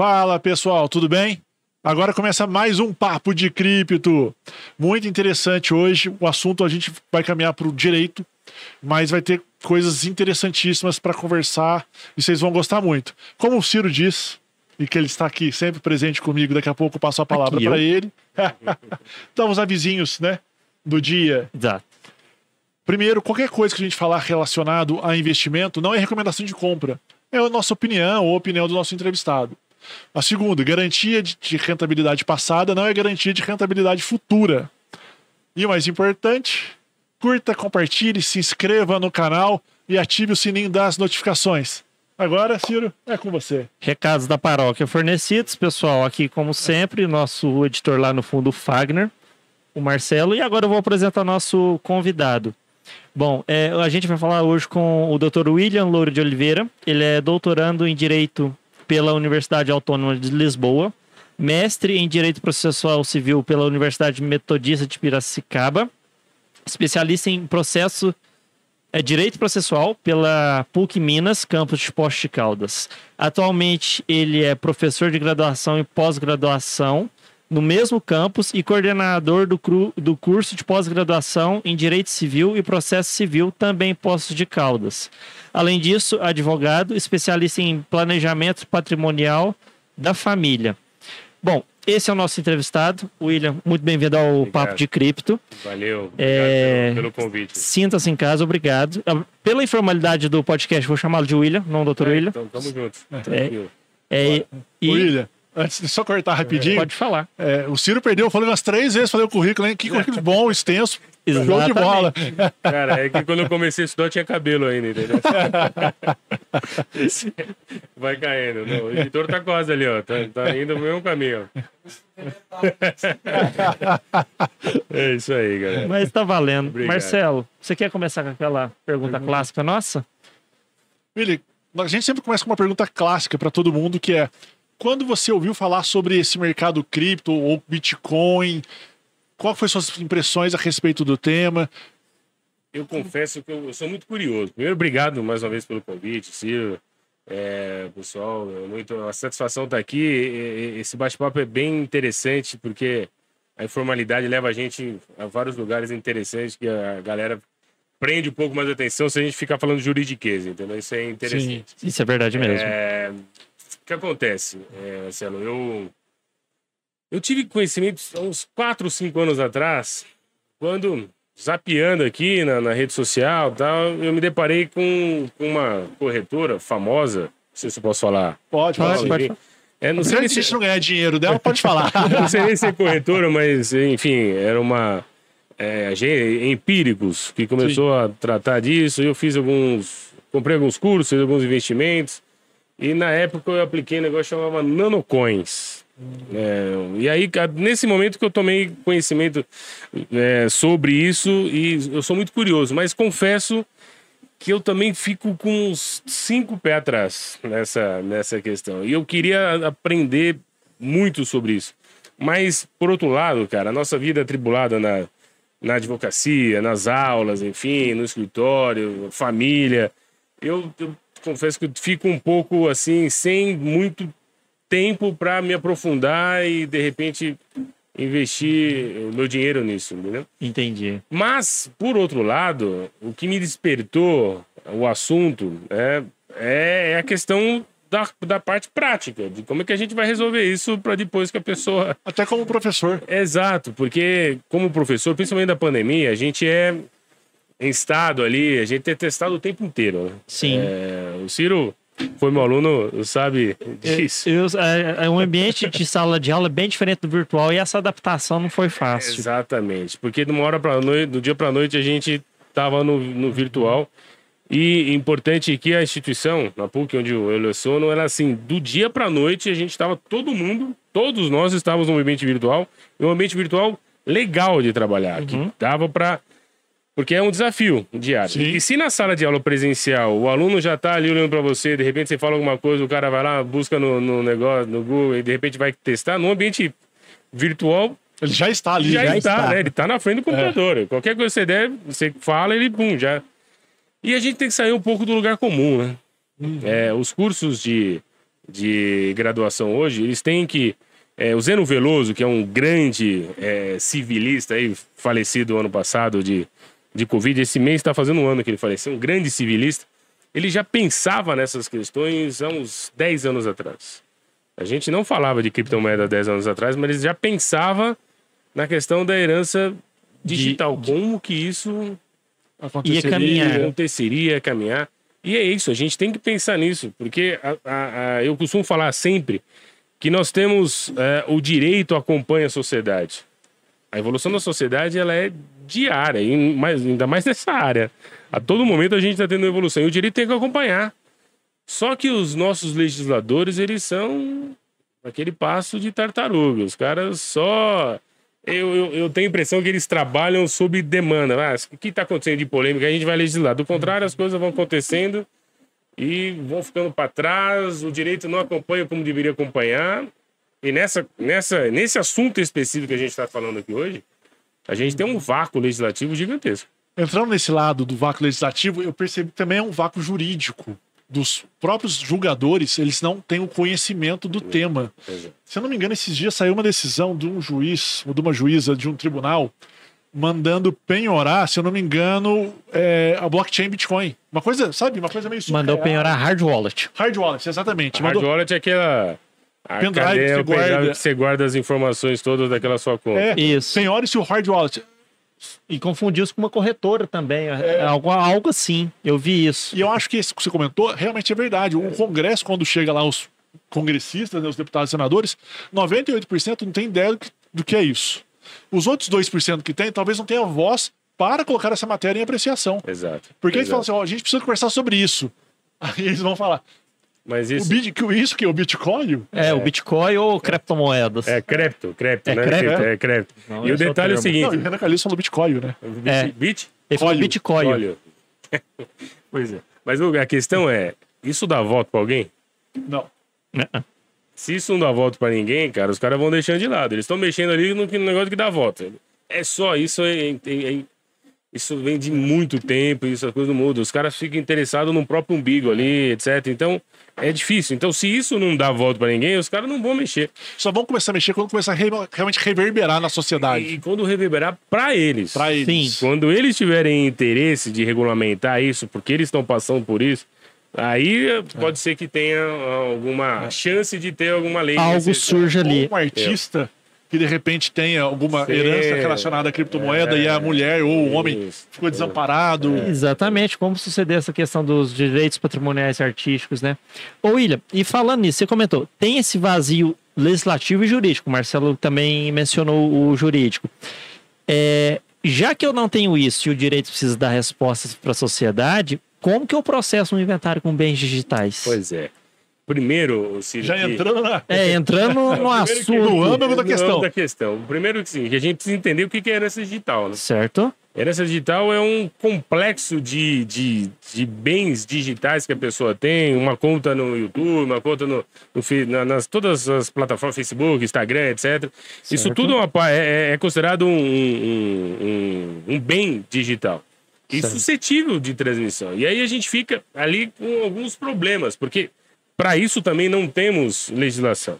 Fala pessoal, tudo bem? Agora começa mais um papo de cripto. Muito interessante hoje. O assunto a gente vai caminhar para o direito, mas vai ter coisas interessantíssimas para conversar e vocês vão gostar muito. Como o Ciro diz, e que ele está aqui sempre presente comigo, daqui a pouco eu passo a palavra para ele. então, os avisinhos, né? Do dia. Exato. Primeiro, qualquer coisa que a gente falar relacionado a investimento não é recomendação de compra. É a nossa opinião ou a opinião do nosso entrevistado. A segunda, garantia de rentabilidade passada não é garantia de rentabilidade futura. E o mais importante, curta, compartilhe, se inscreva no canal e ative o sininho das notificações. Agora, Ciro, é com você. Recados da paróquia fornecidos, pessoal. Aqui, como sempre, nosso editor lá no fundo, o Fagner, o Marcelo. E agora eu vou apresentar nosso convidado. Bom, é, a gente vai falar hoje com o Dr. William Louro de Oliveira. Ele é doutorando em Direito pela Universidade Autônoma de Lisboa, mestre em Direito Processual Civil pela Universidade Metodista de Piracicaba, especialista em processo é Direito Processual pela PUC Minas, campus de Poste de Caldas. Atualmente, ele é professor de graduação e pós-graduação no mesmo campus e coordenador do, cru, do curso de pós-graduação em Direito Civil e Processo Civil, também em Poços de Caldas. Além disso, advogado, especialista em planejamento patrimonial da família. Bom, esse é o nosso entrevistado, William. Muito bem-vindo ao obrigado. Papo de Cripto. Valeu, é... pelo, pelo, convite. Sinta-se em casa, obrigado. Ah, pela informalidade do podcast, vou chamá-lo de William, não Dr. É, William. Então, tamo junto. É, é, e... William, antes de só cortar rapidinho. Pode falar. É, o Ciro perdeu, eu falei umas três vezes, falei o currículo, hein? Que currículo bom, extenso. Exatamente. Show de bola. Cara, é que quando eu comecei a estudar eu tinha cabelo ainda, entendeu? Vai caindo. Não, o editor tá quase ali, ó. Tá, tá indo no mesmo caminho. É isso aí, galera. Mas tá valendo. Obrigado. Marcelo, você quer começar com aquela pergunta uhum. clássica nossa? Willi, a gente sempre começa com uma pergunta clássica para todo mundo, que é quando você ouviu falar sobre esse mercado cripto ou Bitcoin, qual foi suas impressões a respeito do tema? Eu confesso que eu, sou muito curioso. Primeiro, obrigado mais uma vez pelo convite, Ciro. É, pessoal, é muito, a satisfação estar aqui. Esse bate-papo é bem interessante porque a informalidade leva a gente a vários lugares interessantes que a galera prende um pouco mais a atenção se a gente ficar falando juridiquês, entendeu? Isso é interessante. Sim, isso é verdade mesmo. É, que acontece, é, Marcelo? Eu eu tive conhecimento há uns 4, 5 anos atrás, quando, zapeando aqui na, na rede social tal, eu me deparei com, com uma corretora famosa, não sei se eu posso falar. Pode, pode, pode. É, não sei se não ganhar dinheiro dela, pode falar. não sei nem se é corretora, mas enfim, era uma é, empíricos que começou Sim. a tratar disso. Eu fiz alguns, comprei alguns cursos, fiz alguns investimentos. E na época eu apliquei um negócio que chamava nanocoins. É, e aí, nesse momento que eu tomei conhecimento é, sobre isso, e eu sou muito curioso, mas confesso que eu também fico com uns cinco pés atrás nessa, nessa questão. E eu queria aprender muito sobre isso. Mas, por outro lado, cara, a nossa vida atribulada na, na advocacia, nas aulas, enfim, no escritório, família, eu, eu confesso que eu fico um pouco assim, sem muito tempo para me aprofundar e de repente investir o meu dinheiro nisso, entendeu? Entendi. Mas, por outro lado, o que me despertou o assunto é, é, é a questão da, da parte prática, de como é que a gente vai resolver isso para depois que a pessoa. Até como professor. Exato, porque como professor, principalmente da pandemia, a gente é em estado ali, a gente é testado o tempo inteiro. Né? Sim. É, o Ciro foi meu aluno, sabe disso. Eu, eu, é, é, um ambiente de sala de aula bem diferente do virtual e essa adaptação não foi fácil. Exatamente, porque de uma hora para noite, do dia para noite a gente estava no, no virtual e importante que a instituição, na PUC, onde eu leciono, era assim, do dia para noite a gente estava todo mundo, todos nós estávamos no ambiente virtual, e um ambiente virtual legal de trabalhar, uhum. que dava para porque é um desafio diário. Sim. E se na sala de aula presencial o aluno já está ali olhando para você, de repente você fala alguma coisa, o cara vai lá, busca no, no, negócio, no Google, e de repente vai testar, no ambiente virtual. Ele já está ali, já, já está, está. Né? Ele está na frente do computador. É. Qualquer coisa que você der, você fala, ele pum, já. E a gente tem que sair um pouco do lugar comum, né? Uhum. É, os cursos de de graduação hoje, eles têm que. É, o Zeno Veloso, que é um grande é, civilista aí, falecido ano passado de, de Covid, esse mês está fazendo um ano que ele faleceu, um grande civilista, ele já pensava nessas questões há uns 10 anos atrás. A gente não falava de criptomoeda 10 anos atrás, mas ele já pensava na questão da herança digital. De, como que isso ia caminhar. aconteceria, caminhar. E é isso, a gente tem que pensar nisso, porque a, a, a, eu costumo falar sempre que nós temos é, o direito acompanha a sociedade. A evolução da sociedade ela é diária, mais, ainda mais nessa área. A todo momento a gente está tendo evolução e o direito tem que acompanhar. Só que os nossos legisladores, eles são aquele passo de tartaruga. Os caras só eu, eu, eu, tenho a impressão que eles trabalham sob demanda. Ah, o que está acontecendo de polêmica? A gente vai legislar. Do contrário, as coisas vão acontecendo e vão ficando para trás. O direito não acompanha como deveria acompanhar. E nessa, nessa, nesse assunto específico que a gente está falando aqui hoje, a gente tem um vácuo legislativo gigantesco. Entrando nesse lado do vácuo legislativo, eu percebi que também é um vácuo jurídico dos próprios julgadores, eles não têm o conhecimento do tema. Se eu não me engano, esses dias saiu uma decisão de um juiz, ou de uma juíza de um tribunal, mandando penhorar, se eu não me engano, é, a blockchain Bitcoin. Uma coisa, sabe? Uma coisa meio surreal. Mandou penhorar hard wallet. Hard wallet, exatamente. Hard Mandou... wallet é aquela... A pendrive que você, guarda. que você guarda as informações todas daquela sua conta. É, Isso. Penhore-se o hard wallet. E confundiu-se com uma corretora também. É, é. Algo, algo assim. Eu vi isso. E eu acho que isso que você comentou realmente é verdade. O Congresso, quando chega lá os congressistas, né, os deputados e senadores, 98% não tem ideia do que, do que é isso. Os outros 2% que tem, talvez não tenham voz para colocar essa matéria em apreciação. Exato. Porque Exato. eles falam assim: ó, a gente precisa conversar sobre isso. Aí eles vão falar: mas isso... O bit, isso que é o Bitcoin? É, é, o Bitcoin ou criptomoedas? É cripto, cripto, é né? Cripto. É cripto. Não, e o detalhe é o seguinte... Não, o Renan falou Bitcoin, né? É. Bit? Falou Bitcoin. pois é. Mas a questão é, isso dá voto para alguém? Não. Se isso não dá voto para ninguém, cara, os caras vão deixando de lado. Eles estão mexendo ali no negócio que dá voto. É só isso, é, é, é isso vem de muito tempo, isso as coisas não mudam. Os caras ficam interessados no próprio umbigo ali, etc. Então, é difícil. Então, se isso não dá volta para ninguém, os caras não vão mexer. Só vão começar a mexer quando começar a re realmente reverberar na sociedade. E, e quando reverberar para eles. Para eles. Sim. Quando eles tiverem interesse de regulamentar isso, porque eles estão passando por isso, Aí é. pode ser que tenha alguma é. chance de ter alguma lei. Algo surge ali. Um artista que de repente tenha alguma Sim. herança relacionada à criptomoeda é, e a mulher ou o homem isso. ficou desamparado. É. Exatamente, como suceder essa questão dos direitos patrimoniais artísticos, né? Ô, William, e falando nisso, você comentou, tem esse vazio legislativo e jurídico, o Marcelo também mencionou o jurídico. É, já que eu não tenho isso e o direito precisa dar respostas para a sociedade, como que eu processo um inventário com bens digitais? Pois é. Primeiro, Ciro, já que... entrando na... É, entrando no assunto. No âmbito da questão. da questão. Primeiro, sim, que a gente precisa entender o que é herança digital, né? Certo. Herança digital é um complexo de, de, de bens digitais que a pessoa tem, uma conta no YouTube, uma conta no, no nas todas as plataformas, Facebook, Instagram, etc. Certo. Isso tudo é, uma, é, é considerado um, um, um, um bem digital e certo. suscetível de transmissão. E aí a gente fica ali com alguns problemas, porque para isso também não temos legislação.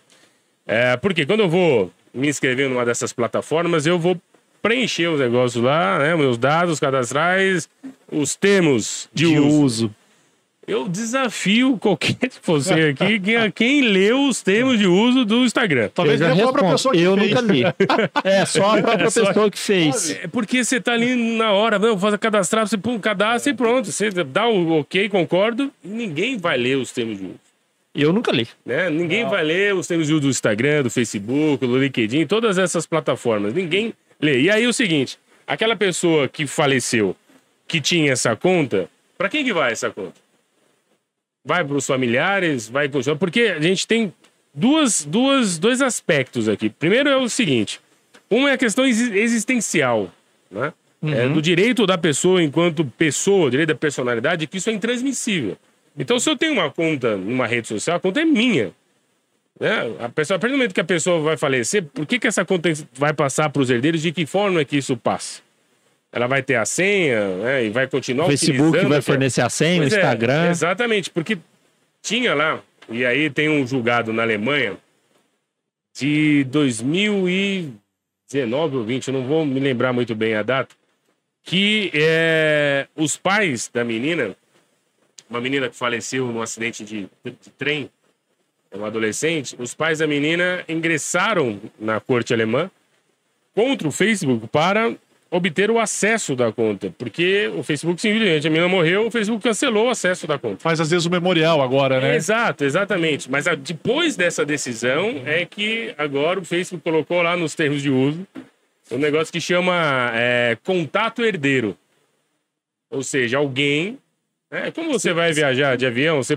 É, porque quando eu vou me inscrever numa dessas plataformas, eu vou preencher os negócios lá, né, meus dados cadastrais, os termos de, de uso. uso. Eu desafio qualquer você aqui quem, quem leu os termos de uso do Instagram. Talvez a própria pessoa que Eu fez. nunca li. É só a própria é só... pessoa que fez. É porque você tá ali na hora, não, fazer cadastrar, você põe um cadastro e pronto. Você dá o ok, concordo, e ninguém vai ler os termos de uso. Eu nunca li. Né? Ninguém Não. vai ler os termos do Instagram, do Facebook, do LinkedIn, todas essas plataformas. Ninguém lê. E aí o seguinte, aquela pessoa que faleceu, que tinha essa conta, para quem que vai essa conta? Vai para os familiares, vai porque a gente tem duas, duas, dois aspectos aqui. Primeiro é o seguinte, uma é a questão existencial, né? É uhum. É do direito da pessoa enquanto pessoa, direito da personalidade, que isso é intransmissível. Então, se eu tenho uma conta numa rede social, a conta é minha. Né? A, pessoa, a partir do momento que a pessoa vai falecer, por que, que essa conta vai passar para os herdeiros? De que forma é que isso passa? Ela vai ter a senha né? e vai continuar o Facebook vai fornecer a senha, o Instagram. É, exatamente, porque tinha lá E aí tem um julgado na Alemanha de 2019 ou 20, eu não vou me lembrar muito bem a data, que é, os pais da menina, uma menina que faleceu num acidente de, de trem, é uma adolescente, os pais da menina ingressaram na corte alemã contra o Facebook para obter o acesso da conta. Porque o Facebook, simplesmente, a menina morreu, o Facebook cancelou o acesso da conta. Faz às vezes o memorial agora, né? Exato, exatamente. Mas a- depois dessa decisão é que agora o Facebook colocou lá nos termos de uso um negócio que chama é, contato herdeiro. Ou seja, alguém. É, como você vai viajar de avião? Você,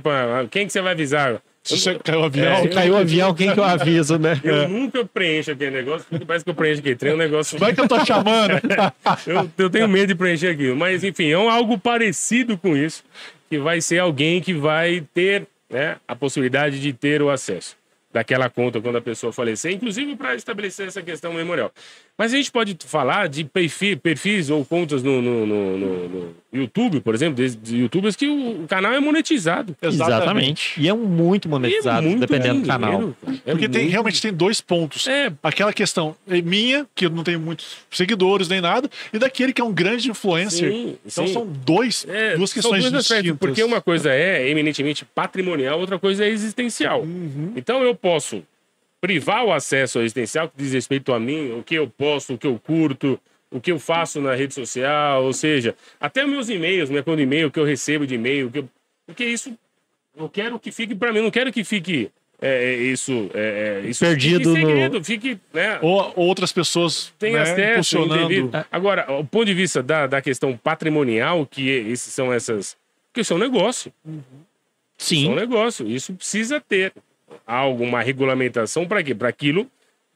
quem que você vai avisar? Se você caiu o avião, É, caiu o avião, quem que eu aviso, né? Eu nunca preencho aquele negócio, porque parece que eu preencho aquele trem, um negócio. vai que eu tô chamando. Eu, eu tenho medo de preencher aquilo. Mas, enfim, é um, algo parecido com isso, que vai ser alguém que vai ter né, a possibilidade de ter o acesso daquela conta quando a pessoa falecer, inclusive para estabelecer essa questão memorial. Mas a gente pode falar de perfis, perfis ou contas no, no- no- no- no YouTube, por exemplo, de, de youtubers que o, o canal é monetizado. Exatamente. E é muito monetizado, é muito dependendo do canal. É Porque tem, muito- realmente tem dois pontos. É, Aquela questão é minha, que eu não tenho muitos seguidores nem nada, e daquele que é um grande influencer. Sim, então sim. são dois, É, duas são questões aspectos, distintas. Porque uma coisa é eminentemente patrimonial, outra coisa é existencial. Uhum. Então eu posso privar o acesso ao existencial que diz respeito a mim, o que eu posto, o que eu curto, o que eu faço na rede social, ou seja, até meus e-mails, minha conta de e-mail, o que eu recebo de e-mail, o que eu- porque isso eu quero que fique para mim, não quero que fique é, é, isso, é, é, isso Perdido fique no- segredo, fique, né, Ou outras pessoas tem né, acesso. Agora, o ponto de vista da, da questão patrimonial, que esses são essas. Porque isso é um negócio. Isso é um Sim. negócio. Isso precisa ter alguma regulamentação para quê? Para aquilo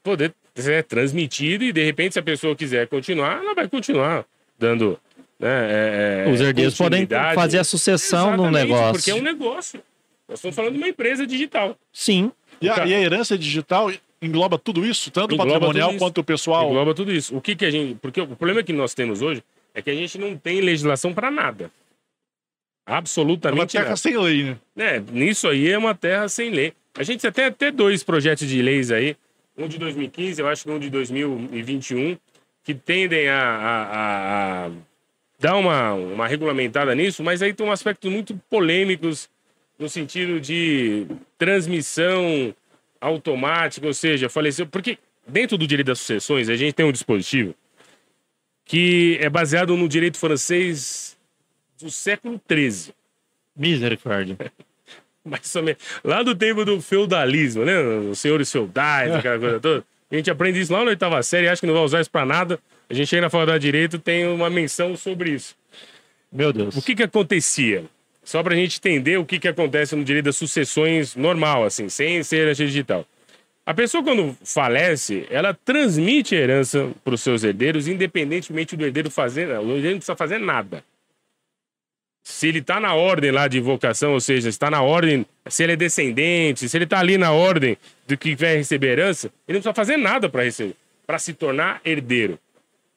poder ser transmitido e, de repente, se a pessoa quiser continuar, ela vai continuar dando. Né, é, é, Os herdeiros podem fazer a sucessão no negócio. Porque é um negócio. Nós estamos falando de uma empresa digital. Sim. E a, e a herança digital engloba tudo isso, tanto o Engloba patrimonial isso. quanto o pessoal. Engloba tudo isso. O que que a gente. Porque o problema que nós temos hoje é que a gente não tem legislação para nada. É uma Absolutamente terra nada. sem lei, né? É, nisso aí é uma terra sem lei. A gente tem até dois projetos de leis aí, um de 2015, eu acho que um de 2021, que tendem a, a- a- dar uma, uma regulamentada nisso, mas aí tem um aspectos muito polêmicos no sentido de transmissão automática, ou seja, faleceu. Porque dentro do direito das sucessões, a gente tem um dispositivo que é baseado no direito francês do século XIII. Misericórdia. Mais ou menos. Lá do tempo do feudalismo, né? Os senhores feudais, aquela coisa toda. A gente aprende isso lá na oitava série, acho que não vai usar isso pra nada. A gente chega na faculdade de Direito tem uma menção sobre isso. Meu Deus. O que que acontecia? Só pra gente entender o que que acontece no direito das sucessões normal, assim, sem ser agente digital. A pessoa, quando falece, ela transmite a herança para os seus herdeiros, independentemente do herdeiro fazer. O herdeiro não precisa fazer nada. Se ele está na ordem lá de vocação, ou seja, está na ordem, se ele é descendente, se ele está ali na ordem do que vai receber herança, ele não precisa fazer nada para receber, para se tornar herdeiro.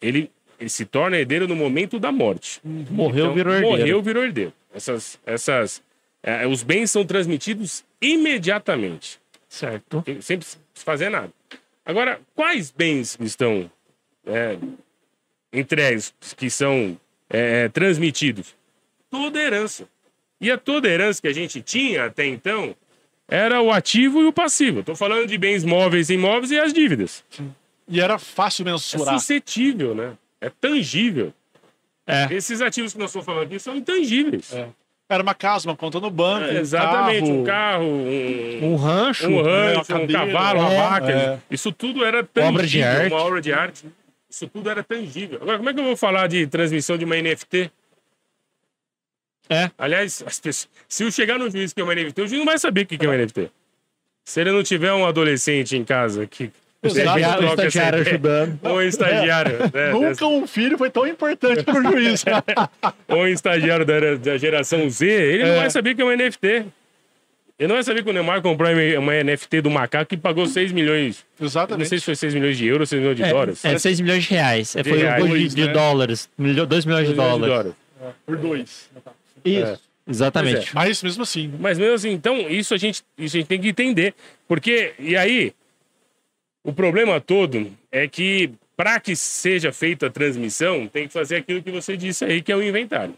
Ele, ele se torna herdeiro no momento da morte. Morreu, Então, virou herdeiro. Morreu, virou herdeiro. Essas, essas, é, os bens são transmitidos imediatamente. Certo. Sem fazer nada. Agora, quais bens estão é, entregues, que são é, transmitidos? Toda herança. E a toda herança que a gente tinha até então era o ativo e o passivo. Estou falando de bens móveis e imóveis e as dívidas. E era fácil É mensurar. suscetível, né? É tangível. É. Esses ativos que nós estamos falando aqui são intangíveis. É. Era uma casa, uma conta no banco. É, exatamente, um carro, um, Um rancho. um rancho, uma um cadeira, cavalo, uma é, vaca. é. Isso tudo era tangível, Obra de arte. uma obra de arte. Isso tudo era tangível. Agora, como é que eu vou falar de transmissão de uma NFT? É. Aliás, as pessoas- se eu chegar no juiz que é uma NFT, o juiz não vai saber o que é uma NFT. Se ele não tiver um adolescente em casa que Exato. O estagiário, o estagiário ajudando. ou um estagiário, né, Nunca um filho foi tão importante pro juiz. ou um estagiário da, da geração Z, ele não É. vai saber que é um NFT. Ele não vai saber que o Neymar comprou uma NFT do macaco que pagou 6 milhões. Não Exatamente. sei se foi 6 milhões de euros ou 6 milhões de dólares. É, é 6 milhões de reais. É, De foi reais. um de, Dois, de né? dólares. 2 milhões de 6 milhões de dólares. dólares. Por dois. Isso. Exatamente. Mas mesmo assim. Mas mesmo assim, então, isso a gente, isso a gente tem que entender. Porque, e aí, o problema todo é que, para que seja feita a transmissão, tem que fazer aquilo que você disse aí, que é o inventário.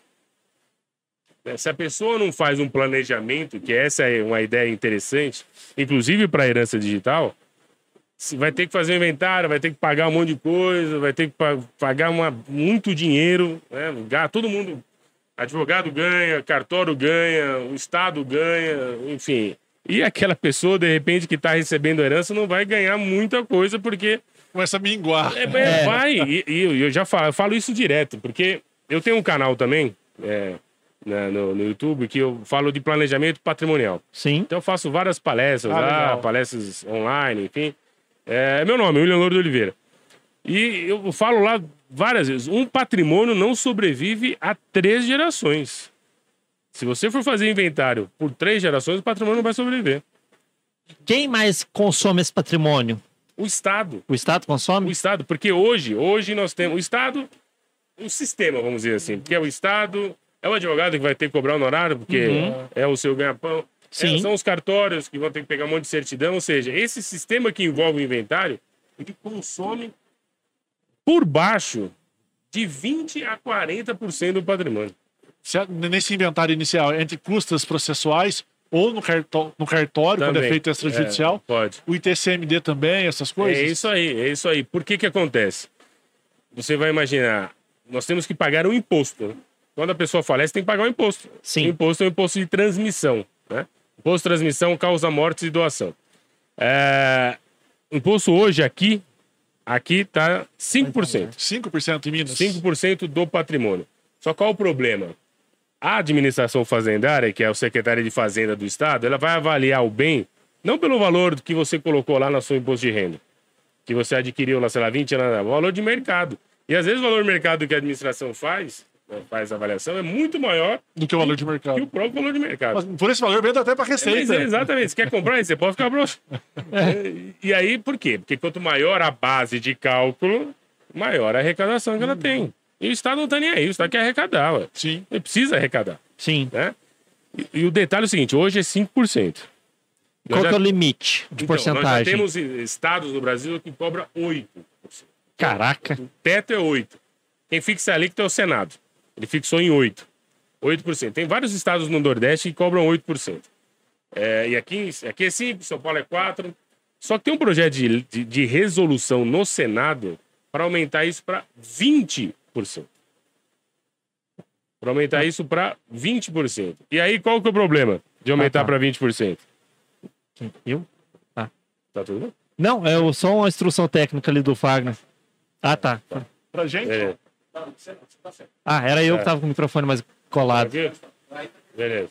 Né, Se a pessoa não faz um planejamento, que essa é uma ideia interessante, inclusive para a herança digital, se vai ter que fazer um inventário, vai ter que pagar um monte de coisa, vai ter que pa- pagar uma, muito dinheiro, né? Todo mundo, advogado ganha, cartório ganha, o Estado ganha, enfim. E aquela pessoa, de repente, que está recebendo a herança, não vai ganhar muita coisa, porque Começa a minguar. é, é, vai, e, e eu- eu já falo, eu falo isso direto, porque eu tenho um canal também é, na- no, no YouTube que eu falo de planejamento patrimonial. Sim. Então eu faço várias palestras Ah, lá, legal. palestras online, enfim. É meu nome, William Louro de Oliveira. E eu falo lá várias vezes, um patrimônio não sobrevive a três gerações. Se você for fazer inventário por três gerações, o patrimônio não vai sobreviver. Quem mais consome esse patrimônio? O Estado. O Estado O consome? Estado, porque hoje, hoje nós temos o Estado, o sistema, vamos dizer assim, que é o Estado, é o advogado que vai ter que cobrar honorário, porque é o seu ganha-pão. É, são os cartórios que vão ter que pegar um monte de certidão, ou seja, esse sistema que envolve o inventário, ele consome por baixo de 20 a 40% do patrimônio. Se nesse inventário inicial, entre custas processuais ou no, cartó no cartório, quando é Também. feito extrajudicial, É, pode. o ITCMD também, essas coisas. É isso aí, é isso aí. Por que que acontece? Você vai imaginar, nós temos que pagar um imposto. né? Quando a pessoa falece, tem que pagar um imposto. Sim. O imposto é o imposto de transmissão, né? Imposto de transmissão causa mortes e doação. É... o Imposto hoje aqui, aqui tá 5%. 5% em Minas. 5% do patrimônio. Só qual o problema? A administração fazendária, que é o secretário de Fazenda do Estado, ela vai avaliar o bem não pelo valor que você colocou lá no seu imposto de renda, que você adquiriu lá, sei lá, 20 anos, o valor de mercado. E às vezes o valor de mercado que a administração faz, faz a avaliação, é muito maior Do que o valor de que o mercado. próprio valor de mercado. Mas por esse valor, vendo até para receita. é, exatamente, você quer comprar, você pode ficar broxo. E aí, por quê? Porque quanto maior a base de cálculo, maior a arrecadação que ela tem. E o Estado não tá nem aí, o Estado quer arrecadar, ué. Sim. Ele precisa arrecadar, Sim. né? E, e o detalhe é o seguinte, hoje é 5%. Nós Qual já- que é o limite de então, Nós porcentagem? temos estados no Brasil que cobram 8%. Caraca. O teto é 8%. Quem fixa a alíquota é o Senado. Ele fixou em 8%. 8%. Tem vários estados no Nordeste que cobram 8%. É, e aqui, aqui é 5%, São Paulo é 4%. Só que tem um projeto de, de, de resolução no Senado para aumentar isso para 20%. Para aumentar isso para 20%. E aí, qual que é o problema de aumentar Ah, tá. para 20%? Eu? Tá tudo bem? Não, é só uma instrução técnica ali do Fagner. Ah, tá. Pra gente, Beleza. Ah, era eu É. que tava com o microfone mais colado. Beleza.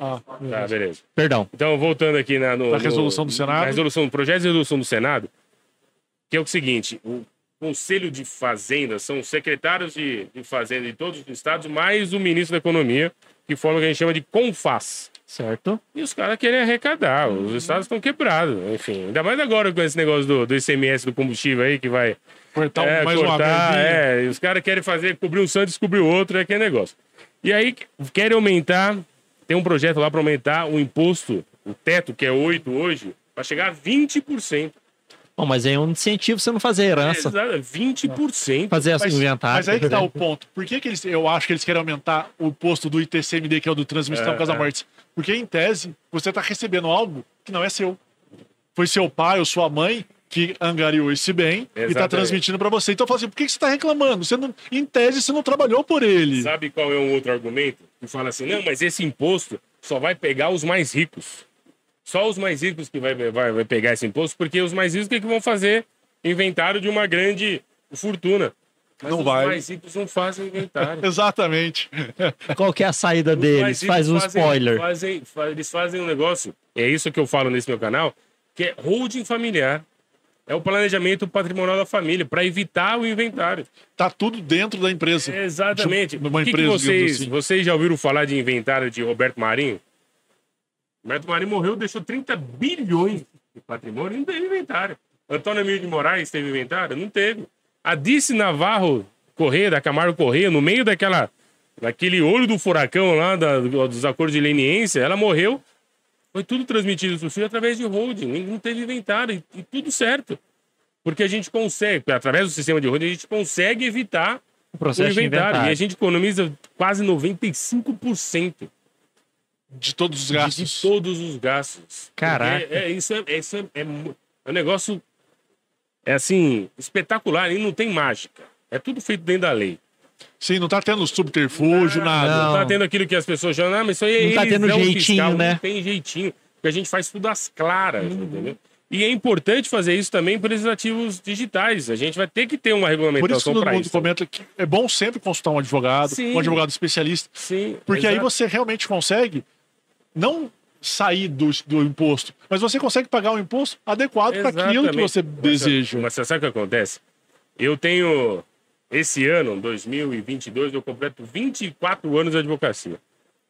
ah, Tá, beleza. Perdão. Então, voltando aqui na, no, Na no- resolução do Senado. Na resolução, no projeto de resolução do Senado, que é o seguinte: o Conselho de Fazenda são os secretários de, de Fazenda de todos os estados, mais o ministro da Economia, que forma o que a gente chama de CONFAS. Certo? E os caras querem arrecadar, os estados estão quebrados, enfim. Ainda mais agora com esse negócio do, do ICMS do combustível aí, que vai cortar é, mais uma cortar, verbinha. é, e os caras querem fazer, cobrir um santo e descobrir o outro, é aquele negócio. E aí querem aumentar, tem um projeto lá para aumentar o imposto, o teto, que é 8 hoje, para chegar a 20%. Bom, mas aí é um incentivo você não fazer herança. Exato, 20%. Fazer esse Mas, inventário. mas aí que tá o ponto. Por que, que eles, eu acho que eles querem aumentar o imposto do ITCMD, que é o do transmissão É, por causa da é. morte? Porque, em tese, você tá recebendo algo que não é seu. Foi seu pai ou sua mãe que angariou esse bem e tá Exatamente. transmitindo para você. Então, fala assim, por que, que você tá reclamando? Você não, em tese, você não trabalhou por ele. Sabe qual é um outro argumento? Que fala assim, não, mas esse imposto só vai pegar os mais ricos. Só os mais ricos que vai, vai, vai pegar esse imposto, porque os mais ricos o que, que vão fazer? Inventário de uma grande fortuna. Mas Não os vai. mais ricos não fazem inventário. Exatamente. Qual que é a saída Os deles? Faz um fazem- spoiler. fazem- fa- eles fazem um negócio, é isso que eu falo nesse meu canal, que é holding familiar. É o planejamento patrimonial da família, para evitar o inventário. Tá tudo dentro da empresa. Exatamente. Numa O que, que empresa, vocês, assim. vocês já ouviram falar de inventário de Roberto Marinho? Roberto Marinho morreu, deixou 30 bilhões de patrimônio, não teve inventário. Antônio Emílio de Moraes teve inventário? Não teve. A Dice Navarro Correia, da Camargo Correia, no meio daquela naquele olho do furacão lá da- dos acordos de leniência, ela morreu. Foi tudo transmitido para o filho através de holding. Não teve inventário e, e tudo certo. Porque a gente consegue, através do sistema de holding, a gente consegue evitar O o processo de inventário. inventário. E a gente economiza quase 95% De todos os de gastos. todos os gastos. Caraca. Porque É, isso é, é- isso é, é é um negócio, é assim, espetacular e não tem mágica. É tudo feito dentro da lei. Sim, não tá tendo subterfúgio, nada. Não. Não tá tendo aquilo que as pessoas chamam, ah, mas isso aí é Não tá tendo elisão jeitinho, fiscal. né? Não tem jeitinho. Porque a gente faz tudo às claras, Uhum. entendeu? E é importante fazer isso também para esses ativos digitais. A gente vai ter que ter uma Por isso que regulamentação todo para mundo isso. comenta que é bom sempre consultar um advogado, Sim. um advogado especialista, Sim, porque aí exato. você realmente consegue não sair do, do imposto, mas você consegue pagar um imposto adequado para aquilo que você Mas, deseja. Mas você sabe o que acontece? Eu tenho. Esse ano, 2022, eu completo 24 anos de advocacia.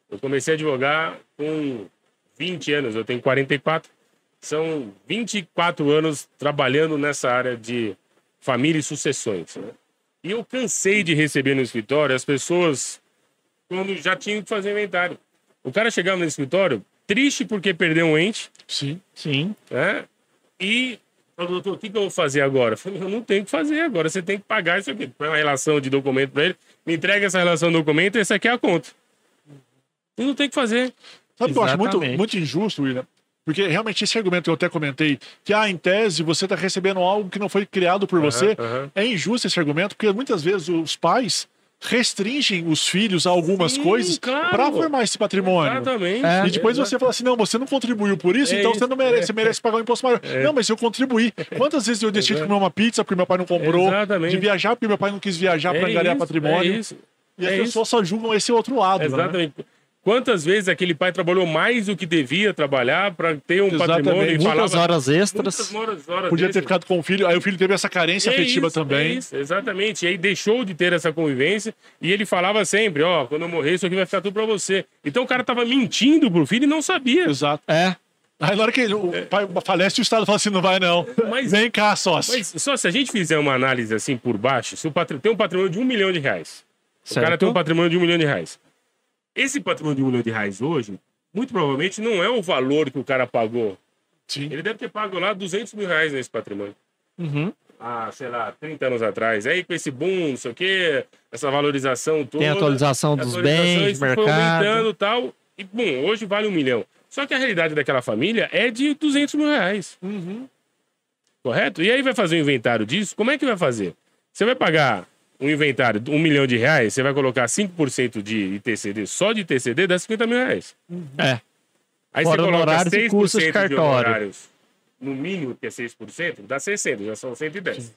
Eu comecei a advogar com 20 anos, eu tenho 44. São 24 anos trabalhando nessa área de família e sucessões. né? E eu cansei de receber no escritório as pessoas quando já tinham que fazer inventário. O cara chegava no escritório triste porque perdeu um ente, Sim. Sim. né? E falou, doutor, o que, que eu vou fazer agora? Eu falei, eu não tenho o que fazer agora, você tem que pagar isso aqui. Põe uma relação de documento para ele, me entrega essa relação de documento e essa aqui é a conta. E não tem o que fazer. Sabe o que eu acho muito, muito injusto, William? Porque realmente esse argumento que eu até comentei, que ah, em tese você está recebendo algo que não foi criado por você, aham. é injusto esse argumento, porque muitas vezes os pais restringem os filhos a algumas Sim, coisas claro. para formar esse patrimônio. Exatamente. É. E depois você fala assim, não, você não contribuiu por isso, É então isso, você não merece, é. você merece pagar um imposto maior. Não, mas eu contribuí. Quantas vezes eu deixei de comer uma pizza porque meu pai não comprou, Exatamente. de viajar porque meu pai não quis viajar para angariar patrimônio. É isso. E as é pessoas só julgam esse outro lado, né? Quantas vezes aquele pai trabalhou mais do que devia trabalhar para ter um Exatamente. patrimônio e Muitas falava... horas extras. Muitas horas, horas Podia ter extras. ficado com o filho, aí o filho teve essa carência É afetiva isso, é também. isso, exatamente. E aí deixou de ter essa convivência e ele falava sempre, ó, quando eu morrer isso aqui vai ficar tudo pra você. Então o cara tava mentindo pro filho e não sabia. Exato. É. Aí na hora que ele- o pai falece, o Estado fala assim, não vai não. Mas- Vem cá, sócio. Mas só se a gente fizer uma análise assim por baixo, se o patri... tem um patrimônio de um milhão de reais. O cara tem um patrimônio de um milhão de reais. Esse patrimônio de um milhão de reais hoje, muito provavelmente não é o valor que o cara pagou. Sim. Ele deve ter pago lá 200 mil reais nesse patrimônio. Uhum. Ah, sei lá, 30 anos atrás. Aí com esse boom, não sei o quê, essa valorização toda. Tem atualização dos atualização, bens, mercado. tal. E, bom, hoje vale um milhão. Só que a realidade daquela família é de 200 mil reais. Uhum. Correto? E aí vai fazer um inventário disso? Como é que vai fazer? Você vai pagar um inventário de um milhão de reais, você vai colocar 5% de ITCD, só de ITCD dá 50 mil reais. É. Aí Fora você coloca honorários e 6% custos de cartório. honorários, no mínimo, que é 6%, dá 60, já são 110.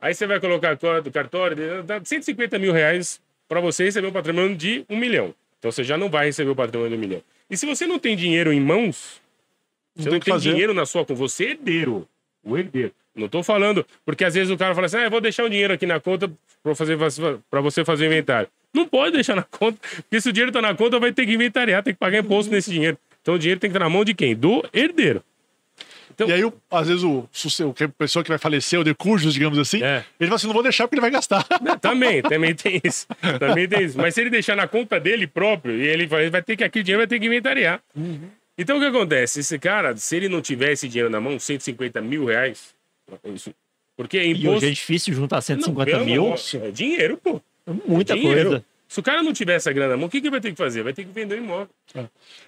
Aí você vai colocar co- do cartório, dá 150 mil reais para você receber um patrimônio de um milhão. Então você já não vai receber o patrimônio de um milhão. E se você não tem dinheiro em mãos, você tem não que tem fazer. dinheiro na sua conta, você é herdeiro. O herdeiro. Não tô falando, porque às vezes o cara fala assim: ah, eu vou deixar o dinheiro aqui na conta para fazer para você fazer o inventário. Não pode deixar na conta, porque se o dinheiro tá na conta, vai ter que inventariar, tem que pagar imposto nesse dinheiro. Então o dinheiro tem que estar na mão de quem? Do herdeiro. Então, E aí, o- às vezes, o, o a pessoa que vai falecer, o decujus, digamos assim, É. ele fala assim, não vou deixar porque ele vai gastar. Também, também tem isso. Também tem isso. Mas se ele deixar na conta dele próprio, e ele vai, vai ter que aquele dinheiro vai ter que inventariar. Então o que acontece? Esse cara, se ele não tiver esse dinheiro na mão, 150 mil reais, isso. Porque é E imposto. hoje é difícil juntar Não, 150 pelo mil. amor, É dinheiro, pô. Muita dinheiro. coisa. Se o cara não tiver essa grana na mão, o que, que ele vai ter que fazer? Vai ter que vender o imóvel.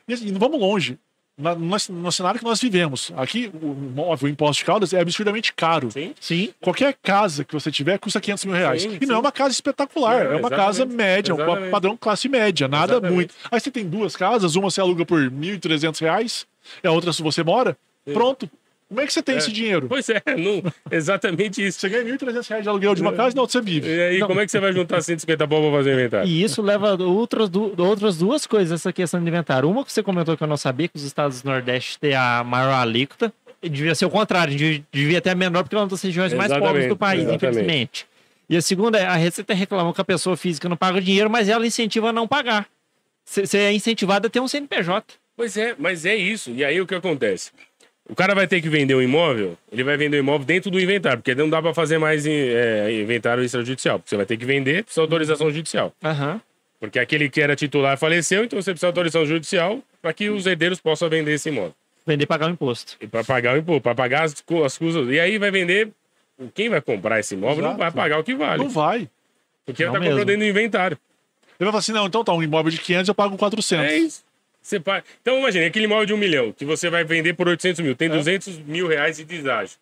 E assim, não vamos longe. Na- no, no cenário que nós vivemos, aqui o imóvel, o imposto de Caldas é absurdamente caro. Sim. Sim. Qualquer casa que você tiver custa 500 mil reais. Sim, e não é sim. uma casa espetacular, Não, é uma casa média, um Exatamente. padrão classe média, nada Exatamente. muito. Aí você tem duas casas, uma você aluga por 1.300 reais, e a outra se você mora, pronto. Como é que você tem esse dinheiro? Pois é, não, exatamente isso. Você ganha 1.300 reais de aluguel de uma casa e na outra você vive. E aí, como é que você vai juntar 150 pau pra fazer o inventário? E isso leva a outras, du- outras duas coisas, essa questão de inventário. Uma que você comentou que eu não sabia, que os estados do Nordeste têm a maior alíquota. E Devia ser o contrário, devia- devia ter a menor, porque é uma das regiões mais Exatamente, pobres do país, exatamente. infelizmente. E a segunda é, a Receita reclamou que a pessoa física não paga o dinheiro, mas ela incentiva a não pagar. Você é incentivado a ter um CNPJ. Pois é, mas é isso. E aí o que acontece? O cara vai ter que vender um imóvel, ele vai vender o imóvel dentro do inventário, porque não dá pra fazer mais é, inventário extrajudicial, porque você vai ter que vender, precisa de autorização judicial. Aham. Porque aquele que era titular faleceu, então você precisa de autorização judicial para que os herdeiros possam vender esse imóvel. Vender e pagar o imposto. E para pagar o imposto, para pagar as, as custas. E aí vai vender. Quem vai comprar esse imóvel não Exato. vai pagar o que vale. Não vai. Porque Não ele tá comprando dentro do inventário. Ele vai falar assim, não, então tá, um imóvel de 500 eu pago 400. É isso. Você paga... Então imagina, aquele imóvel de um milhão que você vai vender por 800 mil, É. tem 200 mil reais de deságio,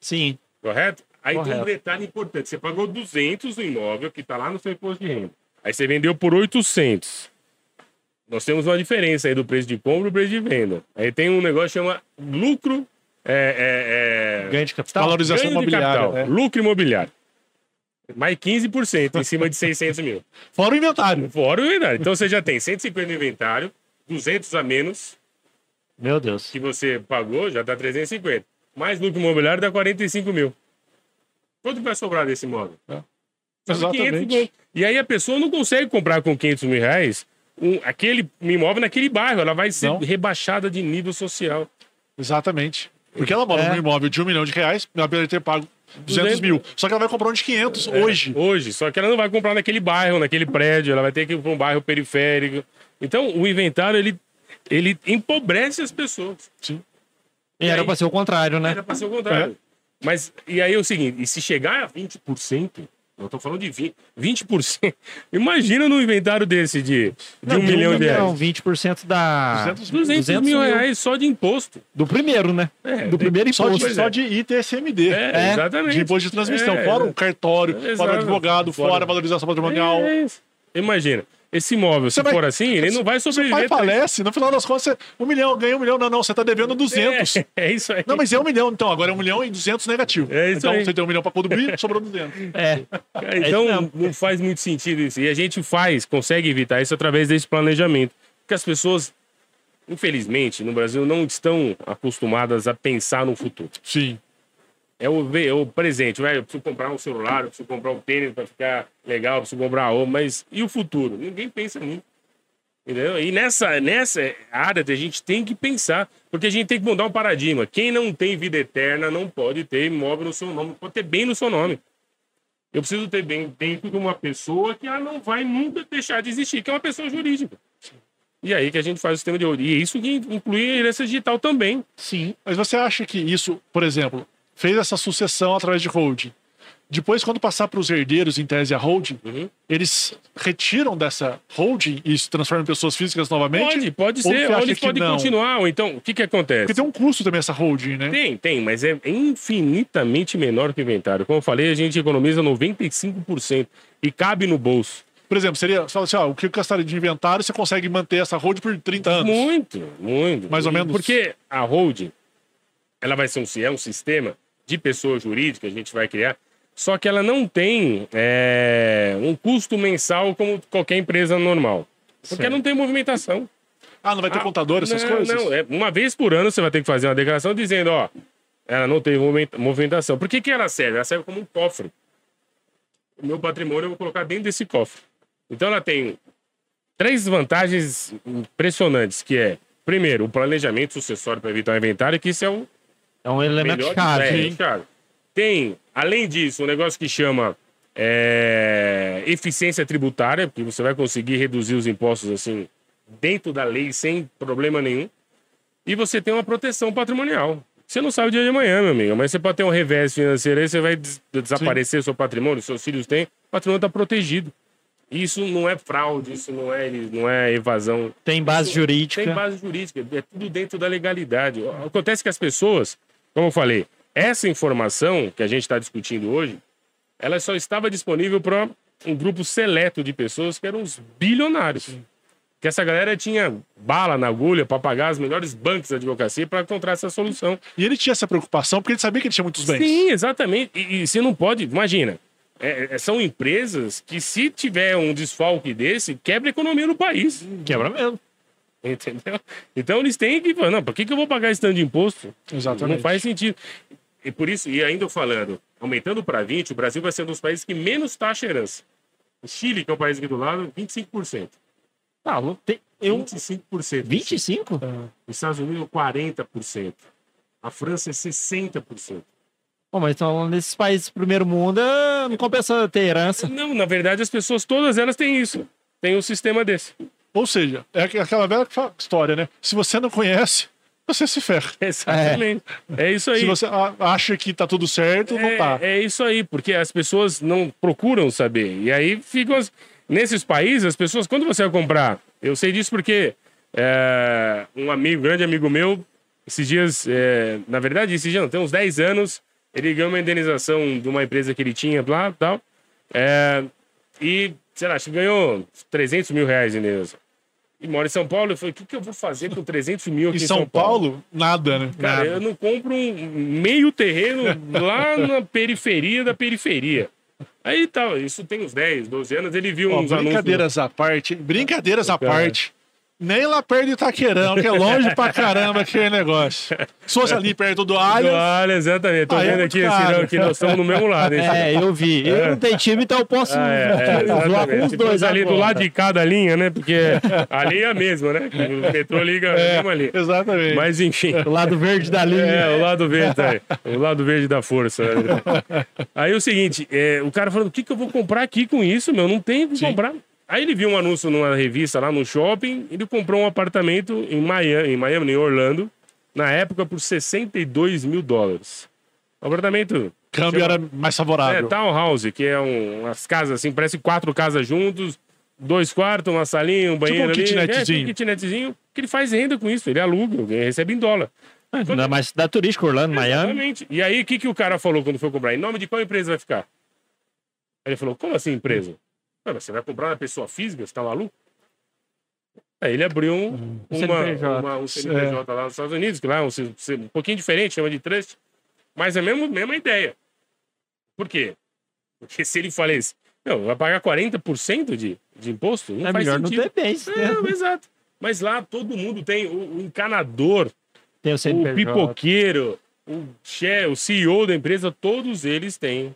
Sim. correto? Aí tem um Correto. detalhe importante, você pagou 200 no imóvel que tá lá no seu imposto de renda. Aí você vendeu por 800. Nós temos uma diferença aí do preço de compra e do preço de venda. Aí tem um negócio que chama lucro... É, é, é... Ganho de capital. Valorização ganho imobiliária. capital, né? lucro imobiliário. Mais 15% em cima de 600 mil. Fora o inventário. Fora o inventário. Então você já tem 150 no inventário, 200 a menos Meu Deus. que você pagou, já dá 350. Mais lucro imobiliário dá 45 mil. Quanto vai sobrar desse imóvel? 500 Exatamente. E aí a pessoa não consegue comprar com 500 mil reais um, aquele imóvel naquele bairro. Ela vai ser Não. rebaixada de nível social. Exatamente. Porque ela mora É. num imóvel de um milhão de reais, ela poderia ter pago 200 mil. Só que ela vai comprar um de 500 hoje. É, Hoje. Só que ela não vai comprar naquele bairro, naquele prédio. Ela vai ter que ir para um bairro periférico. Então o inventário, ele, ele empobrece as pessoas. Sim. E era aí? pra ser o contrário, né? Era para ser o contrário. Mas, e aí é o seguinte, e se chegar a 20%, eu tô falando de 20%, 20%, imagina num inventário desse de, de Não, um milhão de reais. Não, 20% da... 200 mil. 200, 200 mil reais só de imposto. Do primeiro, né? É, do primeiro Só imposto. de, só de ITSMD. É, É, exatamente. De imposto de transmissão. É, fora é. o cartório, Exato. fora o advogado, fora, Fora. a valorização patrimonial. É. Imagina, esse imóvel, se Você vai- for assim, ele não vai Seu sobreviver. pai falece, no final das contas, você, um milhão, ganha um milhão. Não, não, você tá devendo 200. É, é isso aí. Não, mas é um milhão, então. Agora é um milhão e 200 negativo. É isso então aí. você tem um milhão pra contribuir, sobrou 200. É. É, Então, mesmo. não faz muito sentido isso. E a gente faz, consegue evitar isso através desse planejamento. Porque as pessoas, infelizmente, no Brasil, não estão acostumadas a pensar no futuro. Sim. É o, é o presente. Vai, eu preciso comprar um celular, eu preciso comprar um tênis para ficar legal, eu preciso comprar roupa. Mas e o futuro? Ninguém pensa nisso. Entendeu? E nessa, nessa área a gente tem que pensar, porque a gente tem que mudar um paradigma. Quem não tem vida eterna não pode ter imóvel no seu nome, pode ter bem no seu nome. Eu preciso ter bem dentro de uma pessoa que ela não vai nunca deixar de existir, que é uma pessoa jurídica. E aí que a gente faz o sistema de ouro. E isso que inclui a herança digital também. Sim. Mas você acha que isso, por exemplo, fez essa sucessão através de holding? Depois, quando passar para os herdeiros, em tese, a holding, Uhum. eles retiram dessa holding e se transformam em pessoas físicas novamente? Pode, pode ser. Ou eles podem continuar. Ou então, o que que acontece? Porque tem um custo também essa holding, né? Tem, tem, mas é infinitamente menor que o inventário. Como eu falei, a gente economiza 95% e cabe no bolso. Por exemplo, seria, você fala assim, ó, o que eu gastaria de inventário, você consegue manter essa holding por 30 anos. Muito, muito. Mais ou menos? Porque a holding, ela vai ser um, é um sistema de pessoa jurídica, a gente vai criar, só que ela não tem é, um custo mensal como qualquer empresa normal. Porque não tem movimentação. Ah, não vai ter Ah, contador, essas não, coisas? Não, é, uma vez por ano você vai ter que fazer uma declaração dizendo, ó, ela não teve movimenta- movimentação. Por que, que ela serve? Ela serve como um cofre. O meu patrimônio eu vou colocar dentro desse cofre. Então ela tem três vantagens impressionantes, que é, primeiro, o planejamento sucessório para evitar o inventário, que isso é o É um elemento chave. é, hein? cara. Tem, além disso, um negócio que chama é, eficiência tributária, porque você vai conseguir reduzir os impostos assim dentro da lei sem problema nenhum. E você tem uma proteção patrimonial. Você não sabe o dia de amanhã, meu amigo, mas você pode ter um revés financeiro aí, você vai des- desaparecer seu patrimônio, seus filhos têm, o patrimônio está protegido. Isso não é fraude, isso não é, não é evasão Tem base jurídica. tem base jurídica, é tudo dentro da legalidade. Acontece que as pessoas, como eu falei, essa informação que a gente está discutindo hoje, ela só estava disponível para um grupo seleto de pessoas que eram os bilionários. Que essa galera tinha bala na agulha para pagar as melhores bancos da advocacia para encontrar essa solução. E ele tinha essa preocupação porque ele sabia que ele tinha muitos bens. Sim, exatamente. E, e você não pode, imagina, é, é, são empresas que se tiver um desfalque desse, quebra a economia no país. Quebra mesmo. Entendeu? Então eles têm que falar, não, por que, que eu vou pagar esse tanto de imposto? Exatamente. Não faz sentido. E por isso, e ainda falando, aumentando para 20, o Brasil vai ser um dos países que menos taxa herança. O Chile, que é o país aqui do lado, 25%. Tá, tem- eu... 25%. 25? Os Estados Unidos, 40%. A França é 60%. Pô, mas então, nesses países do primeiro mundo, eh, não compensa ter herança. Não, na verdade, as pessoas, todas elas têm isso. tem um sistema desse. Ou seja, é aqu- aquela velha história, né? Se você não conhece, você se ferra. Exatamente. É, isso aí. Se você acha que tá tudo certo, não é, tá. é isso aí, porque as pessoas não procuram saber. E aí ficam. as- Nesses países, as pessoas, quando você vai comprar, eu sei disso porque é, um amigo, grande amigo meu, esses dias, é, na verdade, esses dias não, tem uns 10 anos, ele ganhou uma indenização de uma empresa que ele tinha lá e tal. é, e, sei lá, acho que ganhou 300 mil reais de indenização. E mora em São Paulo, eu falei, o que, que eu vou fazer com 300 mil aqui Em em São Paulo, nada, né? Cara, Nada. eu não compro um meio terreno lá na periferia da periferia. Aí tá, isso tem uns 10, 12 anos, ele viu Ó, uns anúncios. brincadeiras à parte, brincadeiras à parte. Nem lá perto de Itaquerão, que é longe pra caramba aquele negócio. Se fosse ali perto do Allianz, Olha, exatamente. Tô é vendo muito aqui, caro. Cirão, que nós estamos no mesmo lado. É, eu vi. Eu não tenho time, então eu posso Ah, é, é, com os dois ali do lado de cada linha, né? Porque a linha é a mesma, né? O metrô liga É. a mesma linha. exatamente. Mas enfim. O lado verde da linha. É, o lado verde aí. O lado verde da força. Aí é o seguinte, é, o cara falando, o que, que eu vou comprar aqui com isso, meu? Não tem o que Sim. comprar. Aí ele viu um anúncio numa revista lá no shopping, ele comprou um apartamento em Miami, em Miami, em Orlando, na época por 62 mil dólares. Um apartamento câmbio chama- era mais é, favorável. townhouse, que é um, umas casas assim, parece quatro casas juntos, dois quartos, uma salinha, um banheiro um ali. kitnetzinho. É, tipo um kitnetzinho, que ele faz renda com isso, ele aluga, ele recebe em dólar. Ainda mais cidade turística, Orlando, Miami. Exatamente. E aí, o que, que o cara falou quando foi comprar? Em nome de qual empresa vai ficar? Aí ele falou, como assim empresa? Ué, mas você vai comprar uma pessoa física? Você tá maluco? Aí ele abriu um, uma, CNPJ. uma- um CNPJ lá nos Estados Unidos, que lá é um, um pouquinho diferente, chama de trust, mas é a mesma, mesma ideia. Por quê? Porque se ele falece, não, vai pagar 40% de, de imposto? Não É faz melhor não sentido. ter bens, né? É, exato. Mas lá todo mundo tem o, o encanador, Tem o o pipoqueiro, o chefe, o CEO da empresa, todos eles têm.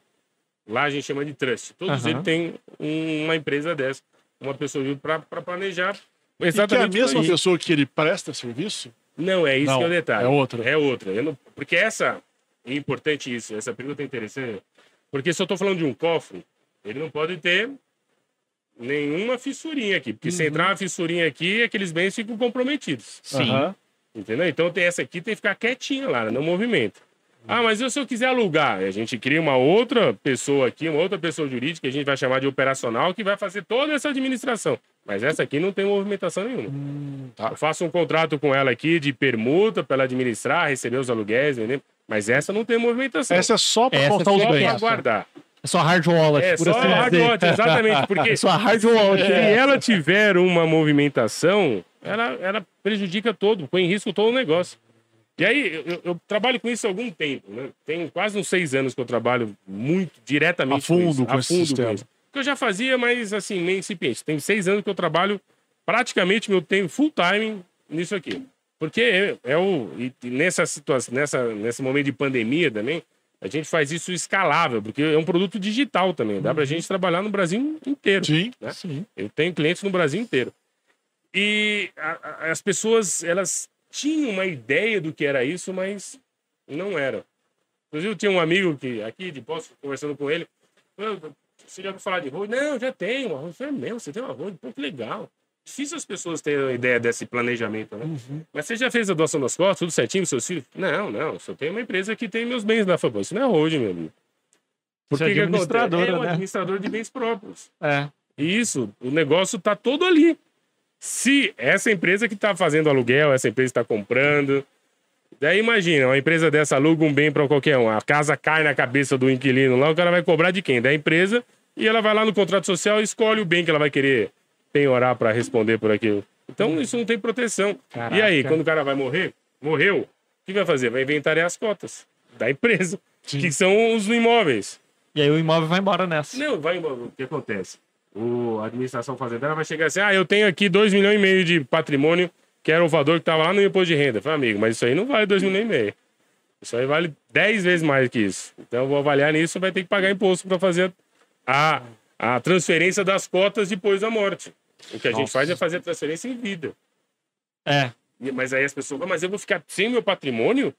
Lá a gente chama de trust. Todos Aham. eles têm um- uma empresa dessa, uma pessoa para planejar. E que é a Exatamente. mesma pessoa que ele presta serviço? Não, é isso Não, que é o detalhe. é outra. É outra. Não- Porque essa. É importante isso. Essa pergunta é interessante. Porque se eu estou falando de um cofre, ele não pode ter nenhuma fissurinha aqui. Porque se Uhum. entrar uma fissurinha aqui, aqueles bens ficam comprometidos. Sim. Aham. Entendeu? Então tem essa aqui, tem que ficar quietinha lá, não movimento. Ah, mas e se eu quiser alugar? A gente cria uma outra pessoa aqui, uma outra pessoa jurídica, que a gente vai chamar de operacional, que vai fazer toda essa administração. Mas essa aqui não tem movimentação nenhuma. tá. Eu faço um contrato com ela aqui de permuta para ela administrar, receber os aluguéis, entendeu? Mas essa não tem movimentação. Essa é só pra Essa contar os só bens. para guardar. É só hard wallet, É por só assim hard wallet, exatamente. Porque É só hard wallet. se ela tiver uma movimentação, ela, ela prejudica todo, põe em risco todo o negócio. E aí, eu, eu trabalho com isso há algum tempo, né? Tem quase uns seis anos que eu trabalho muito diretamente A fundo isso, com esse sistema. isso. Que eu já fazia, mas assim, meio incipiente. Tem seis anos que eu trabalho praticamente meu tempo full time nisso aqui. Porque é, é o. E nessa situação, nessa, nesse momento de pandemia também, a gente faz isso escalável, porque é um produto digital também. Dá pra gente trabalhar no Brasil inteiro. Sim. né? Sim. Eu tenho clientes no Brasil inteiro. E a- a- as pessoas, elas tinham uma ideia do que era isso, mas não era. Inclusive, eu tinha um amigo que aqui de Poço, conversando com ele, "Pô, você já ouviu falar de road? Não, já tenho road. Eu falei, "É mesmo, você tem uma road? Pô, que legal. Difícil as pessoas terem uma ideia desse planejamento, né? Mas você já fez a doação das costas, tudo certinho seus filhos? Não, não, só tenho uma empresa que tem meus bens. Falei, "Pô, Isso não é road, meu amigo. Você é administradora, É um né? administrador de bens próprios. É. Isso, o negócio tá todo ali. Se essa empresa que está fazendo aluguel, essa empresa está comprando. Daí imagina, uma empresa dessa aluga um bem para qualquer um. A casa cai na cabeça do inquilino lá, o cara vai cobrar de quem? Da empresa. E ela vai lá no contrato social e escolhe o bem que ela vai querer penhorar para responder por aquilo. Então isso não tem proteção. Caraca. E aí, quando o cara vai morrer, morreu, o que vai fazer? Vai inventariar as cotas da empresa, que são os imóveis. E aí o imóvel vai embora nessa. Não, vai embora. O que acontece? O, a administração fazendária vai chegar assim: ah, eu tenho aqui 2 milhões e meio de patrimônio, que era o valor que estava lá no imposto de renda. Falei, amigo, mas isso aí não vale 2 milhões e meio. Isso aí vale 10 vezes mais que isso. Então eu vou avaliar nisso, vai ter que pagar imposto para fazer a, a transferência das cotas depois da morte. O que a gente Nossa. faz é fazer a transferência em vida. É. Mas aí as pessoas, "Ah, mas eu vou ficar sem meu patrimônio?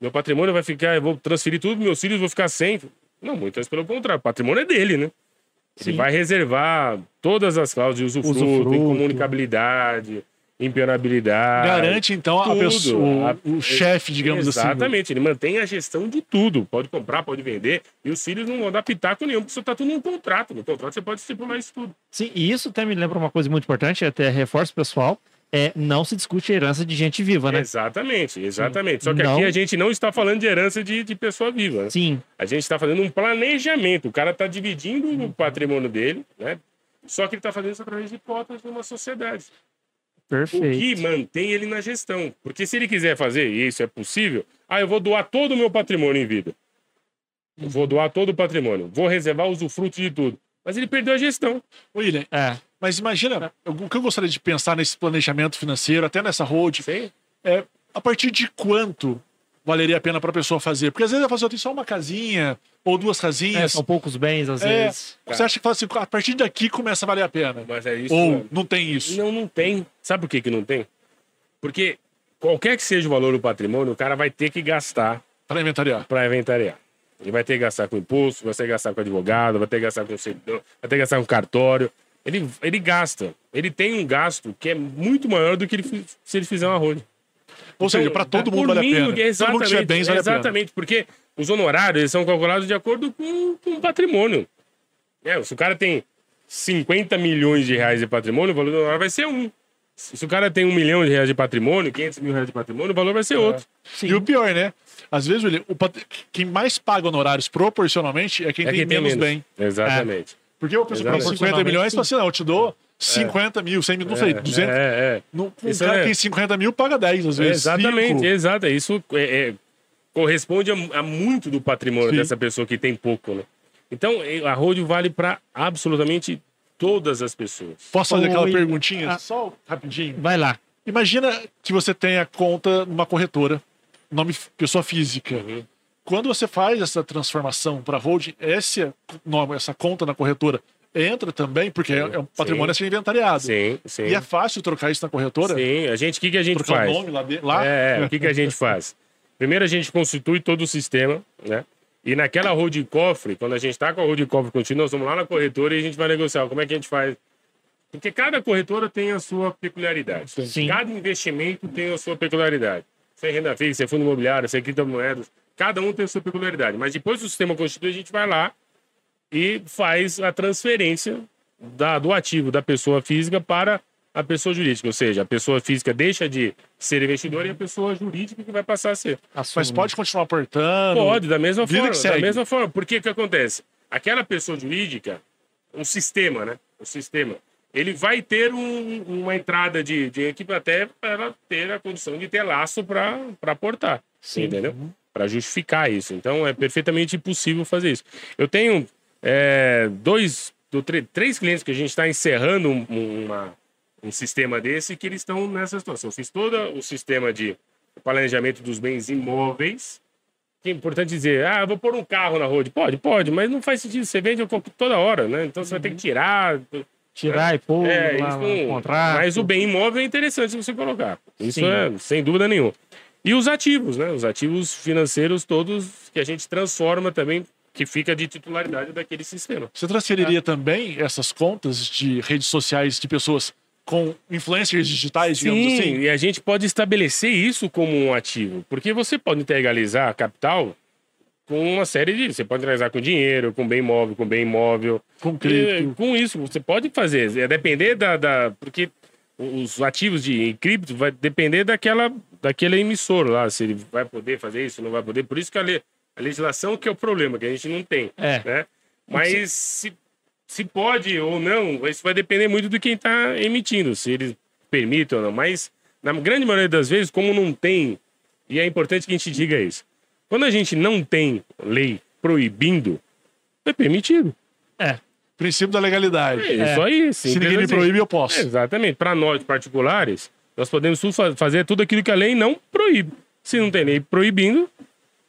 Meu patrimônio vai ficar, eu vou transferir tudo, meus filhos vou ficar sem. Não, muitas pelo contrário, o patrimônio é dele, né? Ele Sim. vai reservar todas as cláusulas de usufruto, Usufruto. incomunicabilidade, impenhabilidade. Garante, então, a tudo. pessoa, A- o, o chefe, digamos assim. Exatamente, ele mantém a gestão de tudo. Pode comprar, pode vender. E os filhos não vão dar pitaco nenhum, porque isso tá tudo num contrato. No contrato você pode estipular isso tudo. Sim, e isso até me lembra uma coisa muito importante, até reforço pessoal, é não se discute a herança de gente viva, né? Exatamente, exatamente. Só que Não. aqui a gente não está falando de herança de, de pessoa viva. né? Sim, A gente está fazendo um planejamento. O cara está dividindo o patrimônio dele, né? Só que ele está fazendo isso através de cotas de uma sociedade. O perfeito. que mantém ele na gestão. Porque se ele quiser fazer, e isso é possível, ah, eu vou doar todo o meu patrimônio em vida. Eu vou doar todo o patrimônio. Vou reservar usufruto de tudo. Mas ele perdeu a gestão. William, É, mas imagina, o que eu gostaria de pensar nesse planejamento financeiro, até nessa road, Sim. é a partir de quanto valeria a pena para a pessoa fazer? Porque às vezes ela fala assim, eu tenho só uma casinha, ou duas é, casinhas. são poucos bens, às É, vezes. Você acha que fala assim, a partir daqui começa a valer a pena? Mas é isso. Ou mano. não tem isso? Não, não tem. Sabe por que, que não tem? Porque qualquer que seja o valor do patrimônio, o cara vai ter que gastar Para inventariar. para inventariar. Ele vai ter que gastar com imposto, vai ter que gastar com advogado, vai ter que gastar com servidor, vai ter que gastar com cartório. Ele, ele gasta. Ele tem um gasto que é muito maior do que ele, se ele fizer uma road. Ou seja, para todo mundo vale a pena. Todo mundo Exatamente, bens vale a pena. exatamente, porque os honorários eles são calculados de acordo com, com o patrimônio. É, se o cara tem 50 milhões de reais de patrimônio, o valor do honorário vai ser um. Se o cara tem um milhão de reais de patrimônio, 500 mil reais de patrimônio, o valor vai ser outro. Sim. E o pior, né? Às vezes, William, o pat- quem mais paga honorários proporcionalmente é quem É tem quem tem menos menos. bem. Exatamente. Porque eu pessoa com Exatamente. 50 milhões, Sim. fala assim, não, eu te dou 50 mil, 100 mil, não sei, 200. É, é. No, um Isso cara é- que tem 50 mil paga 10, às vezes. Exatamente, cinco. exato. Isso é, é, corresponde a, a muito do patrimônio Sim. dessa pessoa que tem pouco, né? Então, a road vale para absolutamente todas as pessoas. Posso fazer aquela Oi. perguntinha? Ah. Só rapidinho. Vai lá. Imagina que você tem a conta numa corretora, nome pessoa física. Uhum. Quando você faz essa transformação para holding, nome, essa conta na corretora entra também, porque é, é um patrimônio a ser inventariado. Sim, sim. E é fácil trocar isso na corretora? Sim, a gente, o que, que a gente Trocar faz? o nome lá? De, lá? É, é, o que, que a gente faz? Primeiro a gente constitui todo o sistema, né? E naquela hold cofre, quando a gente está com a hold cofre contínua, nós vamos lá na corretora e a gente vai negociar. Como é que a gente faz? Porque cada corretora tem a sua peculiaridade. Sim. Cada investimento tem a sua peculiaridade. Se é renda fixa, se é fundo imobiliário, se é criptomoedas, cada um tem a sua peculiaridade. Mas depois do sistema constitui, a gente vai lá e faz a transferência da- do ativo da pessoa física para a pessoa jurídica. Ou seja, a pessoa física deixa de ser investidora e a pessoa jurídica que vai passar a ser. Mas Assume. pode continuar aportando? Pode, da mesma forma. que Da mesma forma. Porque o que acontece? Aquela pessoa jurídica, um sistema, né? O sistema, ele vai ter um- uma entrada de, de equipe até para ela ter a condição de ter laço para aportar. Sim. Entendeu? Para justificar isso. Então é perfeitamente possível fazer isso. Eu tenho é, dois, três clientes que a gente está encerrando um, um- uma- um sistema desse que eles estão nessa situação. Eu fiz todo o sistema de planejamento dos bens imóveis. Que é importante dizer, ah, eu vou pôr um carro na road. Pode, pode, mas não faz sentido. Você vende toda hora, né? Então você vai ter que tirar. Tirar e pôr É, lá isso não- contrato. Mas o bem imóvel é interessante você colocar. Isso Sim. é sem dúvida nenhuma. E os ativos, né? Os ativos financeiros todos que a gente transforma também, que fica de titularidade daquele sistema. Você transferiria também essas contas de redes sociais de pessoas com influencers digitais, digamos Sim, assim? e a gente pode estabelecer isso como um ativo, porque você pode integralizar a capital com uma série de. Você pode integralizar com dinheiro, com bem imóvel, com bem imóvel. Com E, cripto. com isso, você pode fazer. É depender da. da- porque os ativos de cripto vai depender daquela, daquele emissor lá, se ele vai poder fazer isso, não vai poder. Por isso que a, le- a legislação que é o problema, que a gente não tem. É. Né? Mas se, se pode ou não, isso vai depender muito de quem está emitindo, se eles permitem ou não. Mas, na grande maioria das vezes, como não tem, e é importante que a gente diga isso, quando a gente não tem lei proibindo, é permitido. É. Princípio da legalidade. É isso aí. Se simples ninguém me proíbe, eu posso. Exatamente. Para nós particulares, nós podemos fazer tudo aquilo que a lei não proíbe. Se não tem lei proibindo,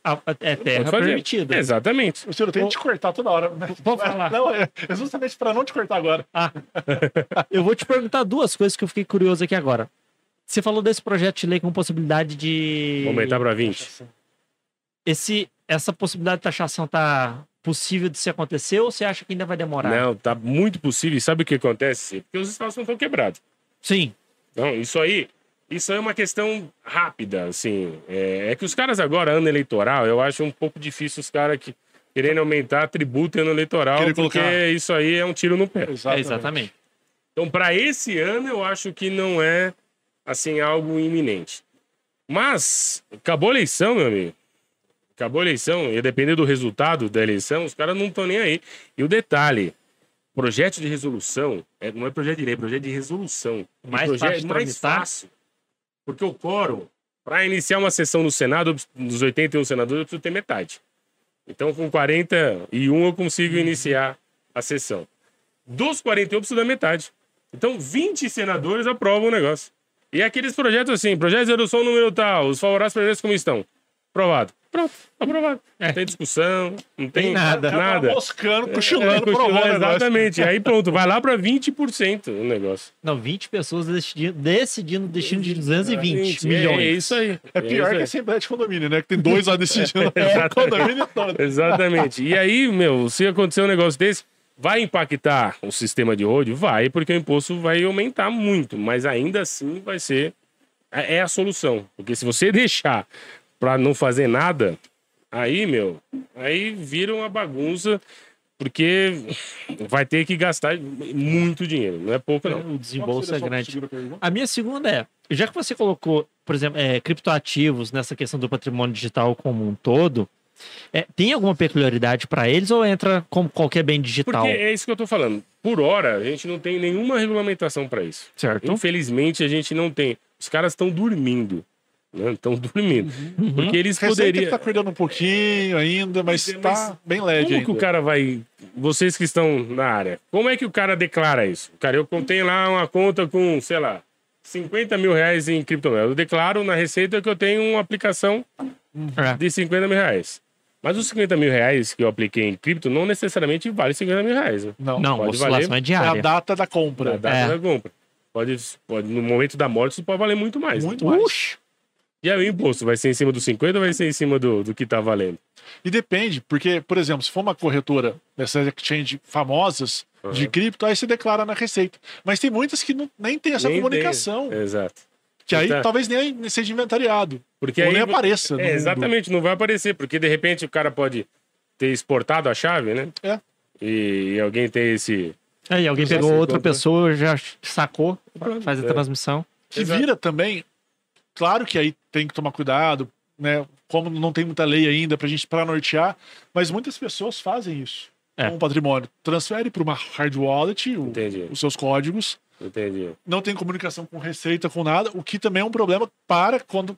A- É terra permitida. Exatamente. O senhor tem que te cortar toda hora. né? Pode falar. Não, é é justamente para não te cortar agora. Ah, eu vou te perguntar duas coisas que eu fiquei curioso aqui agora. Você falou desse projeto de lei com possibilidade de. Vou aumentar para 20. Esse, essa possibilidade de taxação tá, possível de se acontecer ou você acha que ainda vai demorar? Não, tá muito possível. E sabe o que acontece? Porque os espaços não estão quebrados. Sim. Então, isso aí, isso aí é uma questão rápida, assim. É, é que os caras agora, ano eleitoral, eu acho um pouco difícil os caras que querendo aumentar tributo em ano eleitoral, Querer porque colocar- isso aí é um tiro no pé. É, exatamente. Então, para esse ano, eu acho que não é assim algo iminente. Mas acabou a eleição, meu amigo. Acabou a eleição, e depender do resultado da eleição, os caras não estão nem aí. E o detalhe, projeto de resolução, é, não é projeto de lei, é projeto de resolução. Mais projeto- fácil mais fácil. Porque o quórum, para iniciar uma sessão no Senado, dos 81 senadores, eu preciso ter metade. Então, com 41, eu consigo iniciar a sessão. Dos 41, eu preciso da metade. Então, 20 senadores aprovam o negócio. E aqueles projetos assim, projetos de redução número tal, os favoráveis projetos como estão. Aprovado. Pronto, aprovado. Não tem discussão, não tem, Tem nada. nada. Moscando, É, cochilando, cochilando, provou o negócio. exatamente. Aí pronto, vai lá para 20% o negócio. Não, 20 pessoas decidindo, decidindo o destino de 220 Gente, milhões. É, isso aí. É pior isso que a Assembleia de Condomínio, né? Que tem dois lá decidindo o condomínio todo. Exatamente. E aí, meu, se acontecer um negócio desse, vai impactar o sistema de road? Vai, porque o imposto vai aumentar muito, mas ainda assim vai ser. É é a solução. Porque se você deixar pra não fazer nada, aí, meu, aí vira uma bagunça, porque vai ter que gastar muito dinheiro. Não é pouco, não. O desembolso é grande. A minha segunda é, já que você colocou, por exemplo, é, criptoativos nessa questão do patrimônio digital como um todo, é, tem alguma peculiaridade para eles ou entra como qualquer bem digital? Porque é isso que eu tô falando. Por hora, a gente não tem nenhuma regulamentação para isso. Certo? Infelizmente, a gente não tem. Os caras estão dormindo. Estão dormindo. Uhum. Porque eles Receita que poderiam. tá cuidando um pouquinho ainda, mas Mas tá bem leve Como ainda. que o cara vai. Vocês que estão na área, como é que o cara declara isso? Cara, eu tenho lá uma conta com, sei lá, 50 mil reais em criptomoeda. Eu declaro na Receita que eu tenho uma aplicação É. de 50 mil reais. Mas os 50 mil reais que eu apliquei em cripto não necessariamente vale 50 mil reais. Né? Não, Não, pode oscilação valer. é é a diária. data da compra. Na data É. da compra. Pode, pode, no momento da morte, isso pode valer muito mais. né? Muito mais. Uxi. E aí o imposto vai ser em cima dos 50 ou vai ser em cima do, do que tá valendo? E depende, porque, por exemplo, se for uma corretora dessas exchange famosas de Uhum. cripto, aí você declara na receita. Mas tem muitas que não, nem tem essa Nem comunicação. tem. Exato. Que aí Tá. talvez nem seja inventariado. Porque Ou aí nem apareça. É, exatamente, não vai aparecer, porque de repente o cara pode ter exportado a chave, né? É. E, e alguém tem esse. Aí alguém Já pegou outra pessoa, já sacou, faz a É. transmissão. Que Exato. vira também. Claro que aí tem que tomar cuidado, né? Como não tem muita lei ainda pra gente para nortear, mas muitas pessoas fazem isso É. com o patrimônio. Transfere para uma hard wallet o- os seus códigos, Entendi. não tem comunicação com receita, com nada, o que também é um problema para quando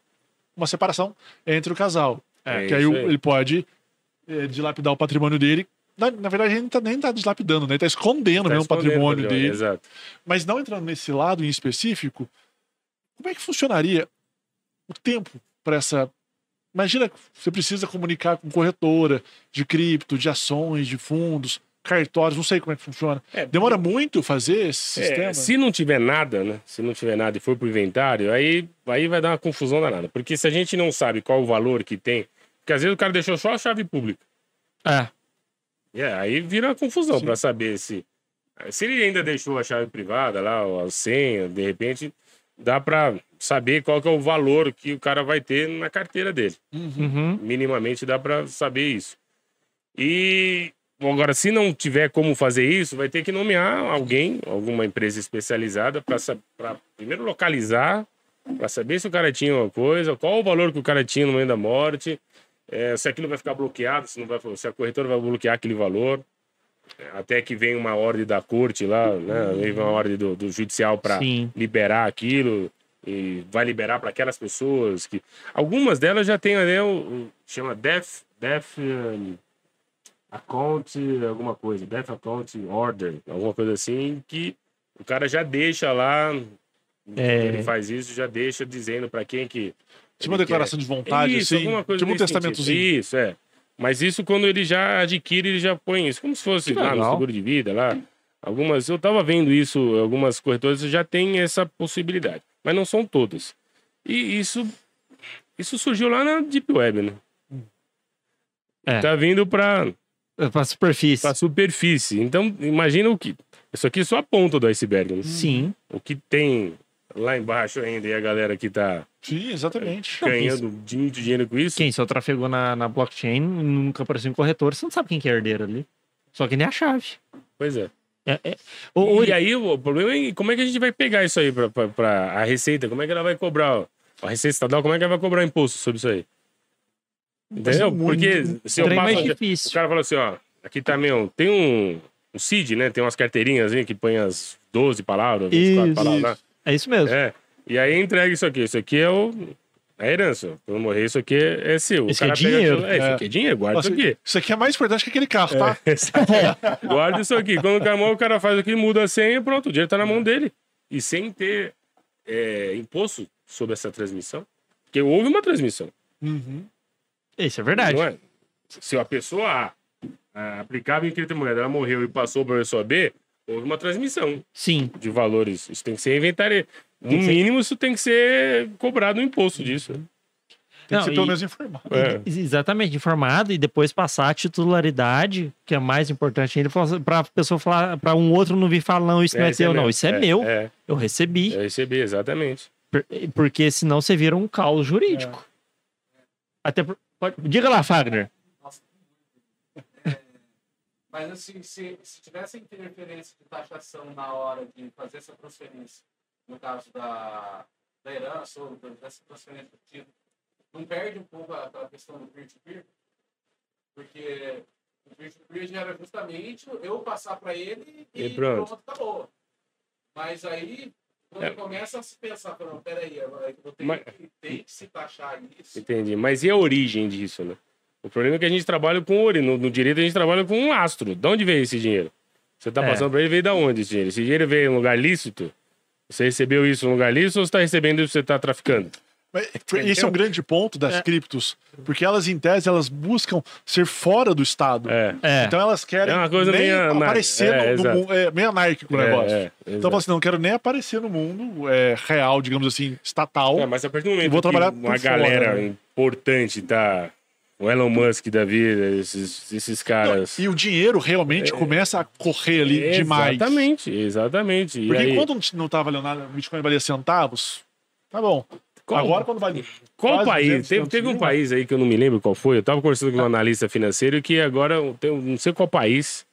uma separação entre o casal. É que aí, aí. ele pode eh, dilapidar o patrimônio dele. Na, na verdade, ele tá, nem tá dilapidando, né? Ele tá escondendo Tá mesmo o patrimônio dele. Exato. Mas não entrando nesse lado em específico, como é que funcionaria o tempo para essa. Imagina que você precisa comunicar com corretora de cripto, de ações, de fundos, cartórios, não sei como é que funciona. É, Demora muito fazer esse É, sistema? se não tiver nada, né? Se não tiver nada e for pro inventário, aí, aí vai dar uma confusão danada. Porque se a gente não sabe qual o valor que tem, porque às vezes o cara deixou só a chave pública. É. É, aí vira uma confusão para saber se. Se ele ainda deixou a chave privada lá, ou a senha, de repente, dá para saber qual que é o valor que o cara vai ter na carteira dele. Uhum. Minimamente dá para saber isso. E bom, agora, se não tiver como fazer isso, vai ter que nomear alguém, alguma empresa especializada, para primeiro localizar, para saber se o cara tinha uma coisa, qual o valor que o cara tinha no momento da morte, é, se aquilo vai ficar bloqueado, se, não vai, se a corretora vai bloquear aquele valor. é, Até que vem uma ordem da corte lá, né? Vem uma ordem do, do judicial para liberar aquilo e vai liberar para aquelas pessoas que algumas delas já tem né, o, chama death death um, account alguma coisa death account order alguma coisa assim que o cara já deixa lá É. ele faz isso já deixa dizendo para quem que Tipo uma declaração quer. de vontade, isso, assim. alguma coisa Tipo um sentido. testamentozinho. isso é mas isso quando ele já adquire ele já põe isso como se fosse lá no seguro de vida lá algumas eu tava vendo isso algumas corretoras já têm essa possibilidade mas não são todas e isso isso surgiu lá na deep web né É. tá vindo para Pra superfície. para superfície. Então, imagina o que. Isso aqui é só a ponta do iceberg. né? Sim. O que tem lá embaixo ainda e a galera que tá Sim, exatamente. ganhando de muito dinheiro com isso. Quem só trafegou na, na blockchain nunca apareceu em corretor, você não sabe quem que é herdeiro ali. Só que nem a chave. Pois é. É, é- E aí o problema é como é que a gente vai pegar isso aí pra, pra, pra a Receita? Como é que ela vai cobrar? ó? A Receita Estadual, como é que ela vai cobrar imposto sobre isso aí? Entendeu? muito- Porque se eu passo. O difícil. cara fala assim, ó, aqui tá meu, tem um, um CID, né? Tem umas carteirinhas aí que põe as 12 palavras, 24 Isso, palavras lá. É isso mesmo. É. E aí entrega isso aqui. Isso aqui é o. A herança. Quando morrer, isso aqui é, é seu. Isso aqui é cara pega dinheiro. É, isso É. aqui é dinheiro, guarda Nossa, isso aqui. isso aqui é mais importante que aquele carro, tá? Guarda isso aqui. Quando o cara morre, o cara faz aqui, muda a senha, pronto, o dinheiro tá na mão dele. E sem ter é, imposto sobre essa transmissão. Porque houve uma transmissão. Uhum. Isso é verdade. É? Se a pessoa A ah, aplicava em criptomoeda, ela morreu e passou para a pessoa B, houve uma transmissão Sim. de valores. Isso tem que ser inventariado. No mínimo, isso tem que ser cobrado um imposto disso. Tem Não, que ser pelo menos informado. É. Ex- Exatamente, informado e depois passar a titularidade, que é mais importante ainda, para a pessoa falar, para um outro não vir falar, não, isso não é isso é não, isso é, meu, É, eu recebi. eu recebi, exatamente. Por- Porque senão você vira um caos jurídico. Até por- pode- Diga lá, Fagner. Mas assim, se, se tivesse interferência de taxação na hora de fazer essa transferência, no caso da, da herança ou dessa transferência do título, não perde um pouco a- questão do peer-to-peer? Porque o peer-to-peer gera justamente eu passar para ele e, E pronto. pronto, acabou. Mas aí, quando É. começa a se pensar, não, peraí, eu eu tenho Mas- que, tem que se taxar isso. Entendi. Mas e a origem disso, né? O problema é que a gente trabalha com ori- no, no direito a gente trabalha com um lastro. De onde veio esse dinheiro? Você tá É. passando pra ele, veio da onde esse dinheiro? Esse dinheiro veio em um lugar lícito? Você recebeu isso em um lugar ou você tá recebendo isso que você tá traficando? Esse é um grande ponto das criptos, porque elas, em tese, elas buscam ser fora do Estado. É. É, Então elas querem É uma coisa nem aparecer é, no, no mundo. É meio anárquico o É, negócio. é, então assim, não quero nem aparecer no mundo é, real, digamos assim, estatal. É, mas a partir do momento Vou trabalhar que uma fora, galera né? importante tá... O Elon Musk da vida, esses, esses caras... E o dinheiro realmente começa a correr ali demais. Exatamente, exatamente. E Porque aí, quando não estava valendo nada, o Bitcoin valia centavos, tá bom. Qual- Agora quando vale. Qual quase país? 200, Teve, 300 teve um país aí que eu não me lembro qual foi. Eu tava conversando com um analista financeiro que agora tem, não sei qual país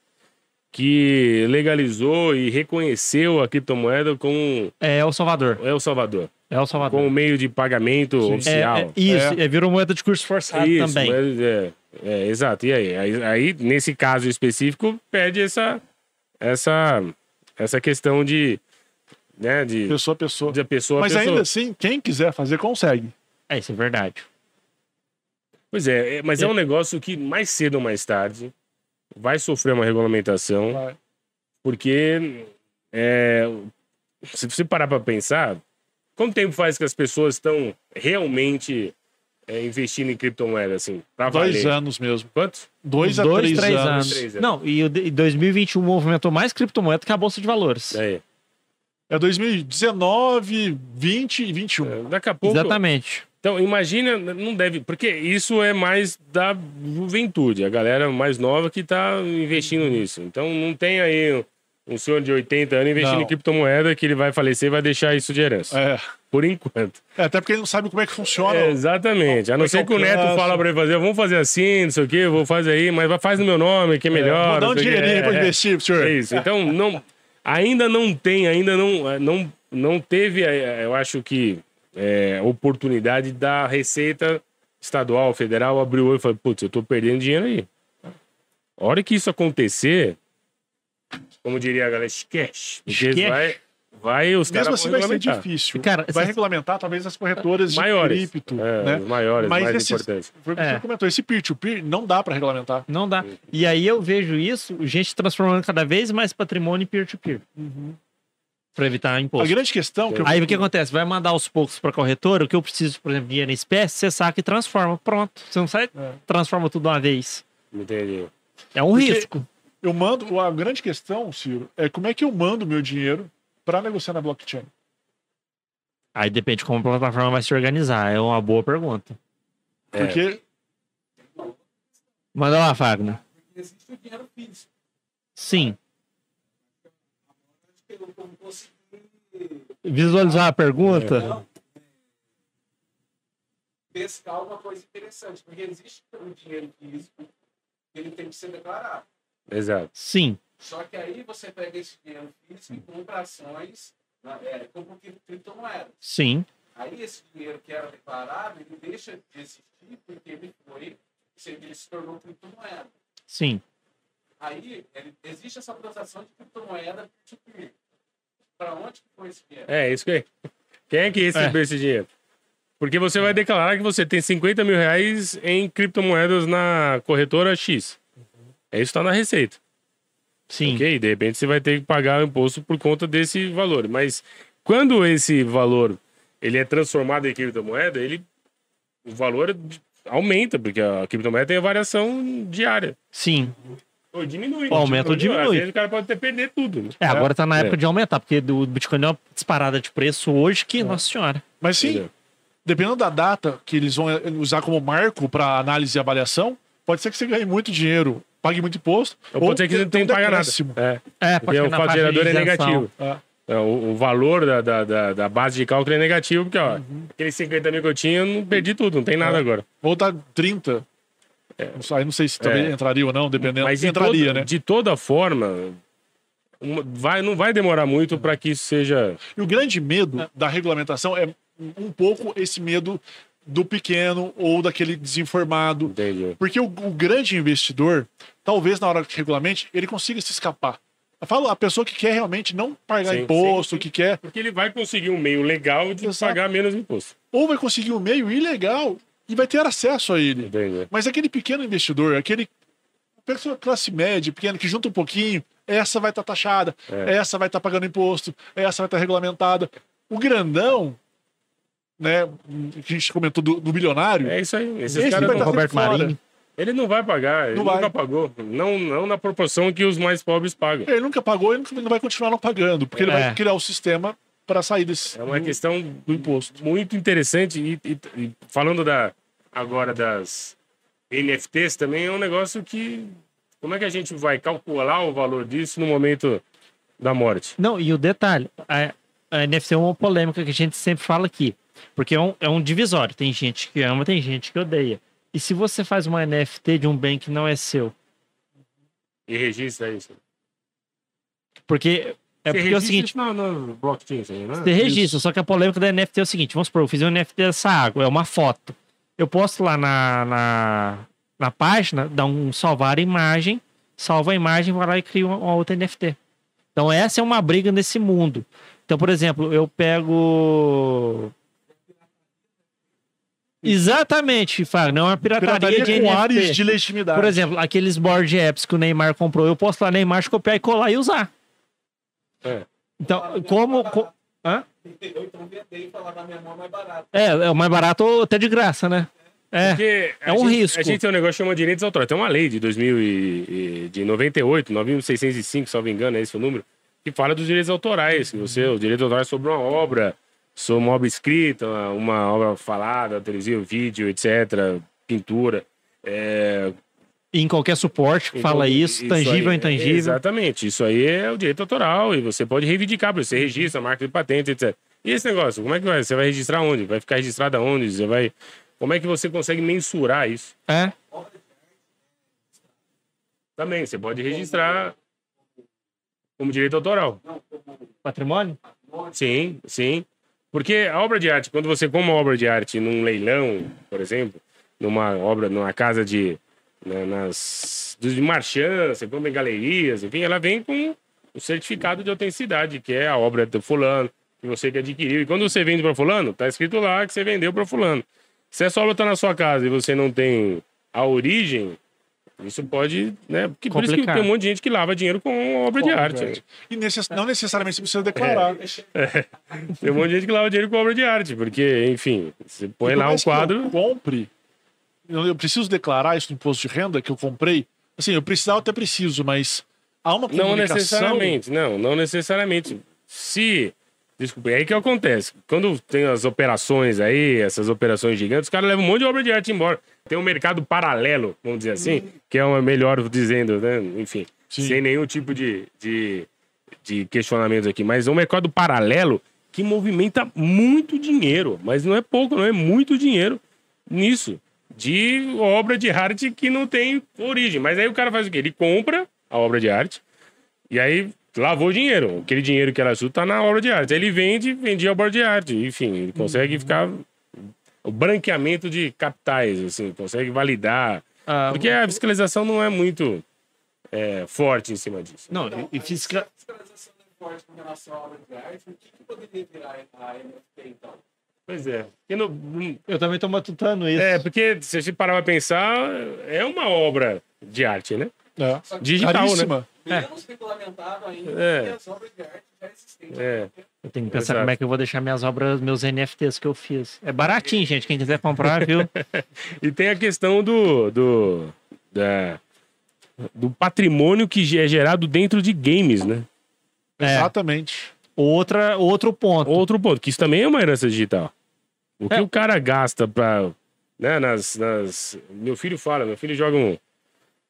que legalizou e reconheceu a criptomoeda como é El Salvador. El Salvador, É El Salvador. como meio de pagamento É, oficial. é, isso, é, virou moeda de curso forçado Isso, também. mas é, é, exato. E aí? aí? aí, nesse caso específico, perde essa, essa, essa questão de, né, de, Pessoa a pessoa. de pessoa Mas pessoa. ainda assim, quem quiser fazer, consegue. É, isso é verdade. Pois é, é, mas é um negócio que mais cedo ou mais tarde vai sofrer uma regulamentação, Vai. porque é, se você parar para pensar, quanto tempo faz que as pessoas estão realmente é, investindo em criptomoeda, assim, pra Dois valer? anos mesmo. Quantos? Dois Uns a dois, três, três anos. anos. Três anos. Não, e o e 2021 movimentou mais criptomoeda que a Bolsa de Valores. É, É 2019, 20 e 21. é, daqui a pouco. Exatamente. Então, imagina, não deve. Porque isso é mais da juventude, a galera mais nova que tá investindo nisso. Então, não tem aí um, senhor de 80 anos investindo Não. em criptomoeda que ele vai falecer e vai deixar isso de herança. É. Por enquanto. É, Até porque ele não sabe como é que funciona. É, exatamente. A não é ser que o neto alcança? fala pra ele fazer, vamos fazer assim, não sei o quê, vou fazer aí, mas faz no meu nome, que é melhor. Vou dar um dinheirinho pra É, investir, senhor. é isso. Então, não, ainda não tem, ainda não, não, não teve, eu acho que, é, oportunidade da Receita Estadual, Federal, abrir o olho e falar, putz, eu tô perdendo dinheiro aí. A hora que isso acontecer, como diria a galera, esquece. Esquece. vai, vai os Mesmo caras assim vão vai ser regulamentar. difícil. Cara, vai regulamentar talvez as corretoras de Maiores. cripto, É, né? maiores, Mas mais esses- importantes. Foi o que É. você comentou, esse peer-to-peer não dá pra regulamentar. Não dá. E aí eu vejo isso, gente transformando cada vez mais patrimônio em peer-to-peer. Pra evitar A imposto. grande questão que eu Aí o que acontece? Vai mandar aos poucos pra corretora, o que eu preciso, por exemplo, dinheiro em espécie, você saca e transforma. Pronto. Você não sai, É. transforma tudo de uma vez. Entendi. É um Porque- risco. Eu mando, a grande questão, Ciro, é como é que eu mando meu dinheiro pra negociar na blockchain. Aí depende de como a plataforma vai se organizar. É uma boa pergunta. É. Porque Manda lá, Fagner. existe o dinheiro físico. Sim. Consegui. Visualizar a pergunta? Não, é, pescar uma coisa interessante, porque existe o dinheiro físico, ele tem que ser declarado. Exato. Sim. Só que aí você pega esse dinheiro físico e compra ações, é, compra cri- criptomoedas. Sim. Aí esse dinheiro que era declarado, ele deixa de existir porque ele foi, ele se tornou criptomoeda. Sim. Aí ele- existe essa transação de criptomoeda. Para onde que foi esse dinheiro? É, isso que é. Quem é que recebeu esse dinheiro? Porque você vai declarar que você tem 50 mil reais em criptomoedas na corretora X. É isso que tá na receita. Sim. Ok? De repente você vai ter que pagar o imposto por conta desse valor. Mas quando esse valor ele é transformado em criptomoeda, ele o valor aumenta, porque a criptomoeda tem a variação diária. Sim. Ou diminui. Ou aumenta ou diminui. Às vezes o cara pode até perder tudo. né? É, agora tá na É. época de aumentar, porque do Bitcoin deu uma disparada de preço hoje que, nossa senhora. Mas sim, Entendeu? dependendo da data que eles vão usar como marco para análise e avaliação, pode ser que você ganhe muito dinheiro, pague muito imposto. Ou pode ser que você não tenha que pagar nada. É. É, Porque o fato gerador é negativo. É. É, O, o valor da, da, da, da base de cálculo é negativo, porque ó, Uhum. aqueles 50 mil que eu tinha, eu não perdi tudo, não tem nada agora. Ou tá 30. Não sei, não sei se também É. entraria ou não, dependendo. Mas de, entraria, toda, né? de toda forma, vai, não vai demorar muito para que isso seja. E o grande medo da regulamentação é um pouco esse medo do pequeno ou daquele desinformado. Entende? Porque o, o grande investidor, talvez na hora que regulamente, ele consiga se escapar. Eu falo a pessoa que quer realmente não pagar Sim, imposto, sim, sim. que quer, Porque ele vai conseguir um meio legal de Exato. pagar menos imposto. ou vai conseguir um meio ilegal e vai ter acesso a ele. Entende? Mas aquele pequeno investidor, aquele pessoa classe média, pequena, que junta um pouquinho, essa vai estar taxada, É. essa vai estar pagando imposto, essa vai estar regulamentada. O grandão, né, que a gente comentou do, do bilionário, É isso aí. Esses esse caras vai não- estar Roberto. Marinho. Ele não vai pagar, ele Não vai. nunca pagou. Não, não na proporção que os mais pobres pagam. Ele nunca pagou e nunca- não vai continuar não pagando, porque ele É. vai criar o sistema para sair desse É uma do- questão do imposto. muito interessante. E, e- e falando da, agora das NFTs também, é um negócio que. Como é que a gente vai calcular o valor disso no momento da morte? Não, e o detalhe, a, a NFC é uma polêmica que a gente sempre fala aqui. Porque é um, é um divisório. Tem gente que ama, tem gente que odeia. E se você faz uma NFT de um bem que não é seu? E registra isso. Porque é Você porque é o seguinte, no, no blockchain, né? você registra, só que a polêmica da NFT é o seguinte, vamos supor, eu fiz um NFT dessa água, é uma foto. Eu posto lá na, na, na página, dá um salvar a imagem, salva a imagem, vai lá e cria uma, uma outra NFT. Então essa é uma briga nesse mundo. Então, por exemplo, eu pego... Exatamente, Fábio, não é uma pirataria, Pirataria de com NFT. áreas de legitimidade. Por exemplo, aqueles board apps que o Neymar comprou, eu posso lá Neymar, copiar e colar e usar. É. Então, como... co- Hã? Entendeu? Vender falar na minha mão mais barato. É, é o mais barato ou até de graça, né? É. Porque É um gente- risco. A gente tem um negócio que chama direitos autorais. Tem uma lei de 2000 e, e- de 98, 9605, se não me engano, é esse o número, que fala dos direitos autorais. Que você, o direito autoral é sobre uma obra, sobre uma obra escrita, uma, obra falada, televisivo, vídeo, etc., pintura. É, em qualquer suporte fala então, isso, tangível ou intangível. Exatamente. Isso aí é o direito autoral e você pode reivindicar, você registra marca de patente, etc. E esse negócio, como é que vai? Você vai registrar onde? Vai ficar registrado aonde? Você vai... Como é que você consegue mensurar isso? É. Também, você pode registrar como direito autoral. Patrimônio? Sim, sim. Porque a obra de arte, quando você compra uma obra de arte num leilão, por exemplo, numa obra, numa casa de. né, nas. de marchand, você compra em galerias, enfim, ela vem com o certificado de autenticidade, que é a obra do fulano, que você que adquiriu. E quando você vende para fulano, tá escrito lá que você vendeu para fulano. Se essa obra tá na sua casa e você não tem a origem, isso pode, né? Porque por isso que tem um monte de gente que lava dinheiro com obra de arte. E necess- não necessariamente você precisa declarar. Tem um monte de gente que lava dinheiro com obra de arte, porque, enfim, você põe E lá um mais que quadro. Eu compre. Eu, eu preciso declarar isso no imposto de renda que eu comprei. Assim, eu precisava até preciso, mas há uma Não comunicação. necessariamente, não, não necessariamente. Se Desculpa, é aí que acontece. Quando tem as operações aí, essas operações gigantes, os caras levam um monte de obra de arte embora. Tem um mercado paralelo, vamos dizer assim, que é uma melhor dizendo, né? Enfim, Sim. sem nenhum tipo de, de, de questionamentos aqui. Mas é um mercado paralelo que movimenta muito dinheiro. Mas não é pouco, não é muito dinheiro nisso. De obra de arte que não tem origem. Mas aí o cara faz o quê? Ele compra a obra de arte e aí lavou o dinheiro. Aquele dinheiro que era sua tá na obra de arte. Aí ele vende, vendia a obra de arte. Enfim, ele consegue ficar. O branqueamento de capitais, assim, consegue validar. Ah, Porque a fiscalização não é muito é, forte em cima disso. Não, e fiscal... A fiscalização não é forte com relação à obra de arte. O que, que poderia virar a NFT, então? Pois é. No- no- eu também tô matutando isso. é, porque se a gente parar pra pensar, é uma obra de arte, né? É. Digital, né? Regulamentado ainda É. que as obras de arte já existentes. É. Eu tenho que pensar Exato. como é que eu vou deixar minhas obras, meus NFTs que eu fiz. É baratinho, gente. Quem quiser comprar, viu? E tem a questão do, do, da- do patrimônio que é gerado dentro de games, né? É. Exatamente. Outra, outro ponto. Outro ponto, que isso também é uma herança digital. O que É. o cara gasta pra. Né, nas, nas... Meu filho fala, meu filho joga um,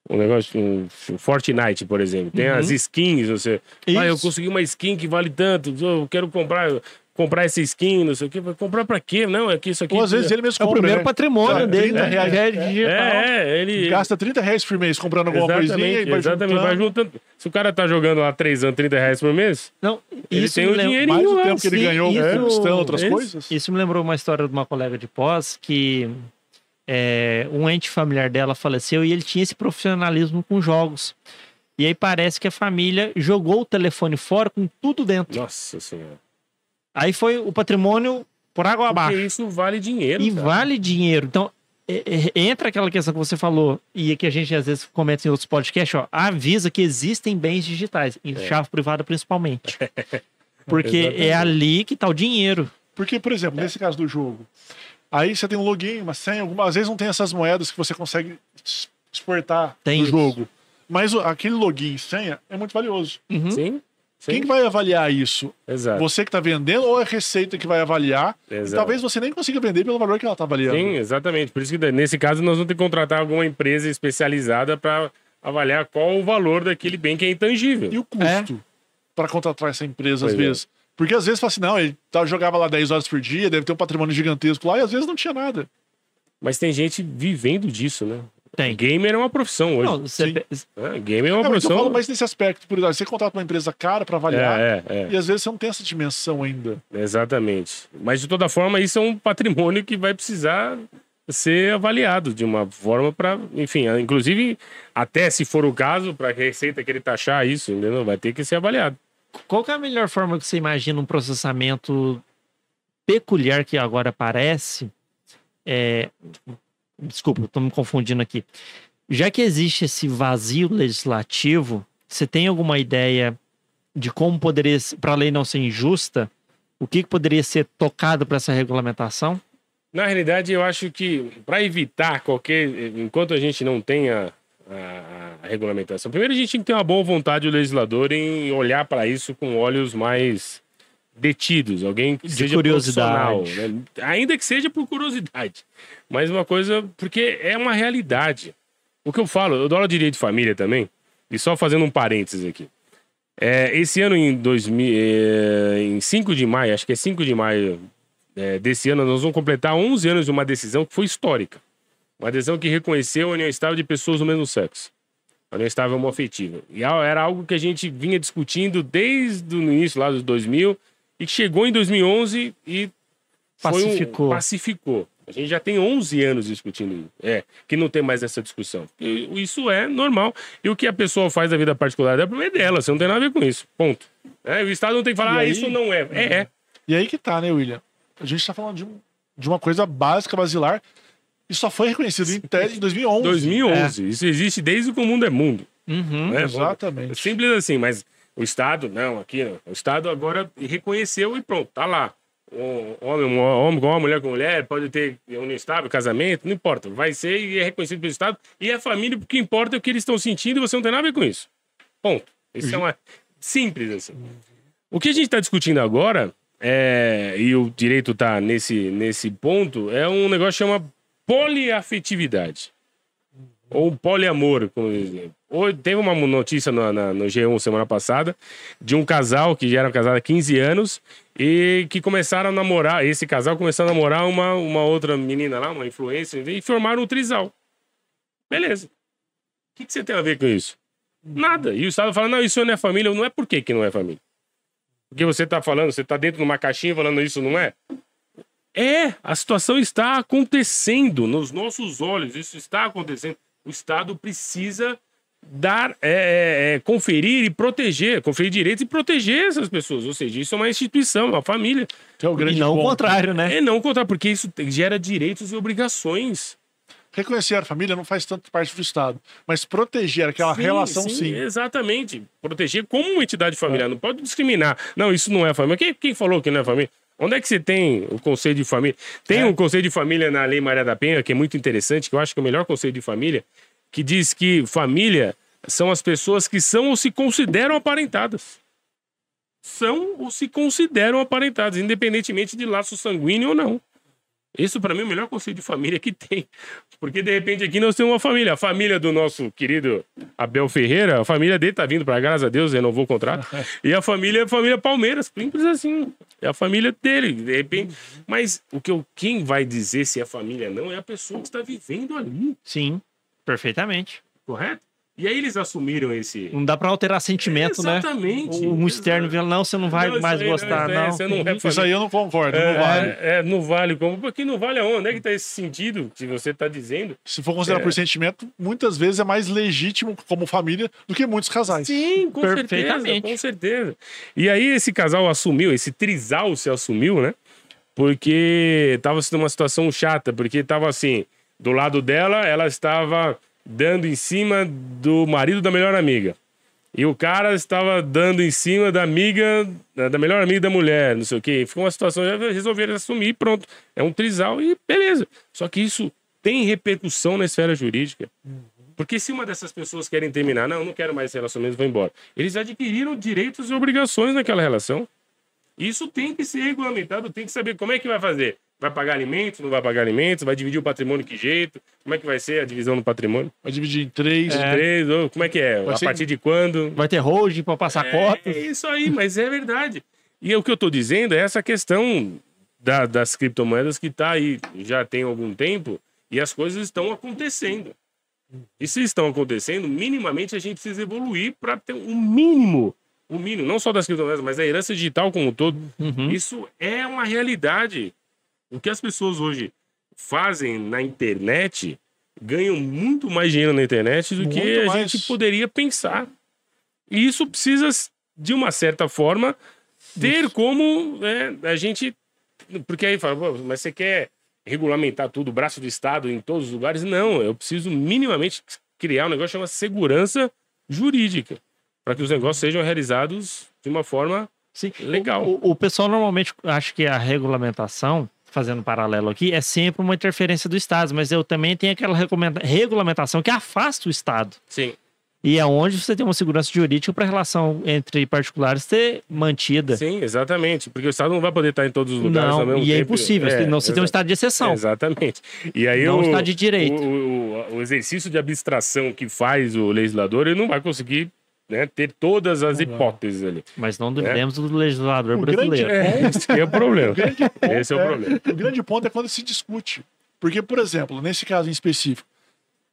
um negócio, um Fortnite, por exemplo. Tem Uhum. as skins, você. Ah, eu Isso. consegui uma skin que vale tanto, eu quero comprar, comprar essa skin, não sei o quê. Comprar pra quê? Não, é que isso aqui. Ou às vezes ele mesmo É o compra, primeiro né? patrimônio É, dele, 30 né? reais. Já é digital. É, é, ele. Gasta 30 reais por mês comprando alguma coisinha e Exatamente, vai exatamente. juntando. Vai juntando. Se o cara tá jogando lá 3 anos, 30 reais por mês, Não, ele isso tem o lembra- dinheirinho Mais o lá. tempo que ele sim, ganhou isso- conquistando outras isso- coisas. Isso me lembrou uma história de uma colega de pós que é, um ente familiar dela faleceu e ele tinha esse profissionalismo com jogos. E aí parece que a família jogou o telefone fora com tudo dentro. Nossa senhora. Aí foi o patrimônio por água Porque abaixo. isso vale dinheiro. E cara. vale dinheiro. Então, é- é- entra aquela questão que você falou e que a gente às vezes comenta em outros podcasts, ó, avisa que existem bens digitais, em chave privada principalmente. Porque é ali que tá o dinheiro. Porque, por exemplo, nesse caso do jogo, aí você tem um login, uma senha, algumas às vezes não tem essas moedas que você consegue exportar Tem do isso. jogo. Mas aquele login e senha é muito valioso. Uhum. Sim. sim. Quem que vai avaliar isso? Exato. Você que está vendendo ou é a Receita que vai avaliar? E Exato. talvez você nem consiga vender pelo valor que ela está avaliando. Sim, exatamente. Por isso que nesse caso nós vamos ter que contratar alguma empresa especializada para avaliar qual o valor daquele bem que é intangível. E o custo para contratar essa empresa, às Pois é. vezes? Porque às vezes fala assim, não, ele tá- jogava lá 10 horas por dia, deve ter um patrimônio gigantesco lá, e às vezes não tinha nada. Mas tem gente vivendo disso, né? Tem. Gamer é uma profissão hoje. Não, você né? Gamer é uma Não, mas eu profissão. falo mais nesse aspecto, por exemplo, você contrata uma empresa cara para avaliar, É, é, é. e às vezes você não tem essa dimensão ainda. Exatamente. Mas de toda forma, isso é um patrimônio que vai precisar ser avaliado de uma forma para, enfim, inclusive até se for o caso para a receita querer taxar isso, entendeu? Vai ter que ser avaliado. Qual é a melhor forma que você imagina um processamento peculiar que agora aparece? É... Desculpa, estou me confundindo aqui. Já que existe esse vazio legislativo, você tem alguma ideia de como poderia, para a lei não ser injusta, o que, que poderia ser tocado para essa regulamentação? Na realidade, eu acho que para evitar qualquer, enquanto a gente não tenha a, a regulamentação, primeiro a gente tem que ter uma boa vontade do legislador em olhar para isso com olhos mais detidos, alguém que De seja curiosidade. né? ainda que seja por curiosidade, mas uma coisa porque é uma realidade. O que eu falo, eu dou aula de direito de família também, e só fazendo um parênteses aqui. É, esse ano, em, 2000, é, em 5 de maio, acho que é 5 de maio é, desse ano, nós vamos completar 11 anos de uma decisão que foi histórica. Uma decisão que reconheceu a união estável de pessoas do mesmo sexo. A união estável homoafetiva. E era algo que a gente vinha discutindo desde o início lá dos 2000 e que chegou em 2011 e foi um- Pacificou. pacificou. A gente já tem 11 anos discutindo isso. É, que não tem mais essa discussão. E isso é normal. E o que a pessoa faz da vida particular dela, é dela. Você não tem nada a ver com isso. Ponto. É, o Estado não tem que falar, ah, aí- isso não é. É, é. E aí que tá, né, William? A gente tá falando de, um- de uma coisa básica, basilar, e só foi reconhecido em tese em 2011. 2011. Isso existe desde que o mundo é mundo. Uhum. né? Exatamente. Simples assim, mas o Estado, não, aqui, não. o Estado agora reconheceu e pronto, tá lá. Um homem, homem com uma mulher com mulher, pode ter união estável, casamento, não importa. Vai ser e é reconhecido pelo Estado. E a família, porque importa é o que eles estão sentindo e você não tem nada a ver com isso. Ponto. Isso é uma. Simples assim. O que a gente está discutindo agora é, e o direito tá nesse, nesse ponto, é um negócio que chama poliafetividade. Ou poliamor, como dizem. Teve uma notícia no, na, no G1 semana passada de um casal que já era casado há 15 anos e que começaram a namorar. Esse casal começou a namorar uma, uma outra menina lá, uma influencer, e formaram um trisal. Beleza. O que, que você tem a ver com isso? Nada. E o Estado fala: não, isso não é família. Não é por que não é família. Porque você está falando, você está dentro de uma caixinha falando isso, não é? É, a situação está acontecendo nos nossos olhos, isso está acontecendo. O Estado precisa dar, é, é, é, conferir e proteger, conferir direitos e proteger essas pessoas. Ou seja, isso é uma instituição, uma família. Que é o grande E não o ponto. contrário, né? É não o contrário, porque isso gera direitos e obrigações. Reconhecer a família não faz tanto parte do Estado, mas proteger aquela Sim, relação, sim. Exatamente. Proteger como uma entidade familiar. Não pode discriminar. Não, isso não é família. Quem, quem falou que não é família? Onde é que você tem o conselho de família? Tem É. um conselho de família na Lei Maria da Penha, que é muito interessante, que eu acho que é o melhor conselho de família, que diz que família são as pessoas que são ou se consideram aparentadas. São ou se consideram aparentadas, independentemente de laço sanguíneo ou não. Isso, para mim, é o melhor conselho de família que tem. Porque, de repente, aqui nós temos uma família. A família do nosso querido Abel Ferreira, a família dele tá vindo para graças a Deus, renovou o contrato. e a família é a família Palmeiras, simples assim. É a família dele, de repente. Mas o que eu, quem vai dizer se é família ou não é a pessoa que está vivendo ali, Sim, perfeitamente. correto? E aí eles assumiram esse. Não dá pra alterar sentimento, né? Exatamente. Um externo vendo, não, você não vai Não, mais aí, gostar, isso aí, não. você não é Isso aí eu não concordo, não vale. É, é, não vale como. Porque não vale aonde? Onde é que tá esse sentido que você tá dizendo? Se for considerar É. por sentimento, muitas vezes é mais legítimo como família do que muitos casais. Sim, com certeza, com certeza. E aí esse casal assumiu, esse trisal se assumiu, né? Porque tava sendo uma situação chata, porque tava assim, do lado dela, ela estava dando em cima do marido da melhor amiga. E o cara estava dando em cima da amiga, da melhor amiga da mulher, não sei o quê. Ficou uma situação, resolveram assumir pronto. É um trisal e beleza. Só que isso tem repercussão na esfera jurídica. Porque se uma dessas pessoas querem terminar, não, não quero mais esse relacionamento, vou embora. Eles adquiriram direitos e obrigações naquela relação. Isso tem que ser regulamentado, tem que saber como é que vai fazer. Vai pagar alimentos, não vai pagar alimentos, vai dividir o patrimônio que jeito, como é que vai ser a divisão do patrimônio? Vai dividir em três. É. Três, ou como é que é? Vai a ser- partir de quando? Vai ter holding pra passar É, cotas. é isso aí, mas é verdade. E o que eu tô dizendo é essa questão da- das criptomoedas que tá aí já tem algum tempo e as coisas estão acontecendo. E se estão acontecendo, minimamente a gente precisa evoluir para ter um mínimo, o mínimo, não só das criptomoedas, mas da herança digital como um todo. Uhum. Isso é uma realidade. O que as pessoas hoje fazem na internet ganham muito mais dinheiro na internet do que Muito a mais. gente poderia pensar. E isso precisa, de uma certa forma, ter como né, a gente. Porque aí fala, "Pô, mas você quer regulamentar tudo, o braço do Estado em todos os lugares? Não, eu preciso minimamente criar um negócio que chama segurança jurídica. Para que os negócios sejam realizados de uma forma Sim. legal. O, o pessoal normalmente acha que a regulamentação, fazendo um paralelo aqui, é sempre uma interferência do Estado, mas eu também tenho aquela regulamentação que afasta o Estado. Sim. E é onde você tem uma segurança jurídica para a relação entre particulares ser mantida. Sim, exatamente. Porque o Estado não vai poder estar em todos os lugares ao Não, mesmo e é tempo. impossível, senão você tem um estado de exceção. Exatamente. E aí Não o, está de direito. O, o- o exercício de abstração que faz o legislador, ele não vai conseguir né, ter todas as hipóteses ali. Mas não duvidemos do legislador O grande brasileiro. É, esse é o problema. Esse é o É, problema. O grande ponto é quando se discute. Porque, por exemplo, nesse caso em específico,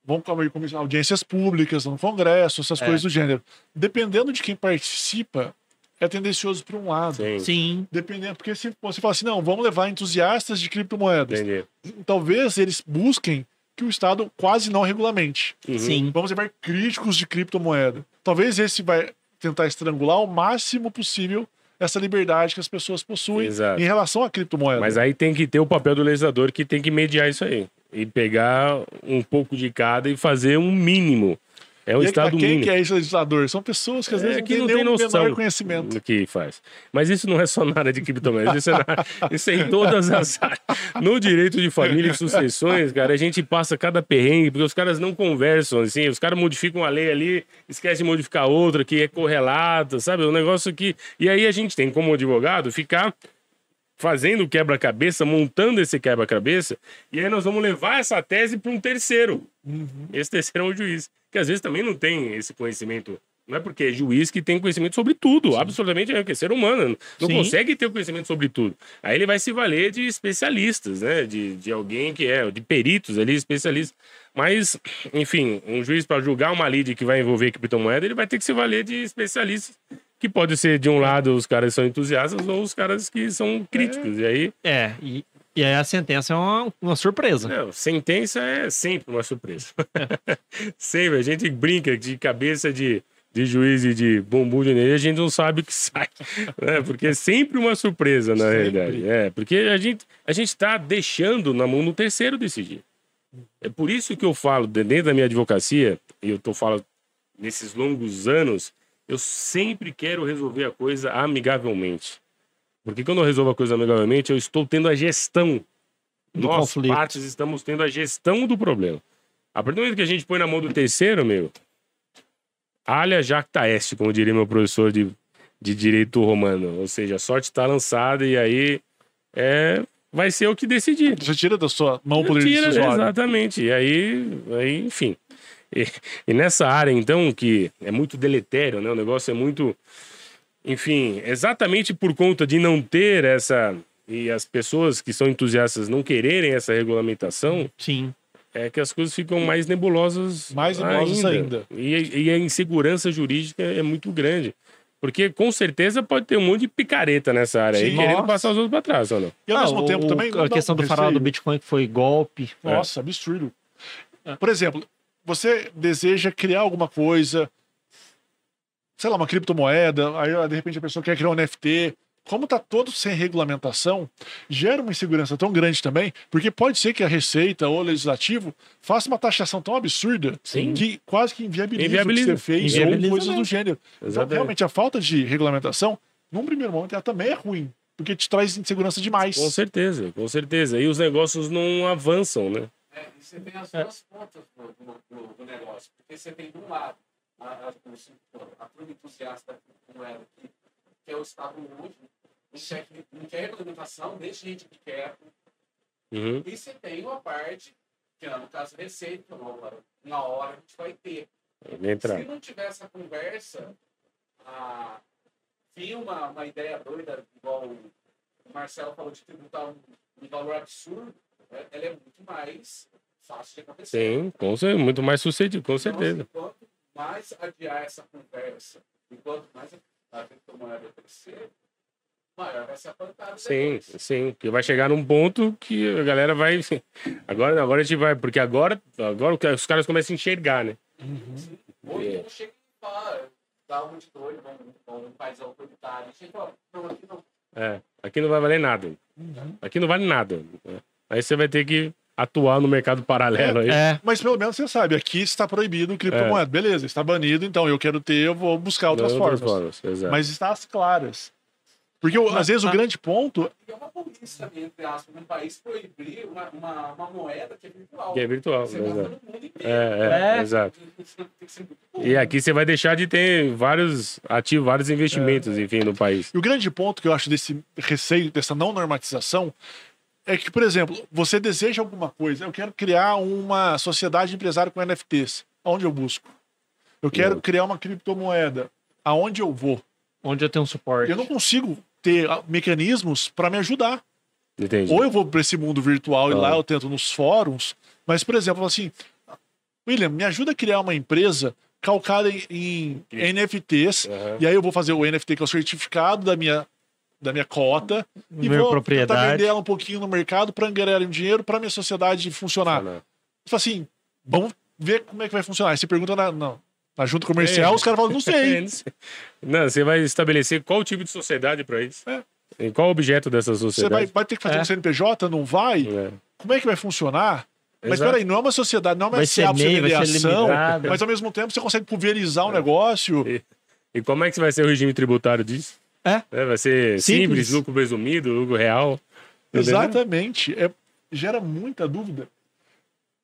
vamos com com audiências públicas, no Congresso, essas É. coisas do gênero. Dependendo de quem participa, é tendencioso para um lado. Sim, Sim. Dependendo, porque se você fala assim, não, vamos levar entusiastas de criptomoedas. entendi. Talvez eles busquem que o Estado quase não regulamente. Uhum. Sim. Vamos levar críticos de criptomoeda. Talvez esse vai tentar estrangular o máximo possível essa liberdade que as pessoas possuem Exato. em relação à criptomoeda. Mas aí tem que ter o papel do legislador que tem que mediar isso aí. E pegar um pouco de cada e fazer um mínimo. É um E estado quem mínimo. que é esse legislador? São pessoas que às É, vezes que não têm o noção menor conhecimento. do que faz. Mas isso não é só na área de criptomoedas, isso é, na- isso é em todas as áreas. No direito de família e sucessões, cara, a gente passa cada perrengue, porque os caras não conversam, assim, os caras modificam a lei ali, esquecem de modificar outra que é correlata, sabe? Um negócio que. E aí a gente tem, como advogado, ficar fazendo o quebra-cabeça, montando esse quebra-cabeça, e aí nós vamos levar essa tese para um terceiro. Esse terceiro é um juiz, que às vezes também não tem esse conhecimento. Não é porque é juiz que tem conhecimento sobre tudo, absolutamente é é ser humano, não Sim. consegue ter o conhecimento sobre tudo. Aí ele vai se valer de especialistas, né? De, de alguém que é, de peritos ali, especialistas. Mas, enfim, um juiz para julgar uma lide que vai envolver criptomoeda, ele vai ter que se valer de especialistas, que pode ser de um lado os caras são entusiastas ou os caras que são críticos. E aí, É, e, e aí a sentença é uma, uma surpresa. não, sentença é sempre uma surpresa. sempre. A gente brinca de cabeça de, de juiz e de bumbum de energia, a gente não sabe o que sai. Né? Porque é sempre uma surpresa, na Sempre. realidade. É, porque a gente a gente está deixando na mão do terceiro decidir. É por isso que eu falo, de- dentro da minha advocacia, e eu tô falando nesses longos anos, eu sempre quero resolver a coisa amigavelmente. Porque quando eu resolvo a coisa amigavelmente, eu estou tendo a gestão. Do Nós, conflito. partes, estamos tendo a gestão do problema. A partir do momento que a gente põe na mão do terceiro, meu, alha jacta est, como diria meu professor de, de direito romano. Ou seja, a sorte está lançada e aí é, vai ser o que decidir. Você tira da sua mão o poder Tira, decisório. exatamente. E aí, aí enfim. E, e nessa área, então, que é muito deletério, né? O negócio é muito. Enfim, exatamente por conta de não ter essa. E as pessoas que são entusiastas não quererem essa regulamentação, Sim. é que as coisas ficam mais nebulosas. Mais nebulosas ainda. E, e a insegurança jurídica é muito grande. Porque com certeza pode ter um monte de picareta nessa área aí, Sim. querendo Nossa. passar os outros para trás, ou não? E ao Ah, mesmo o- tempo o- também. não A questão do farol do. Bitcoin que foi golpe. Nossa, absurdo. Por exemplo, você deseja criar alguma coisa, sei lá, uma criptomoeda, aí de repente a pessoa quer criar um NFT. Como tá todo sem regulamentação, gera uma insegurança tão grande também, porque pode ser que a Receita ou o Legislativo faça uma taxação tão absurda Sim. que quase que inviabiliza, Inviabiliza. o que você fez Inviabiliza ou coisas mesmo. do gênero. Então, Exatamente. realmente, a falta de regulamentação, num primeiro momento, ela também é ruim, porque te traz insegurança demais. Com certeza, com certeza. E os negócios não avançam, né? É, e você tem as duas pontas do- do negócio. Porque você tem, de um lado, a, a, turma entusiasta como ela, que, que é o Estado hoje, não quer, regulamentação, deixa a gente que quer. Uhum. E você tem uma parte, que é, no caso, receita, uma, hora a gente vai ter. Entrar. Se não tiver essa conversa, ah, uma, uma ideia doida, igual o Marcelo falou de tributar um, um valor absurdo, né, ela é muito mais fácil de acontecer. Sim, com cer- muito mais sucedido, com certeza. Mais adiar essa conversa e quanto mais a criptomoeda crescer, maior vai ser a pancada. Sim, depois. sim. Porque vai chegar num ponto que a galera vai. Agora, agora a gente vai. Porque agora, agora que os caras começam a enxergar, né? Ou É. então chega e fala, dá um de doido, um, um país autoritário, chega e não, aqui não. É. Aqui não vai valer nada. Aqui não vale nada. né? Aí você vai ter que atuar no mercado paralelo aí. É, Mas pelo menos você sabe, aqui está proibido criptomoeda. Beleza, está banido, então eu quero ter, eu vou buscar outras De formas. Mas está às claras. Porque o- às vezes o grande ponto. É uma burrice também, entre aspas, num país proibir uma, uma, uma moeda que é virtual. Que é virtual. Você Exato. no mundo inteiro. É, é, É. exato. Tem que ser muito burro. E aqui você vai deixar de ter vários ativos, vários investimentos, enfim, no país. E o grande ponto que eu acho desse receio, dessa não normatização, é que, por exemplo, você deseja alguma coisa. Eu quero criar uma sociedade empresária com NFTs. Aonde eu busco? Eu quero criar uma criptomoeda. Aonde eu vou? onde eu tenho um suporte. Eu não consigo ter ah, mecanismos para me ajudar. Entendi. Ou eu vou para esse mundo virtual e lá eu tento nos fóruns, mas, por exemplo, assim, William, me ajuda a criar uma empresa calcada em, em NFTs, Aham. e aí eu vou fazer o NFT, que é o certificado da minha, da minha cota, e Minha vou tentar propriedade. vender ela um pouquinho no mercado para angariar um dinheiro para minha sociedade funcionar. Não. Fala assim, vamos ver como é que vai funcionar. Aí você pergunta na, na, na junta comercial, É. os caras falam, não sei. Não, você vai estabelecer qual tipo de sociedade para isso. É. E qual o objeto dessa Você vai, sociedade. vai ter que fazer É. um CNPJ? Não vai? É. Como é que vai funcionar? Mas Exato. peraí, não é uma sociedade, não é uma Vai ser SA pra você MEI, vai ser mas ao mesmo tempo você consegue pulverizar o negócio. E como é que vai ser o regime tributário disso? É. vai ser simples, Simples. lucro presumido, lucro real. Exatamente. É, gera muita dúvida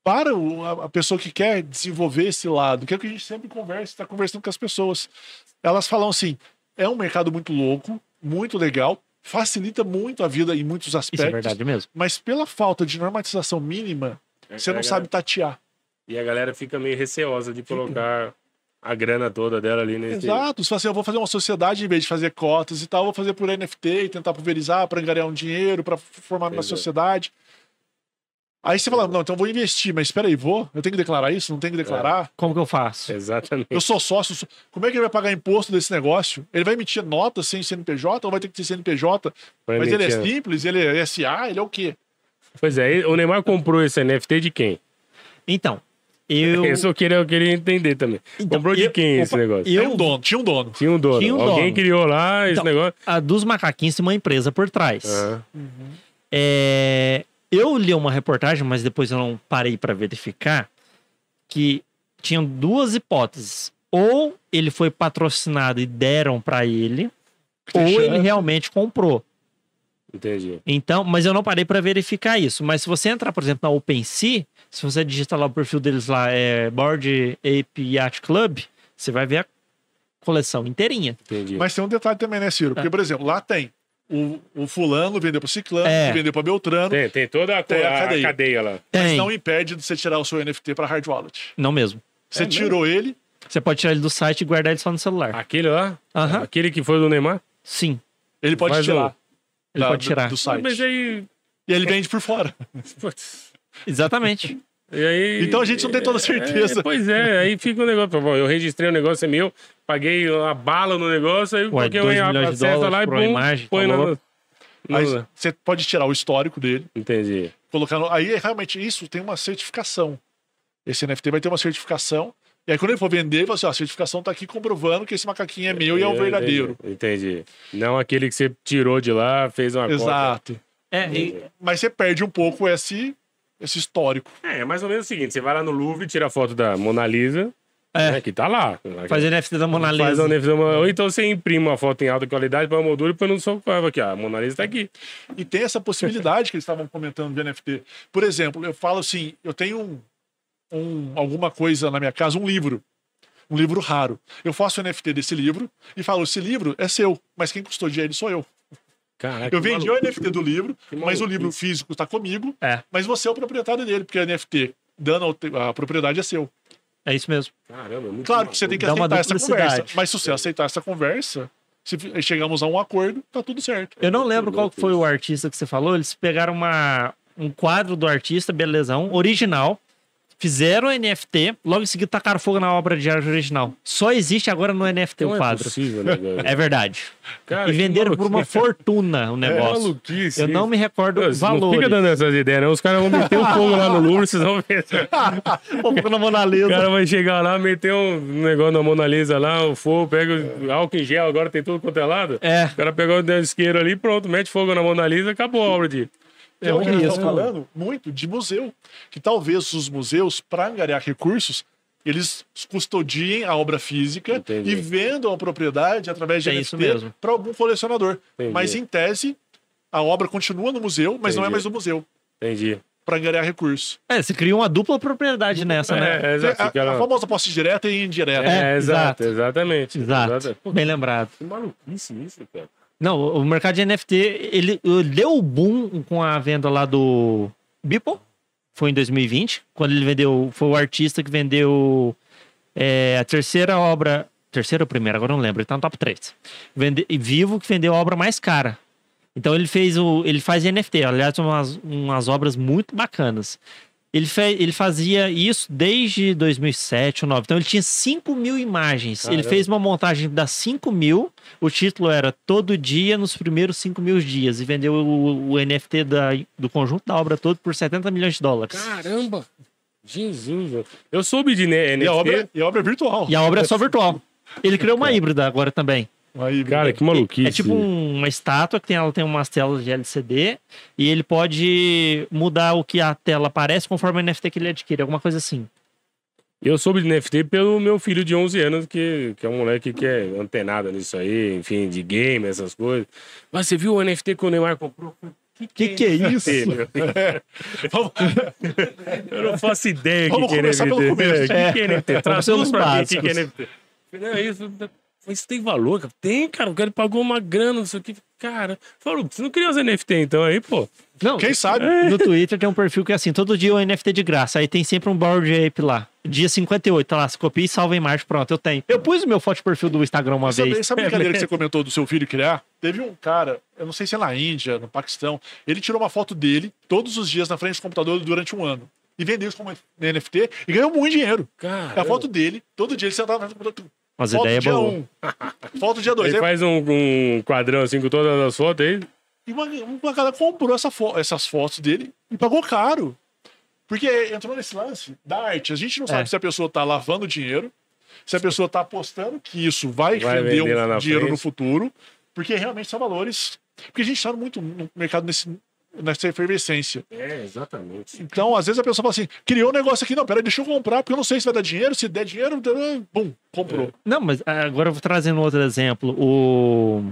para o- a, a pessoa que quer desenvolver esse lado, que é o que a gente sempre conversa, está conversando com as pessoas. Elas falam assim: é um mercado muito louco, muito legal, facilita muito a vida em muitos Isso aspectos. é verdade mesmo. Mas pela falta de normatização mínima, você não É, sabe tatear. E a galera fica meio receosa de colocar a grana toda dela ali nesse. Exato. Se assim, eu vou fazer uma sociedade em vez de fazer cotas e tal, eu vou fazer por NFT e tentar pulverizar para angariar um dinheiro, para formar uma é. sociedade. Aí você fala, não, então eu vou investir, mas espera aí, vou? Eu tenho que declarar isso? Não tenho que declarar? Como que eu faço? Exatamente. Eu sou sócio, sou- como é que ele vai pagar imposto desse negócio? Ele vai emitir nota sem CNPJ ou vai ter que ter CNPJ? Mas ele é simples, ele é SA, ele é o quê? Pois é, o Neymar comprou esse NFT de quem? Então, eu. Isso eu queria, eu queria entender também. Então, comprou de eu- quem esse opa, negócio? Tem Eu, um dono, tinha um dono. Tinha um dono. Tinha um Alguém dono. criou lá esse Então, negócio. a dos macaquinhos tem uma empresa por trás. Ah, É, eu li uma reportagem, mas depois eu não parei para verificar, que tinham duas hipóteses. Ou ele foi patrocinado e deram para ele, ou ele realmente comprou. Entendi. Então, mas eu não parei para verificar isso. Mas se você entrar, por exemplo, na OpenSea, se você digitar lá o perfil deles lá, é Board Ape Yacht Club, você vai ver a coleção inteirinha. Entendi. Mas tem um detalhe também, né, Ciro? Porque, por exemplo, lá tem o, o fulano vendeu para ciclano, É. vendeu para Beltrano, Tem, tem toda a, Tem a a- a cadeia. cadeia. lá. mas Tem. não impede de você tirar o seu NFT para hard wallet. Não mesmo. Você É tirou ele, Você pode tirar ele do site e guardar ele só no celular. Aquele lá? Aquele que foi do Neymar? Sim, ele pode Mas tirar. Ele da- pode do- tirar. Do, site. Mas aí. E ele vende por fora. putz, Exatamente. E aí, Então a gente não tem toda certeza. É, pois é, aí fica o negócio. Bom, eu registrei o negócio, é meu, paguei uma bala no negócio, aí Ué, qualquer dois um milhões de acessa dólares lá e pum, imagem, põe tá na... no- você pode tirar o histórico dele, Entendi. colocar no... Aí realmente isso tem uma certificação. Esse NFT vai ter uma certificação. E aí quando ele for vender, ele fala assim, ó, a certificação tá aqui comprovando que esse macaquinho é meu e é o Eu verdadeiro. Entendi. Não aquele que você tirou de lá, fez uma cópia. Exato. É, e- Mas você perde um pouco esse, esse histórico. É, é mais ou menos o seguinte: você vai lá no Louvre, tira a foto da Mona Lisa, É. né, que tá lá. faz NFT da Mona Faz Lisa. a NFT da Mona- Ou então você imprime uma foto em alta qualidade para moldura e põe no seu carro aqui. ó, A Mona Lisa tá aqui. E tem essa possibilidade que eles estavam comentando de NFT. Por exemplo, eu falo assim, eu tenho um, um- alguma coisa na minha casa, um livro. Um livro raro. Eu faço o NFT desse livro e falo, esse livro é seu, mas quem custodia ele sou eu. Caraca, Eu vendi o NFT do livro, Que mas o livro físico está comigo, É. mas você é o proprietário dele, porque o NFT, dando a propriedade é seu. É isso mesmo. Caramba, muito Claro que você tem que aceitar essa conversa. Mas se você aceitar essa conversa, se chegamos a um acordo, tá tudo certo. Eu não lembro qual foi o artista que você falou. Eles pegaram uma, um quadro do artista, belezão, original. Fizeram o NFT, logo em seguida tacaram fogo na obra de arte original. Só existe agora no NFT Não o é quadro. possível, né? É verdade. Cara, e venderam por uma fortuna o negócio. maluquice Eu não me recordo o valor. fica dando essas ideias, não. Os caras vão meter o fogo lá no Louvre, vocês vão ver. Fogo na Mona O Lisa. cara vai chegar lá, meter um negócio na Mona Lisa lá, o fogo, pega o álcool em gel, agora tem tudo quanto é lado. É. O cara pegou o isqueiro ali, pronto, mete fogo na Mona Lisa, acabou a obra de. É o que eles isso. estão falando muito de museu. Que talvez os museus, para angariar recursos, eles custodiem a obra física Entendi. e vendam a propriedade através de É NFT mesmo. para algum colecionador. Entendi. Mas em tese, a obra continua no museu, mas não é Entendi. mais do museu, Entendi. para angariar recursos. É, você cria uma dupla propriedade nessa, né? É, exato. a, cara- a famosa posse direta e indireta. É, É, exato, exato. exatamente. Exato. Pô, Bem lembrado. que maluquice isso, cara. Não, o mercado de NFT, ele, deu o boom com a venda lá do Beeple. Foi em 2020, quando ele vendeu, foi o artista que vendeu é, a terceira obra, terceira ou primeira, agora não lembro, ele tá no top 3. Vende, Vivo que vendeu a obra mais cara. Então ele fez o, ele faz NFT, aliás, umas, umas obras muito bacanas. Ele, fe, ele fazia isso desde 2007 ou 2009. Então ele tinha 5 mil imagens. Ele Caramba. fez uma montagem das 5 mil. O título era Todo Dia nos primeiros 5 mil dias. E vendeu o, o NFT da, do conjunto da obra todo por 70 milhões de dólares. Caramba! Jesus, velho. eu soube de né, NFT. E a obra, e a obra é virtual. E a obra é só virtual. Ele criou uma híbrida agora também. Aí, Cara, que maluquice. É tipo um- uma estátua que tem, ela tem umas telas de LCD e ele pode mudar o que a tela aparece conforme o NFT que ele adquire, alguma coisa assim. Eu soube de NFT pelo meu filho de 11 anos, que, que é um moleque que é antenado nisso aí, enfim, de game, essas coisas. Mas você viu o NFT que o Neymar comprou? Que que é isso? Vamos- Eu não faço ideia o que, Vamos que é começar NFT. pelo começo. É, o que, que é NFT? Vamos Traduz pra mim o que, que é. NFT. Não, isso, mas isso tem valor, cara? Tem, cara. O cara pagou uma grana, não sei o que. Cara, falou, você não queria os NFT então aí, pô? Não, Quem sabe? no Twitter tem um perfil que é assim, todo dia o NFT de graça. Aí tem sempre um board ape lá. Dia 58, tá lá, você copia e salva a imagem, pronto, eu tenho. Eu pus o meu foto de perfil do Instagram uma Sabe, vez. sabe a brincadeira que você comentou do seu filho criar? Teve um cara, eu não sei se é na Índia, no Paquistão, ele tirou uma foto dele todos os dias na frente do computador durante um ano. E vendeu isso como NFT e ganhou muito dinheiro. Cara. É a foto dele, todo dia ele sentava na frente do computador. Mas Foto ideia dia boa. um. Foto dia dois. Ele Aí- faz um, um quadrão assim com todas as fotos aí. E uma, uma galera comprou essa fo- essas fotos dele e pagou caro. Porque entrou nesse lance da arte. A gente não sabe É. se a pessoa tá lavando dinheiro, se a pessoa tá apostando que isso vai, Vai render um dinheiro frente. no futuro, porque realmente são valores. Porque a gente tá muito no mercado nesse, nessa efervescência. É, exatamente. Então, às vezes a pessoa fala assim: criou um negócio aqui, não, peraí, deixa eu comprar, porque eu não sei se vai dar dinheiro, se der dinheiro, bum, comprou. Não, mas agora eu vou trazendo outro exemplo. O...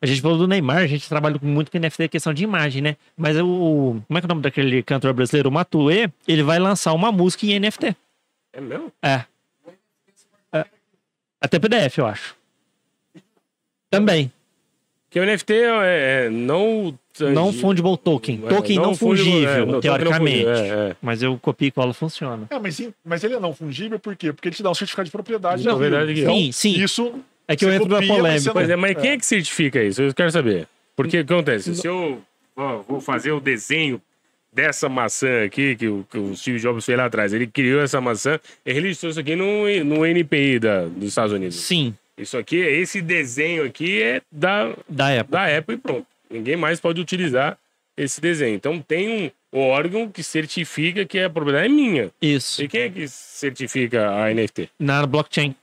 A gente falou do Neymar, a gente trabalha muito com NFT, questão de imagem, né? Mas o. Como é que é o nome daquele cantor brasileiro? O Matue, ele vai lançar uma música em NFT. É mesmo? É. é. Até PDF, eu acho. Também. Porque o NFT é, é não... Não fungible token. Token não, fungível, é, não, token não teoricamente. fungível, é, é. Mas eu copio e cola funciona. É, mas, mas ele é não fungível, por quê? Porque ele te dá um certificado de propriedade. Não, verdade que Então, Sim, sim. Isso É que eu entro na copia, mas polêmica. Pois é, mas quem é que certifica isso? Eu quero saber. Porque o que acontece? Se eu ó, vou fazer o desenho dessa maçã aqui, que o, que o Steve Jobs fez lá atrás, ele criou essa maçã, ele registrou isso aqui no, no NPI da, dos Estados Unidos. Sim, Isso aqui, esse desenho aqui é da, da época. da Apple e pronto. Ninguém mais pode utilizar esse desenho. Então tem um órgão que certifica que a propriedade é minha. Isso. E quem é que certifica a NFT? Na blockchain.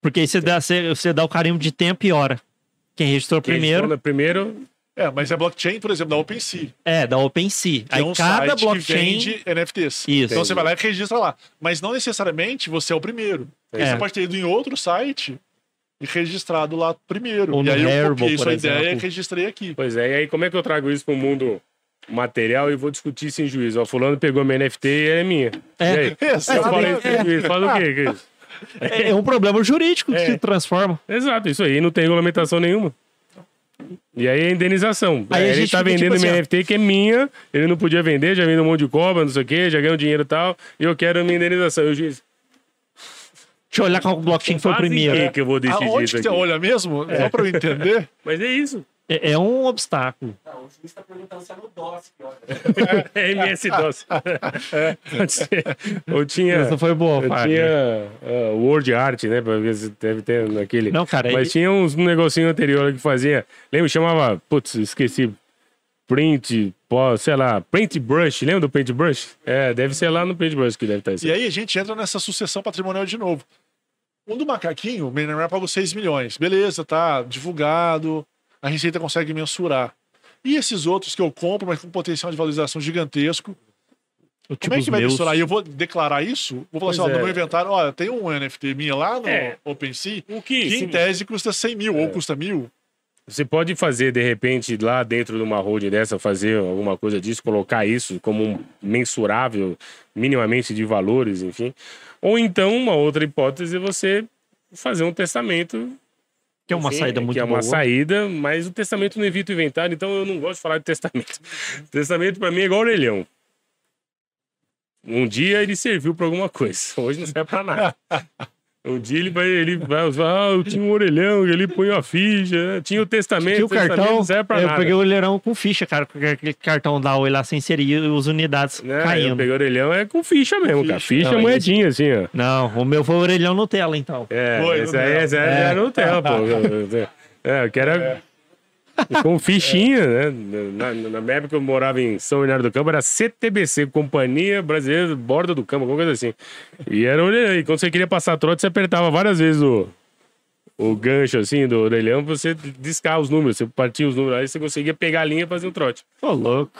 Porque aí você dá, você, você dá o carimbo de tempo e hora. Quem registrou Quem primeiro responde Primeiro, É, mas é blockchain, por exemplo, da OpenSea. é da OpenSea. Que Aí é um cada site que blockchain. vende NFTs. Isso. Então você vai lá e registra lá. Mas não necessariamente você é o primeiro. É. Você pode ter ido em outro site e registrado lá primeiro. Ou e aí eu copiei por sua ideia exemplo. e registrei aqui. Pois é, e aí como é que eu trago isso pro mundo material e vou discutir sem juízo? Ó, fulano pegou minha NFT e é minha. É. E aí? Exato. Eu falei sem juízo, faz o quê? que é isso? É, é um problema jurídico que É. se transforma. Exato, isso aí não tem regulamentação nenhuma. E aí é indenização. Aí a É, ele gente tá vendendo tipo minha assim. NFT que é minha, ele não podia vender, já vendeu um monte de cobra, não sei o quê, já ganhou dinheiro e tal, e eu quero minha indenização. E o juiz, Deixa eu olhar qual blockchain foi o "Faz em primeiro. que eu vou decidir Aonde isso que você aqui? olha mesmo? Só pra eu entender. Mas é isso. É, é um obstáculo. Não, o juiz está perguntando se é no DOS que olha. É MS-DOS. Pode ser. Ou tinha... Essa foi boa, Eu tinha uh, Word Art, né? Pra ver se deve ter naquele. Não, cara, Mas e- tinha uns um negocinho anterior que fazia. Lembra? Chamava. Putz, esqueci. Print, sei lá, Paint Brush. Lembra do Paint Brush? É, deve ser lá no Paint Brush que deve estar isso. E aí a gente entra nessa sucessão patrimonial de novo. Um do macaquinho, o Neymar pagou 6 milhões. Beleza, tá divulgado, a Receita consegue mensurar. E esses outros que eu compro, mas com potencial de valorização gigantesco, O como tipo é os que vai meus. mensurar? E eu vou declarar isso? Vou falar Pois assim, ó, é. no meu inventário, olha, tem um NFT minha lá no É. OpenSea, O que? que em tese custa 100 mil, ou custa mil. Você pode fazer, de repente, lá dentro de uma holding dessa, fazer alguma coisa disso, colocar isso como um mensurável, minimamente de valores, enfim. Ou então, uma outra hipótese, é você fazer um testamento Que é uma Enfim, saída muito que é uma boa. saída, mas o testamento não evita o inventário, então eu não gosto de falar de testamento. testamento pra mim é igual orelhão. Um dia ele serviu pra alguma coisa, hoje não serve pra nada. Um dia ele vai, ele vai, ah, eu tinha um orelhão, ele põe a ficha, né? tinha o testamento, Tinha o testamento cartão, não serve pra eu nada. peguei o olheirão com ficha, cara, com aquele cartão da Oi lá sem inserir e as unidades? Eu caindo. peguei orelhão é com ficha mesmo, cara. Ficha. Ficha Não, moedinha, assim, ó. Não, o meu foi orelhão Nutella, então. É, Foi, esse no aí, esse aí é. Nutella, pô. É, eu quero. Com fichinha, né? Na, na época eu morava em São Bernardo do Campo, era CTBC, Companhia Brasileira Borda do Campo, alguma coisa assim. E era orelhão. E quando você queria passar trote, você apertava várias vezes o, o gancho assim do orelhão você discar os números. Você partia os números, aí você conseguia pegar a linha e fazer um trote. Ô, louco.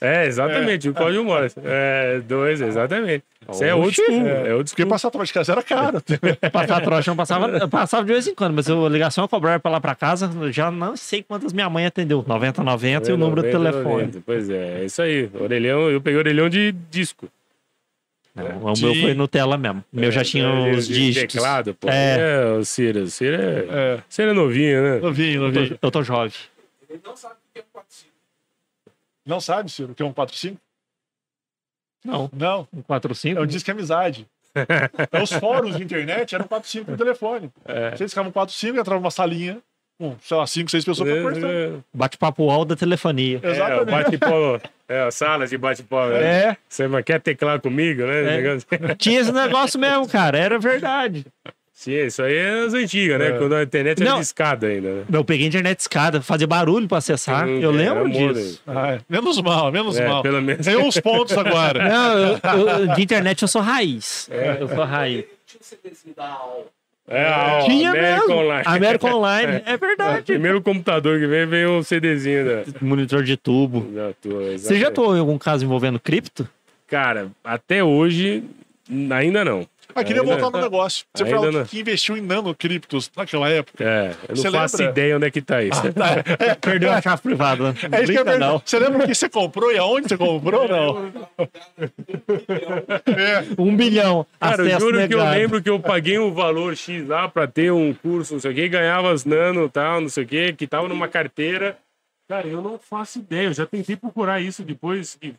É, exatamente, o código Morse. É, dois, exatamente. Isso é old school. É, old Porque passar troca de casa era caro. Passar trocha não passava, eu passava de vez em quando, mas eu, a ligação eu cobrava pra lá pra casa, eu já não sei quantas minha mãe atendeu. 90, 90 e o número do 90, telefone. 90. Pois é, é isso aí. Orelhão, eu peguei orelhão de disco. Não, É. o meu foi Nutella mesmo. O meu já tinha É, os de dígitos. Teclado, pô. É. É, o Cira. O Cira é... É, Cira é novinho, né? novinho, Eu novinho. tô, eu tô jovem. Ele não sabe o que é 45. Não sabe, Ciro, que é um 45? Não, Não, um 4-5. é um disque amizade. Então, os fóruns de internet eram 45 no telefone. É. Vocês ficavam 45 e entrava uma salinha com, sei lá, 5, 6 pessoas pra conversar. É, Bate-papo UOL da telefonia. é, Exatamente. bate-pó. É, sala de bate-pó. né? É, Você mas quer teclar comigo, né? É. Tinha esse negócio mesmo, cara. Era verdade. Sim, isso aí é as antigas, né? É. Quando a internet era Não. de escada ainda, né? Eu peguei internet escada, fazia barulho pra acessar. Hum, Eu é, lembro disso. Ah, é. Menos mal, menos É, mal. pelo menos. Tem uns pontos agora. Não, eu- eu- de internet eu sou raiz. Eu sou raiz. Tinha um CDzinho da. É, a Tinha América mesmo. Online. América Online. É O verdade. primeiro computador que veio, veio um CDzinho da, Monitor de tubo. da tua. Você já atuou em algum caso envolvendo cripto? Cara, até hoje, ainda não. Ah, queria Ainda- voltar no negócio. Você Ainda falou não. que investiu em nanocriptos naquela época. É, eu não Você faço lembra? ideia onde é que tá isso. Perdeu a chave privada. É isso que pergunto. não. Você lembra o que você comprou e aonde você comprou? Não. É. Um bilhão. Cara, eu juro que eu negado. lembro que eu paguei um valor X lá pra ter um curso, não sei o que, ganhava as nano e tal, não sei o que, que tava numa carteira. Cara, eu não faço ideia, eu já tentei procurar isso depois. que-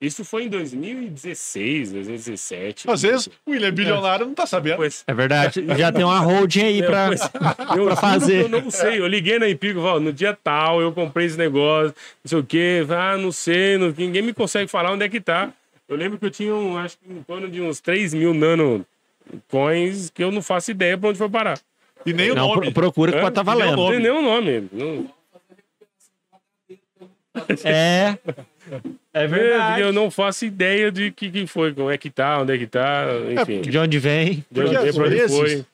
Isso foi em 2016, 2017. Às vezes o William é bilionário não tá sabendo. Pois, É verdade. Já tem uma holding aí pra. eu juro fazer. eu não sei. Eu liguei na Empico e falei, no dia tal, eu comprei esse negócio, não sei o quê. Ah, não sei, não- ninguém me consegue falar onde é que tá. Eu lembro que eu tinha, um, acho que em torno de uns 3 mil nano coins que eu não faço ideia pra onde foi parar. E nem o Não, nome. pro- procura que É, pode estar nem o valendo. Não nome. tem nenhum nome. Não, É. É É, verdade. eu não faço ideia de que, que foi, como é que tá, onde é que tá, enfim. De onde vem? de onde pra onde foi.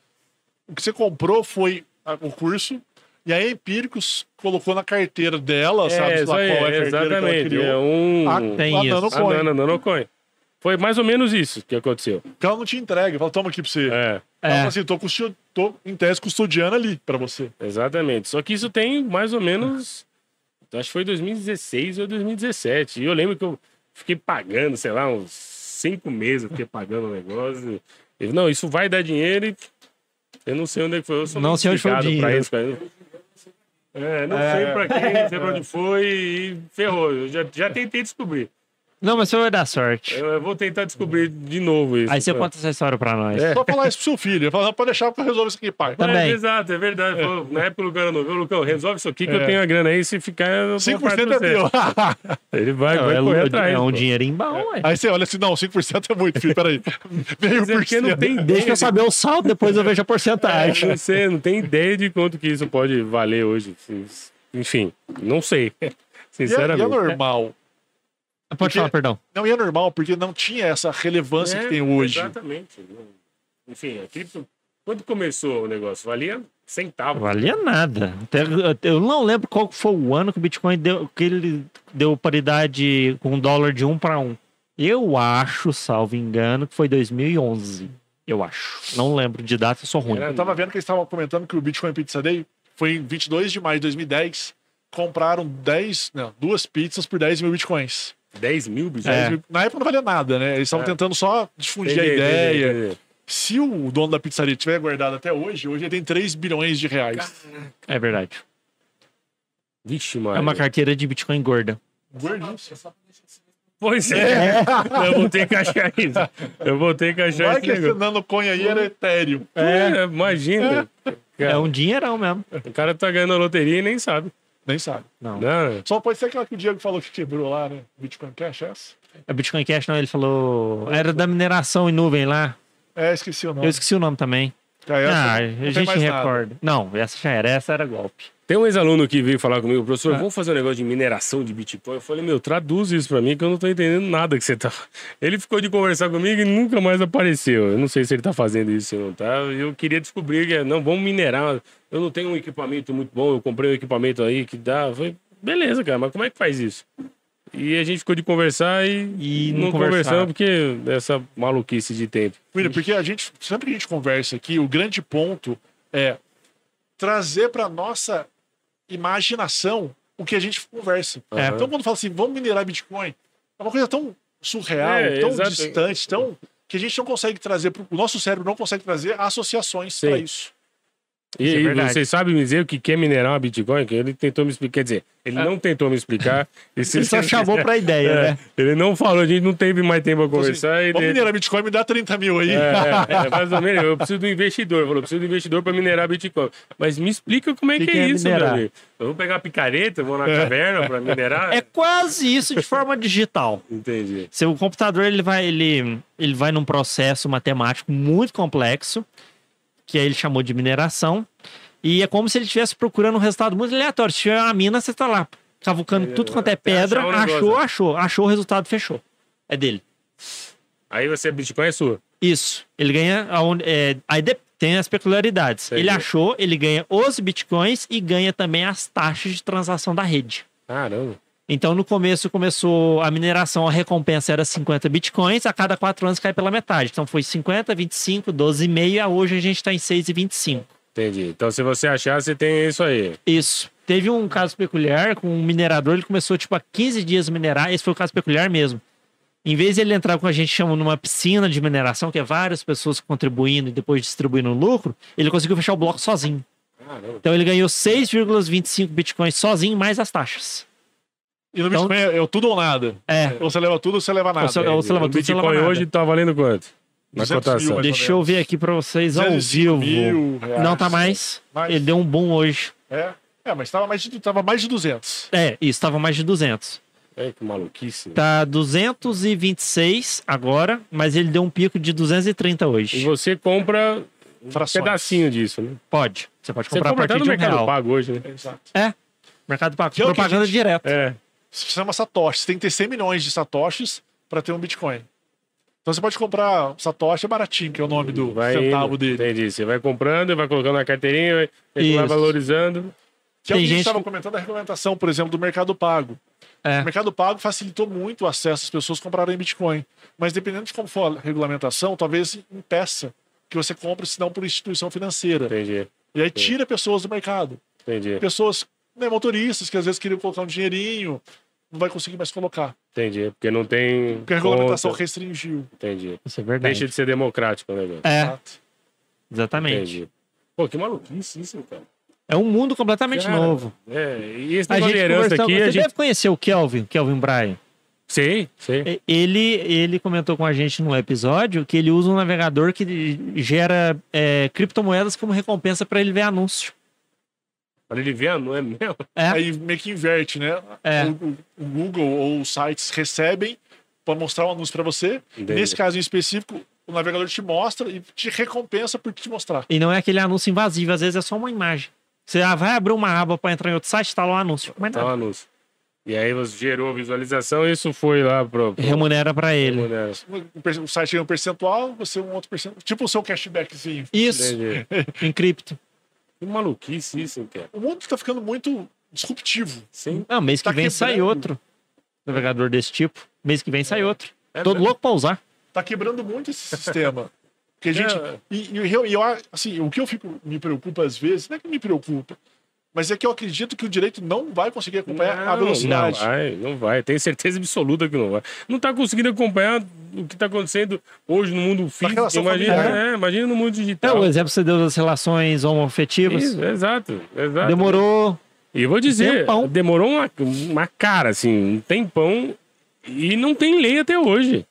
O que você comprou foi a- o curso. E aí a Empíricos colocou na carteira dela, sabe? É, isso lá qual é a que ela exatamente. criou. É um. A, Tem a isso. Nano a. Nano, Nanocoin. Foi mais ou menos isso que aconteceu. Porque ela não te entrega. Fala, toma aqui pra você. É, Ela É. fala assim, tô, custo... tô em tese custodiando ali pra você. exatamente. Só que isso tem mais ou menos. Acho que foi 2016 ou 2017. E eu lembro que eu fiquei pagando, sei lá, uns cinco meses eu fiquei pagando o negócio. Ele, não, isso vai dar dinheiro e. Eu não sei onde é que foi. Eu sou Não sei onde foi o dinheiro. isso. É, não sei pra quem, não sei pra onde foi e ferrou. Eu já, já tentei descobrir. Não, mas você vai dar sorte. Eu, eu vou tentar descobrir de novo isso. Aí você Pô. conta essa história pra nós. É. Só falar isso pro seu filho. Ele fala, não, pode deixar que eu resolvo isso aqui, pai. Também. É, exato, é verdade. Pô, na época o Lucão não viu, Lucão, resolve isso aqui que É. eu tenho a grana aí. Se ficar, eu dou 5% parte é você. teu. Ele vai, Não, vai é, correr é atrás. um pô. dinheirinho bom, ué. Aí você olha assim, não, 5% é muito, filho, peraí. Meio é por porque não cento. tem ideia. Deixa eu saber o saldo, depois eu vejo a É, porcentagem. não sei, não tem ideia de quanto que isso pode valer hoje. Enfim, não sei. E é, e é Sinceramente. normal. Pode Porque- falar, perdão. Não, e é normal, porque não tinha essa relevância que É, tem hoje. Exatamente. Enfim, a cripto, quando começou o negócio, valia centavos. Valia nada. Até- eu não lembro qual foi o ano que o Bitcoin deu, que ele deu paridade com um dólar de um para um. Eu acho, salvo engano, que foi 2011. Eu acho. Não lembro de data, eu sou ruim. Era- Eu tava vendo que eles estavam comentando que o Bitcoin Pizza Day foi em 22 de maio de 2010. Compraram 10, não, duas pizzas por 10 mil bitcoins. 10 mil bichos. É. 10 mil- Na época não valia nada, né? Eles estavam É. tentando só difundir Entendi, a ideia. entendi, entendi. Se o dono da pizzaria tiver guardado até hoje, hoje ele tem 3 bilhões de reais. É verdade. Vixe, mano. É uma carteira de Bitcoin gorda. Gordíssimo. Pois é. Eu vou ter que achar isso. Eu vou ter que achar Vai esse que esse nanocoin aí era etéreo. É, imagina. É Cara, um dinheirão mesmo. O cara tá ganhando a loteria e nem sabe. Nem sabe. Não. Não, Só pode ser aquela que o Diego falou que quebrou lá, né? Bitcoin Cash, é essa? É Bitcoin Cash, não, ele falou. Era da mineração em nuvem lá. É, esqueci o nome. Eu esqueci o nome também. Ah, essa Ah, não a gente mais nada. recorda. Não, essa já era, essa era golpe. Tem um ex-aluno que veio falar comigo, professor, Ah. vamos fazer um negócio de mineração de Bitcoin. Eu falei, meu, traduz isso pra mim que eu não tô entendendo nada que você tá. Ele ficou de conversar comigo e nunca mais apareceu. Eu não sei se ele tá fazendo isso ou não tá. Eu queria descobrir que, não, vamos minerar. Eu não tenho um equipamento muito bom, eu comprei um equipamento aí que dá. Eu falei, beleza, cara, mas como é que faz isso? E a gente ficou de conversar e, E não não conversamos porque dessa maluquice de tempo. William, porque a gente, sempre que a gente conversa aqui, o grande ponto é trazer para nossa imaginação o que a gente conversa. É. Então, quando fala assim, vamos minerar Bitcoin, é uma coisa tão surreal, É, tão exato. distante, tão que a gente não consegue trazer, o nosso cérebro não consegue trazer associações para isso. E, é e vocês sabem me dizer o que é minerar uma Bitcoin? Que ele tentou me explicar. Quer dizer, ele não tentou me explicar. Ele só chamou pra ideia, É, né? Ele não falou, a gente não teve mais tempo assim, conversar. ele- minerar Bitcoin, me dá 30 mil aí. É, é, é, mais ou menos. Eu preciso do investidor. Falou, preciso do investidor para minerar Bitcoin. Mas me explica como é que, Que é é isso, minerar? meu amigo. Eu vou pegar a picareta, vou na caverna para minerar? É quase isso de forma digital. Entendi. Seu computador ele vai, ele, ele vai num processo matemático muito complexo, que aí ele chamou de mineração, e é como se ele estivesse procurando um resultado muito aleatório. Se tiver uma mina, você tá lá cavucando É, tudo quanto é até pedra, negócio. achou, achou, achou o resultado, fechou. É dele. Aí você, Bitcoin é sua. Isso. Ele ganha. aonde- é, aí tem as peculiaridades. Ele achou, ele ganha os bitcoins e ganha também as taxas de transação da rede. Caramba. Então, no começo, começou a mineração, a recompensa era 50 bitcoins, a cada quatro anos cai pela metade. Então, foi 50, 25, 12,5, e hoje a gente está em 6,25. Entendi. Então, se você achar, você tem isso aí. Isso. Teve um caso peculiar com um minerador, ele começou, tipo, há 15 dias a minerar, esse foi o caso peculiar mesmo. Em vez de ele entrar com a gente, chama numa piscina de mineração, que é várias pessoas contribuindo e depois distribuindo o lucro, ele conseguiu fechar o bloco sozinho. Então, ele ganhou 6,25 bitcoins sozinho, mais as taxas. E no Então- Bitcoin é, é tudo ou nada. É. Ou você leva tudo ou você leva nada. Ou você- ou você leva tudo, você leva Bitcoin nada. hoje tá valendo quanto? Na 200 mil, cotação. ou Deixa eu ver aqui pra vocês ao 205 vivo. mil reais. Não tá mais. Mais. Ele deu um boom hoje. É, é mas tava mais, de, tava mais de 200. É, isso, tava mais de 200. É, que maluquice. Tá 226 agora, mas ele deu um pico de 230 E hoje. você compra um Frações. pedacinho disso, né? Pode. Você pode Você comprar compra a até partir no de um Mercado real. Pago hoje, né? Exato. É. Mercado Pago. Que é Propaganda gente- direta. É. Isso se chama Satoshi. Você tem que ter 100 milhões de Satoshis para ter um Bitcoin. Então você pode comprar Satoshi é baratinho, que é o nome do Vai centavo indo. dele. Entendi. Você vai comprando, vai colocando na carteirinha, vai, valorizando. Que é o que a gente estava que- comentando da regulamentação, por exemplo, do Mercado Pago. É. O Mercado Pago facilitou muito o acesso às pessoas comprarem Bitcoin. Mas dependendo de como for a regulamentação, talvez impeça que você compre, se não por instituição financeira. Entendi. E aí tira pessoas do mercado. Entendi. Pessoas, né, motoristas, que às vezes queriam colocar um dinheirinho, não vai conseguir mais colocar. Entendi. Porque não tem. Porque a regulamentação conta. restringiu. Entendi. Isso é verdade. Deixa de ser democrático o negócio. É, Exato. exatamente. Entendi. Pô, que maluquice isso, cara. É um mundo completamente Cara, novo. É, e esse A gente herança aqui, Você a gente. deve conhecer o Kelvin, Kelvin Bryan. Sei, sei. E- Ele, ele comentou com a gente no episódio que ele usa um navegador que gera é, criptomoedas como recompensa para ele ver anúncio. Para ele ver, não é mesmo? É, Aí meio que inverte, né? É. O, o- o Google ou os sites recebem para mostrar um anúncio para você. Entendi. Nesse caso em específico, o navegador te mostra e te recompensa por te mostrar. e não é aquele anúncio invasivo, às vezes é só uma imagem. Você ah, vai abrir uma aba para entrar em outro site, tá lá o anúncio. Mas Tá um nada. anúncio. E aí você gerou visualização e isso foi lá pro. pro... Remunera para ele. Remunera. O o site ganha um percentual, você um outro percentual. Tipo o seu cashbackzinho. Isso, Entendi. em cripto. Que maluquice isso, cara. O mundo está ficando muito disruptivo. Sim. Não, mês que Tá vem sai quebrando. outro navegador desse tipo. Mês que vem sai outro. É Todo mesmo? louco pra usar. Tá quebrando muito esse sistema. Porque a gente. É. E, e eu, e eu, assim, o que eu fico, me preocupa às vezes, não é que me preocupa, mas é que eu acredito que o direito não vai conseguir acompanhar a velocidade. Não vai, não vai. Tenho certeza absoluta que não vai. Não tá conseguindo acompanhar o que tá acontecendo hoje no mundo físico. Imagina, é, imagina no mundo É, digital. o exemplo que você deu das relações homoafetivas. Isso, exato, exato. Demorou. E eu vou dizer, Tempão. demorou uma, uma cara, assim, um tempão, e não tem lei até hoje.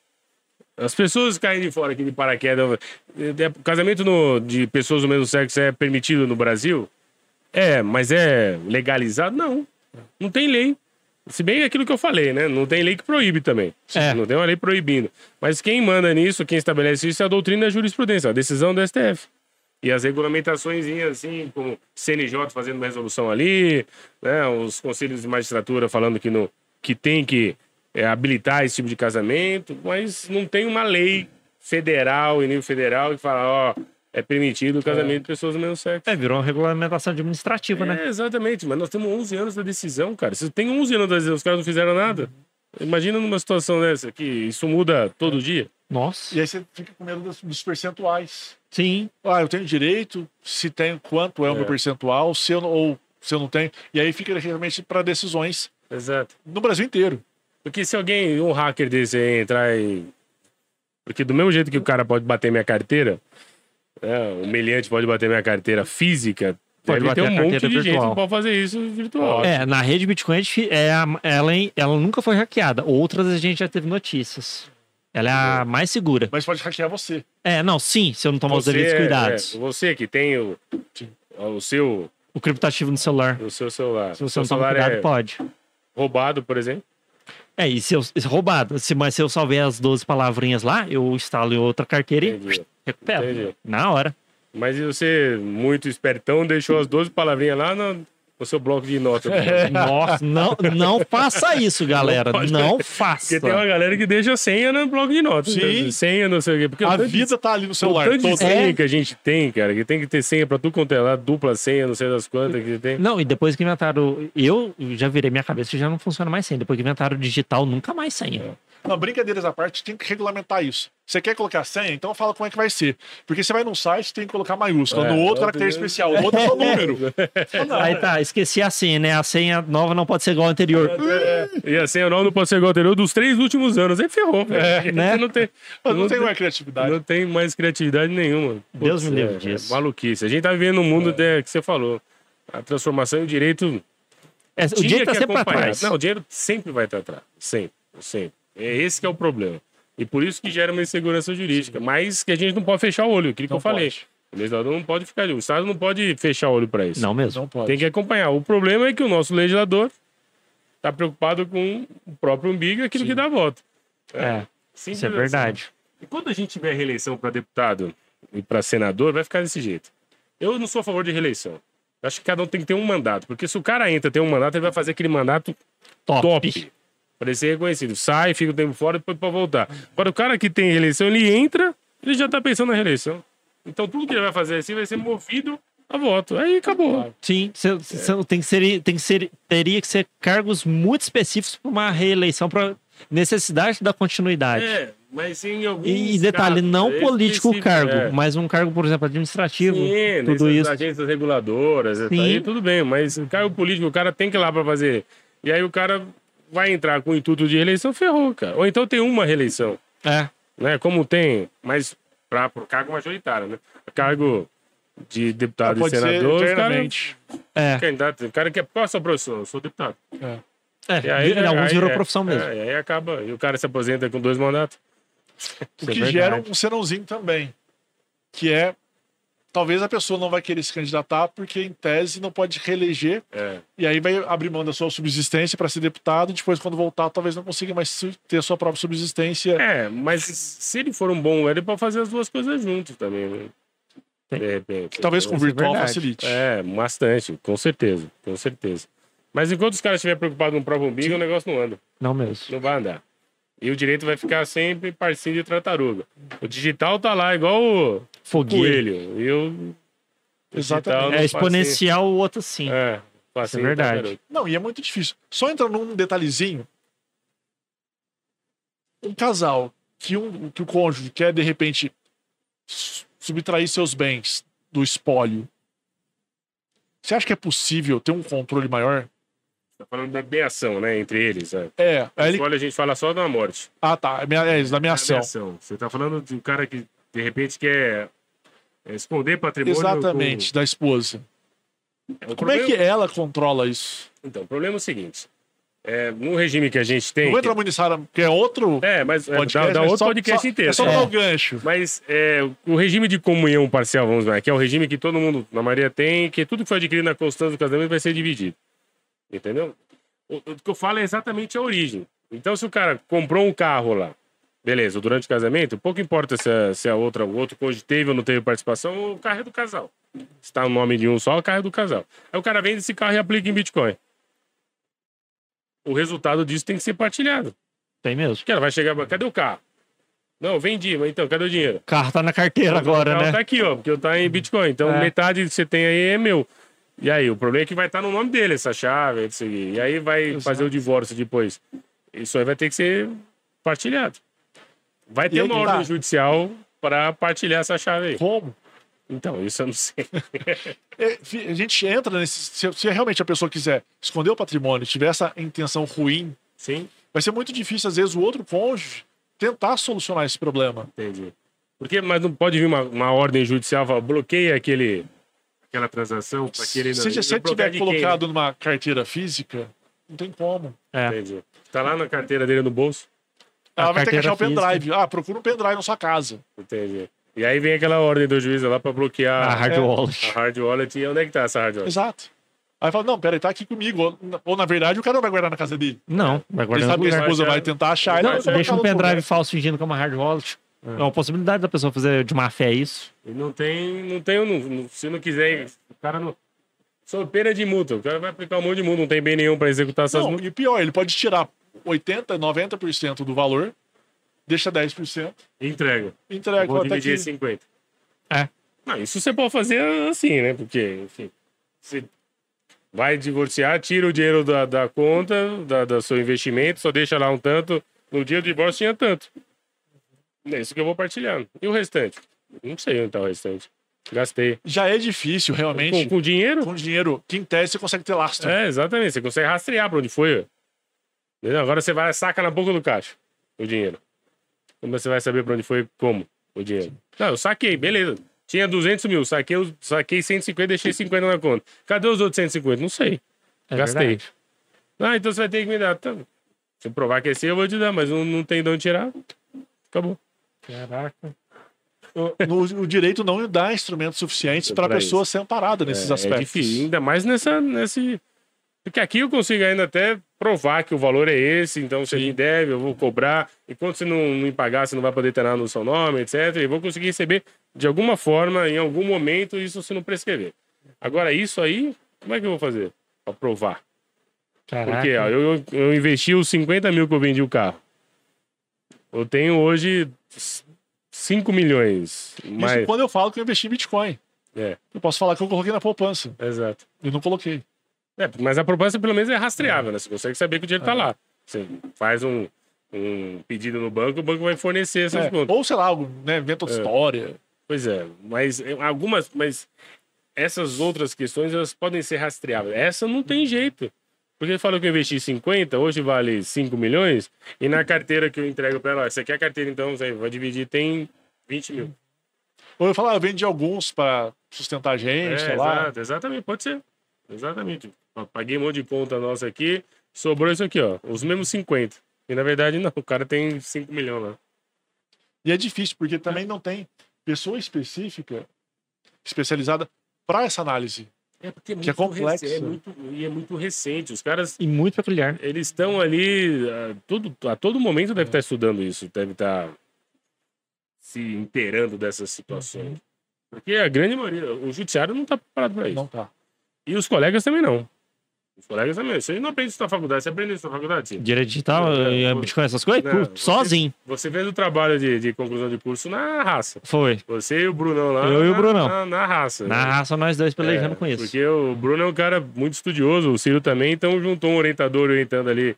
As pessoas caem de fora aqui de paraquedas. É, é, Casamento no- de pessoas do mesmo sexo é permitido no Brasil? É, mas é legalizado? Não. Não tem lei. Se bem aquilo que eu falei, né? Não tem lei que proíbe também. É. Não tem uma lei proibindo. Mas quem manda nisso, quem estabelece isso é a doutrina e a jurisprudência, a decisão do STF. E as regulamentações, assim, como CNJ fazendo uma resolução ali, né, os conselhos de magistratura falando que, que tem que é, habilitar esse tipo de casamento, mas não tem uma lei federal, em nível federal, que fala, ó, é permitido o casamento de pessoas do mesmo sexo. É, virou uma regulamentação administrativa, né? É, exatamente, mas nós temos 11 anos da decisão, cara. Se tem 11 anos da decisão, os caras não fizeram nada. Imagina numa situação dessa, que isso muda todo dia. Nossa. E aí você fica com medo dos, dos percentuais. Sim. Ah, eu tenho direito, se tem quanto é, o É. meu percentual, se eu não, ou se eu não tenho. E aí fica realmente para decisões Exato. no Brasil inteiro. Porque se alguém, um hacker desse aí entrar e. Porque do mesmo jeito que o cara pode bater minha carteira, o meliante pode bater minha carteira física, Pode bater um monte de gente virtual. que pode fazer isso virtual. É, na rede Bitcoin, é é ela, ela nunca foi hackeada. Outras a gente já teve notícias. Ela é a mais segura. Mas pode hackear você. É, não, sim, se eu não tomar os devidos é- cuidados. é, você que tem o, o seu, O criptativo no celular. o seu celular. Se você seu não tomar celular cuidado, é pode. roubado, por exemplo. É, e se eu se roubado, se, mas se eu salvei as 12 palavrinhas lá, eu instalo em outra carteira e Entendi. recupero. Entendi. Na hora. Mas você, muito espertão, deixou as 12 palavrinhas lá no, no seu bloco de notas. Nossa, não, não faça isso, galera. Não. Não faça. Porque tem uma galera que deixa senha no bloco de notas. Sim. Senha, não sei o quê. Porque A o de- vida tá ali no o celular. tanto de senha É. que a gente tem, cara, que tem que ter senha pra tudo quanto é lá, dupla senha, não sei das quantas que tem. Não, e depois que inventaram. Eu já virei minha cabeça e já não funciona mais senha. Depois que inventaram o digital, nunca mais senha. Não, brincadeiras à parte, tem que regulamentar isso. Você quer colocar senha? Então fala como é que vai ser. Porque você vai num site, tem que colocar maiúscula. É, no outro, caractere especial. No outro é só número. Não, Aí tá, esqueci a senha, né? A senha nova não pode ser igual à anterior. E a senha nova não pode ser igual ao anterior dos três últimos anos. Aí ferrou, velho. né? Não tem, não, não tem tem- mais criatividade. Não tem mais criatividade nenhuma. Deus me livre é, disso. É maluquice. A gente tá vivendo um mundo de- que você falou. A transformação e o direito. É, o dinheiro tá que sempre pra acompanhar. trás. Não, o dinheiro sempre vai estar atrás. Sempre, sempre. É esse que é o problema. E por isso que gera uma insegurança jurídica. Mas que a gente não pode fechar o olho, aquilo que Não eu falei. pode. O legislador não pode ficar. O Estado não pode fechar o olho para isso. Não mesmo. Não pode. Tem que acompanhar. O problema é que o nosso legislador está preocupado com o próprio umbigo e aquilo que dá voto. É, Simples isso é assim. verdade. E quando a gente tiver reeleição para deputado e para senador, vai ficar desse jeito. Eu não sou a favor de reeleição. Eu acho que cada um tem que ter um mandato. Porque se o cara entra, tem um mandato, ele vai fazer aquele mandato Top. top. Para ele ser reconhecido. Sai, fica o tempo fora, depois para voltar. Agora, o cara que tem reeleição, ele entra, ele já tá pensando na reeleição. Então, tudo que ele vai fazer assim vai ser movido a voto. Aí acabou. Sim, cê- cê- tem que ser, tem que ser, teria que ser cargos muito específicos para uma reeleição, para necessidade da continuidade. É, mas em alguns E, e detalhe, casos, não é político o cargo, é. mas um cargo, por exemplo, administrativo, Sim, tudo isso. agências reguladoras, Sim. aí tudo bem, mas cargo político, o cara tem que ir lá pra fazer. E aí o cara vai entrar com o intuito de reeleição, ferrou, cara. Ou então tem uma reeleição, É, né? Como tem, mas para o cargo majoritário, né? Cargo de deputado e pode ser senador, os cara, é, candidato, o cara quer, qual é a sua profissão? Eu sou deputado. é. E aí, Vira- alguns aí- virou é, profissão mesmo. É, e aí acaba, e o cara se aposenta com dois mandatos. O é que gera um senãozinho também. Que é. Talvez a pessoa não vai querer se candidatar porque, em tese, não pode reeleger. É. E aí vai abrir mão da sua subsistência para ser deputado. E depois, quando voltar, talvez não consiga mais ter a sua própria subsistência. É, mas se ele for um bom, ele pode fazer as duas coisas juntos também, né? De repente. Talvez com é virtual verdade. facilite. É, bastante, com certeza, com certeza. Mas enquanto os caras estiverem preocupados no próprio umbigo, o negócio não anda, Não mesmo. não vai andar. E o direito vai ficar sempre parcinho de tartaruga. O digital tá lá igual o Fogueiro. coelho. E o Exatamente. É exponencial, o outro sim. passeia- É, passeia de verdade. tartaruga. Não, e é muito difícil. Só entra num detalhezinho. Um casal que, um, que o cônjuge quer, de repente, subtrair seus bens do espólio. Você acha que é possível ter um controle maior? Tá falando da ameação, né, entre eles. É. É, ele... Olha, a gente fala só da morte. Ah, tá. É, é isso, da ameação. Você tá falando de um cara que, de repente, quer é, esconder patrimônio. Exatamente, da esposa. com- O Como é problema- que ela controla isso? Então, o problema é o seguinte. É, no regime que a gente tem... Não vou que- entrar muito nisso, Sara, porque é outro É, mas é, podcast. dá, dá mas outro só- podcast só- inteiro. É só É. dar o gancho. Mas é, o regime de comunhão parcial, vamos lá, que é o regime que todo mundo, na maioria, tem, que tudo que foi adquirido na constância do casamento vai ser dividido. Entendeu? O, o que eu falo é exatamente a origem. Então, se o cara comprou um carro lá, beleza, durante o casamento, pouco importa se a, se a outra, o outro cônjuge teve ou não teve participação, o carro é do casal. Se tá no nome de um só, o carro é do casal. Aí o cara vende esse carro e aplica em Bitcoin. O resultado disso tem que ser partilhado. Tem mesmo. Porque ela vai chegar, cadê o carro? Não, vendi, mas então, cadê o dinheiro? O carro tá na carteira agora, o carro né? Tá aqui, ó, porque eu tá em Bitcoin. Então, É. metade que você tem aí é meu. E aí, o problema é que vai estar no nome dele, essa chave, aqui. E aí vai Exato. fazer o divórcio depois. Isso aí vai ter que ser partilhado. Vai ter uma ordem tá. judicial para partilhar essa chave aí. Como? Então, isso eu não sei. É, a gente entra nesse. Se, se realmente a pessoa quiser esconder o patrimônio, tiver essa intenção ruim, Sim. vai ser muito difícil, às vezes, o outro cônjuge tentar solucionar esse problema. Entendi. Porque, mas não pode vir uma, uma ordem judicial, falar, bloqueia aquele, aquela transação para aquele... Se já se bloquear tiver quem, né? colocado numa carteira física, não tem como. É. Entendi. Tá lá na carteira dele no bolso? Ela vai ter que achar o física. pendrive. Ah, procura um pendrive na sua casa. Entendi. E aí vem aquela ordem do juiz lá para bloquear A hard é. wallet. a hard wallet. E onde é que tá essa hard wallet? Exato. Aí fala, não, peraí, tá aqui comigo. Ou, ou, na verdade, o cara não vai guardar na casa dele. Não, vai Ele guardar sabe que a esposa Vai tentar achar. Não, ele deixa um pendrive falso fingindo que é uma hard wallet. É uma possibilidade da pessoa fazer de má fé isso. E não tem, não tem, não, não- se não quiser, o cara não. Sob pena de multa, o cara vai aplicar um monte de multa, não tem bem nenhum para executar essas Não, multas. e pior, ele pode tirar 80%, 90% do valor, deixa 10%, e Entrega. entrega. Vou dividir aqui. 50. É. Não, isso você pode fazer assim, né? Porque, enfim, você vai divorciar, tira o dinheiro da, da conta, da, do seu investimento, só deixa lá um tanto. No dia do divórcio tinha tanto. É isso que eu vou partilhando. E o restante? Não sei onde tá o restante. Gastei. Já é difícil, Com, realmente. com dinheiro? Com dinheiro, que em tese você consegue ter lastro. É, exatamente. Você consegue rastrear pra onde foi. Entendeu? Agora você vai saca na boca do caixa o dinheiro. Como você vai saber pra onde foi como o dinheiro? Não, eu saquei, beleza. Tinha 200 mil, saquei, saquei 150, deixei 50 na conta. Cadê os outros 150? Não sei. É Gastei. verdade. Ah, então você vai ter que me dar. Tá. Se eu provar que é seu, eu vou te dar, mas não, não tem de onde tirar. Acabou. Caraca. No- o direito não dá instrumentos suficientes para a pessoa ser amparada nesses é, aspectos. É difícil, ainda mais nessa, nesse. Porque aqui eu consigo ainda até provar que o valor é esse, então se a gente deve, eu vou cobrar. Enquanto você não, me pagar, você não vai poder ter nada no seu nome, etc. E vou conseguir receber de alguma forma, em algum momento, isso se não prescrever. Agora, isso aí, como é que eu vou fazer? Pra provar. Caraca. Porque ó, eu, eu investi os 50 mil que eu vendi o carro. Eu tenho hoje 5 milhões. Isso Mas... quando eu falo que eu investi em Bitcoin. É, Eu posso falar que eu coloquei na poupança. exato. Eu não coloquei. É, mas a proposta pelo menos é rastreável, né? Você consegue saber que o dinheiro tá lá. Você faz um, um pedido no banco, o banco vai fornecer essas É, ou sei lá, algo, né? Inventa outra É. história. Pois é, mas é, algumas, mas essas outras questões elas podem ser rastreáveis. Essa não tem jeito. Porque ele falou que eu investi 50, hoje vale 5 milhões, e na carteira que eu entrego para ela, essa aqui é a carteira, então você vai dividir, tem 20 mil. Ou eu falo, ah, eu vendi alguns para sustentar a gente, É, sei lá. exatamente, pode ser. Exatamente. Paguei um monte de conta nossa aqui, sobrou isso aqui, ó, os mesmos 50. E na verdade não, o cara tem 5 milhões lá. E é difícil, porque também não tem pessoa específica, especializada para essa análise. É porque é Que é complexo. recente, é muito, e é muito recente. Os caras, E muito peculiar. eles estão ali, a todo, a todo momento deve estar estudando isso, deve estar se inteirando dessas situações. Porque a grande maioria, o judiciário não está preparado para isso. Não tá. E os colegas também não. Os colegas também. Você não aprende isso na faculdade, você aprende isso na faculdade? sim. Direito digital, É, é, pô. Bitcoin, essas coisas? Não, você- sozinho. Você fez o trabalho de, de conclusão de curso na raça. Foi. Você e o Brunão lá. Eu e o na- Brunão. Na, na raça. Na né? raça, nós dois pelejando É, com isso. Porque o Bruno é um cara muito estudioso, o Ciro também, então juntou um orientador orientando ali.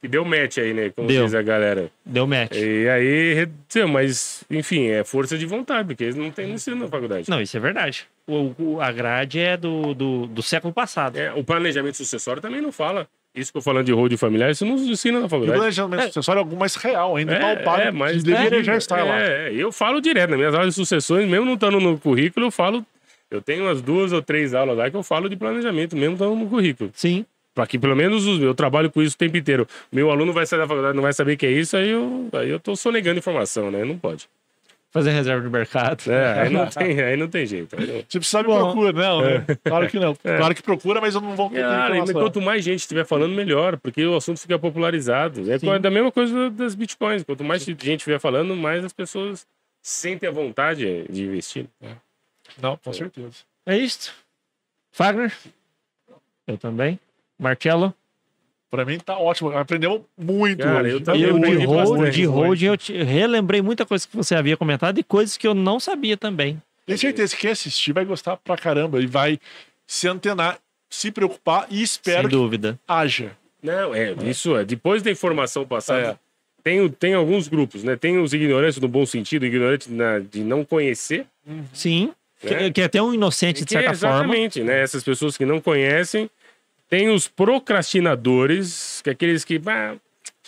E deu match aí, né? Como Deu. diz a galera. Deu match. E aí, mas, enfim, é força de vontade, porque eles não têm ensino na faculdade. Não, isso é verdade. O, a grade é do, do, do século passado. É, o planejamento sucessório também não fala. Isso que eu falando de road familiar, isso não ensina na E o faculdade. planejamento sucessório é algo mais real, ainda É, palpável, é, mas deveria é, já estar lá. É, eu falo direto, nas minhas aulas de sucessões, mesmo não estando no currículo, eu falo. Eu tenho umas duas ou três aulas lá que eu falo de planejamento, mesmo estando no currículo. Sim. Pra que pelo menos os- eu trabalho com isso o tempo inteiro. Meu aluno vai sair da faculdade, não vai saber o que é isso, aí eu, aí eu tô sonegando informação, né? Não pode. Fazer reserva de mercado. É, aí não tem, aí não tem jeito. Não- Você precisa me Bom. procura, não, né? Claro que não. Claro que procura, mas eu não vou Cara, ainda quanto mais gente estiver falando, melhor, porque o assunto fica popularizado. É Sim. da mesma coisa das bitcoins. Quanto mais gente estiver falando, mais as pessoas sentem a vontade de investir. Não, com certeza. É isso. Fagner? Eu também. Marcelo? Pra mim tá ótimo. Aprendeu muito Cara, hoje. eu também eu de hold, de hold eu te- relembrei muita coisa que você havia comentado e coisas que eu não sabia também. Tenho certeza que quem assistir vai gostar pra caramba e vai se antenar, se preocupar e espero sem que dúvida. haja. Não, é, isso é. Depois da informação passada, É. tem, tem alguns grupos, né? Tem os ignorantes no bom sentido, ignorantes na- de não conhecer. Sim. É. Que, que é até um inocente, de Que, certa forma. exatamente, né? Essas pessoas que não conhecem. Tem os procrastinadores, que é aqueles que. Ah,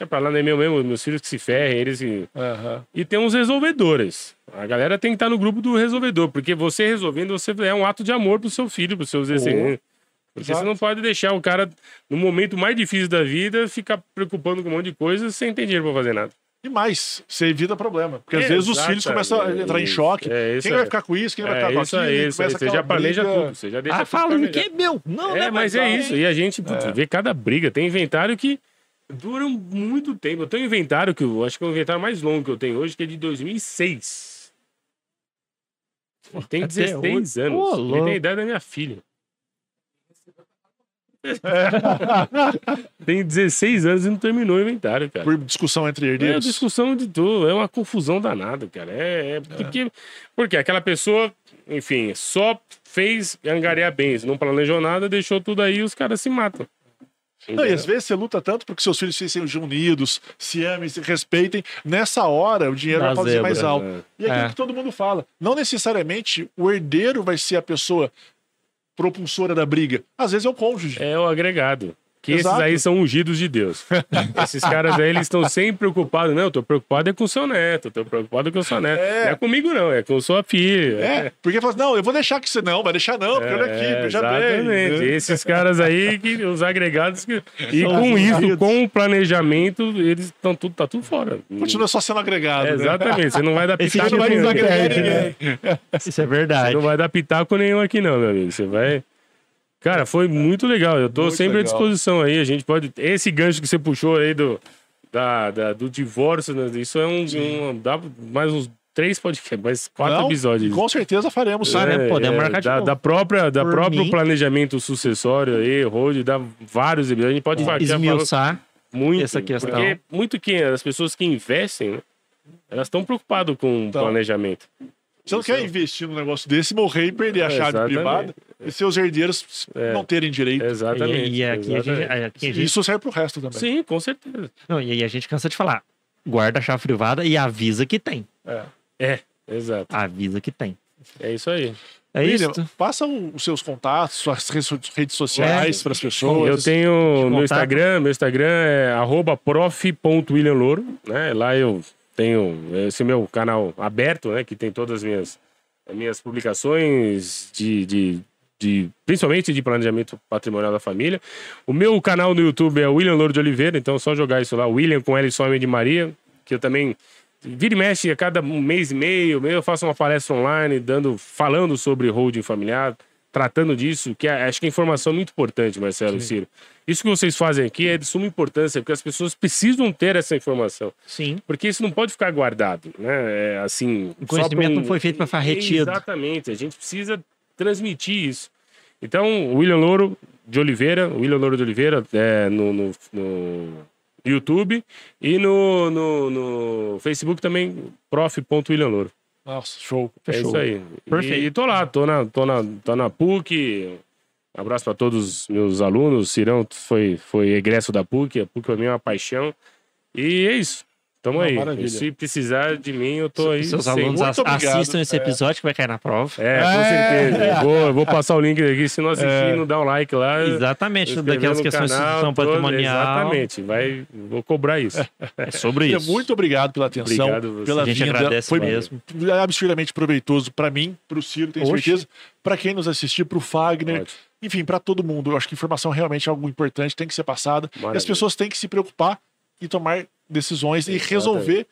Deixa pra lá, não é meu mesmo, meus filhos que se ferrem, eles que... Aham. E tem uns resolvedores. A galera tem que estar no grupo do resolvedor, porque você resolvendo, você é um ato de amor pro seu filho, pros seus descendentes. Porque Exato. você não pode deixar o cara, no momento mais difícil da vida, ficar preocupando com um monte de coisa sem ter dinheiro pra fazer nada. E mais, você evita problema. Porque às vezes os filhos começam a entrar em Isso, choque. é isso Quem vai aí. ficar com isso? Quem vai É ficar com isso aquilo? isso aí. começa Você já planeja briga. tudo. Você já deixa Ah, fala que planejado. é meu. Não, É, né, mas é isso. E a gente É. vê cada briga. Tem inventário que dura muito tempo. Eu tenho um inventário que eu acho que é o inventário mais longo que eu tenho hoje, que é de 2006. Ele tem Até 16 hoje. anos. Ô, Ele louco. tem a idade da minha filha. tem 16 anos e não terminou o inventário, cara. Por discussão entre É herdeiros. discussão de tudo, é uma confusão danada, cara. É, é porque, porque aquela pessoa, enfim, só fez angariar bens, não planejou nada, deixou tudo aí e os caras se matam. Não, e às vezes você luta tanto porque seus filhos sejam unidos, se amem, se respeitem. Nessa hora, o dinheiro vai zebra, mais alto. né? E é aquilo É. que todo mundo fala. Não necessariamente o herdeiro vai ser a pessoa propulsora da briga. Às vezes é o cônjuge. É o agregado. Que Exato. esses aí são ungidos de Deus. esses caras aí, eles estão sempre preocupados. Não, eu tô preocupado é com o seu neto, eu tô preocupado com o seu neto. É. Não é comigo, não, é com sua filha. É, porque fala assim, não, eu vou deixar que você não, vai deixar não, porque olha aqui, É, veja exatamente. bem. Esses caras aí, que, os agregados. Que... E São com isso, com o planejamento, eles estão tudo, tá tudo fora. Continua só sendo agregado. É, né? exatamente. Você não vai dar Esse pitaco vai nenhum. desagregar perde, ninguém. Isso é Você verdade. não vai dar pitaco nenhum aqui, não, meu amigo. Você vai. Cara, foi muito legal. Eu tô Muito sempre à legal. disposição aí. A gente pode. Esse gancho que você puxou aí do, da, da- do divórcio, né? isso é um, um- Dá mais uns três podcasts, mais quatro Não, episódios. Com certeza faremos. Cara, É, podemos é, marcar de da, novo. da própria, da próprio mim. planejamento sucessório aí, Road, dá vários episódios. A gente pode falou Esmiuçar. muito. essa questão. Porque muito que as pessoas que investem, né, elas estão preocupadas com o Então. planejamento. Você não Isso quer é- investir num negócio desse, morrer e perder a É, chave privada e seus herdeiros É. não terem direito. Exatamente. E, e aqui, a gente, exatamente. aqui a gente- Isso serve pro resto também. Sim, com certeza. não, e aí a gente cansa de falar. Guarda a chave privada e avisa que tem. É. É, exato. Avisa que tem. É isso aí. É William, isso. passa o- os seus contatos, suas redes sociais É. para as pessoas. Eu tenho meu. Instagram, meu Instagram é arroba prof.williamlouro, né? Lá eu tenho esse meu canal aberto, né? Que tem todas as minhas, as minhas publicações de, de, de- principalmente de planejamento patrimonial da família. O meu canal no YouTube é William Louro de Oliveira, então é só jogar isso lá, William com L só M de Maria, que eu também vira e mexe a cada um mês e meio, eu faço uma palestra online dando, falando sobre holding familiar, tratando disso, que é- acho que a informação é muito importante, Marcelo e Ciro. Isso que vocês fazem aqui é de suma importância, porque as pessoas precisam ter essa informação. Sim. Porque isso não pode ficar guardado, né? É, assim, O só conhecimento pra não foi feito para ficar retido. Exatamente, a gente precisa transmitir isso. Então, William Louro de Oliveira, William Louro de Oliveira é, no, no, no YouTube e no, no, no Facebook também, prof.william Louro. Nossa, show. É isso aí. Perfeito. E, e tô lá, tô na, tô na, tô na PUC. Abraço para todos os meus alunos. Cirão foi, foi egresso da PUC. A PUC pra mim é uma paixão. E é isso. Tamo Ah, aí. maravilha. Se precisar de mim, eu tô aí. Seus alunos Muito obrigado. assistam esse episódio que vai cair na prova. É, com É. certeza. Eu vou, eu vou passar o link aqui. Se não assistir, É. não dá um like lá. Exatamente, daquelas questões de canal, instituição todo- patrimonial. Exatamente. Vai, vou cobrar isso. É sobre isso. Muito obrigado pela atenção, Obrigado você. pela A gente vinda. agradece Foi mesmo. absurdamente proveitoso para mim, para o Ciro, tenho Oxe. certeza, para quem nos assistir, para o Fagner, Ótimo. enfim, para todo mundo. Eu acho que informação realmente é algo importante, tem que ser passada. E as Maravilha. pessoas têm que se preocupar e tomar decisões e resolver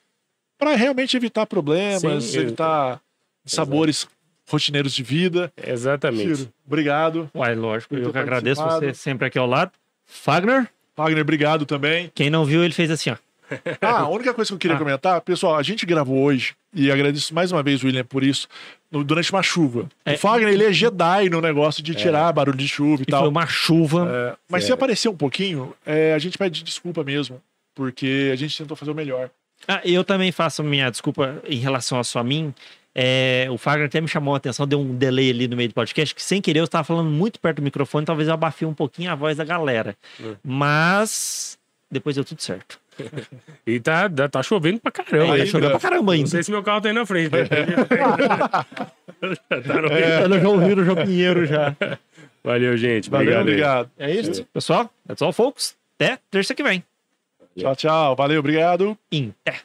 para realmente evitar problemas, Sim, evitar sabores rotineiros de vida. Exatamente. Ciro, obrigado. Uai, lógico, eu que agradeço você sempre aqui ao lado. Fagner, Fagner, obrigado também. quem não viu, ele fez assim, ó. Ah, a única coisa que eu queria Ah. comentar, pessoal, a gente gravou hoje, e agradeço mais uma vez, William, por isso, no- durante uma chuva. É. O Fagner, ele é Jedi no negócio de tirar barulho de chuva e, E tal. foi uma chuva. É, mas se É. aparecer um pouquinho, é, a gente pede desculpa mesmo, porque a gente tentou fazer o melhor. Ah, eu também faço minha desculpa em relação a só a mim. É, o Fagner até me chamou a atenção, deu um delay ali no meio do podcast, que sem querer eu estava falando muito perto do microfone, talvez eu abafei um pouquinho a voz da galera. Hum. Mas depois deu tudo certo. E tá, tá, tá chovendo pra caramba. Ainda. hein? Choveu pra caramba Não ainda. sei se meu carro tá aí na frente. né? tá no É. Tá João Rio, no João Pinheiro já. Valeu, gente. Valeu, Obrigado. obrigado. É isso. Pessoal, that's all, folks. Até terça que vem. Tchau, tchau. Valeu, obrigado. Inter.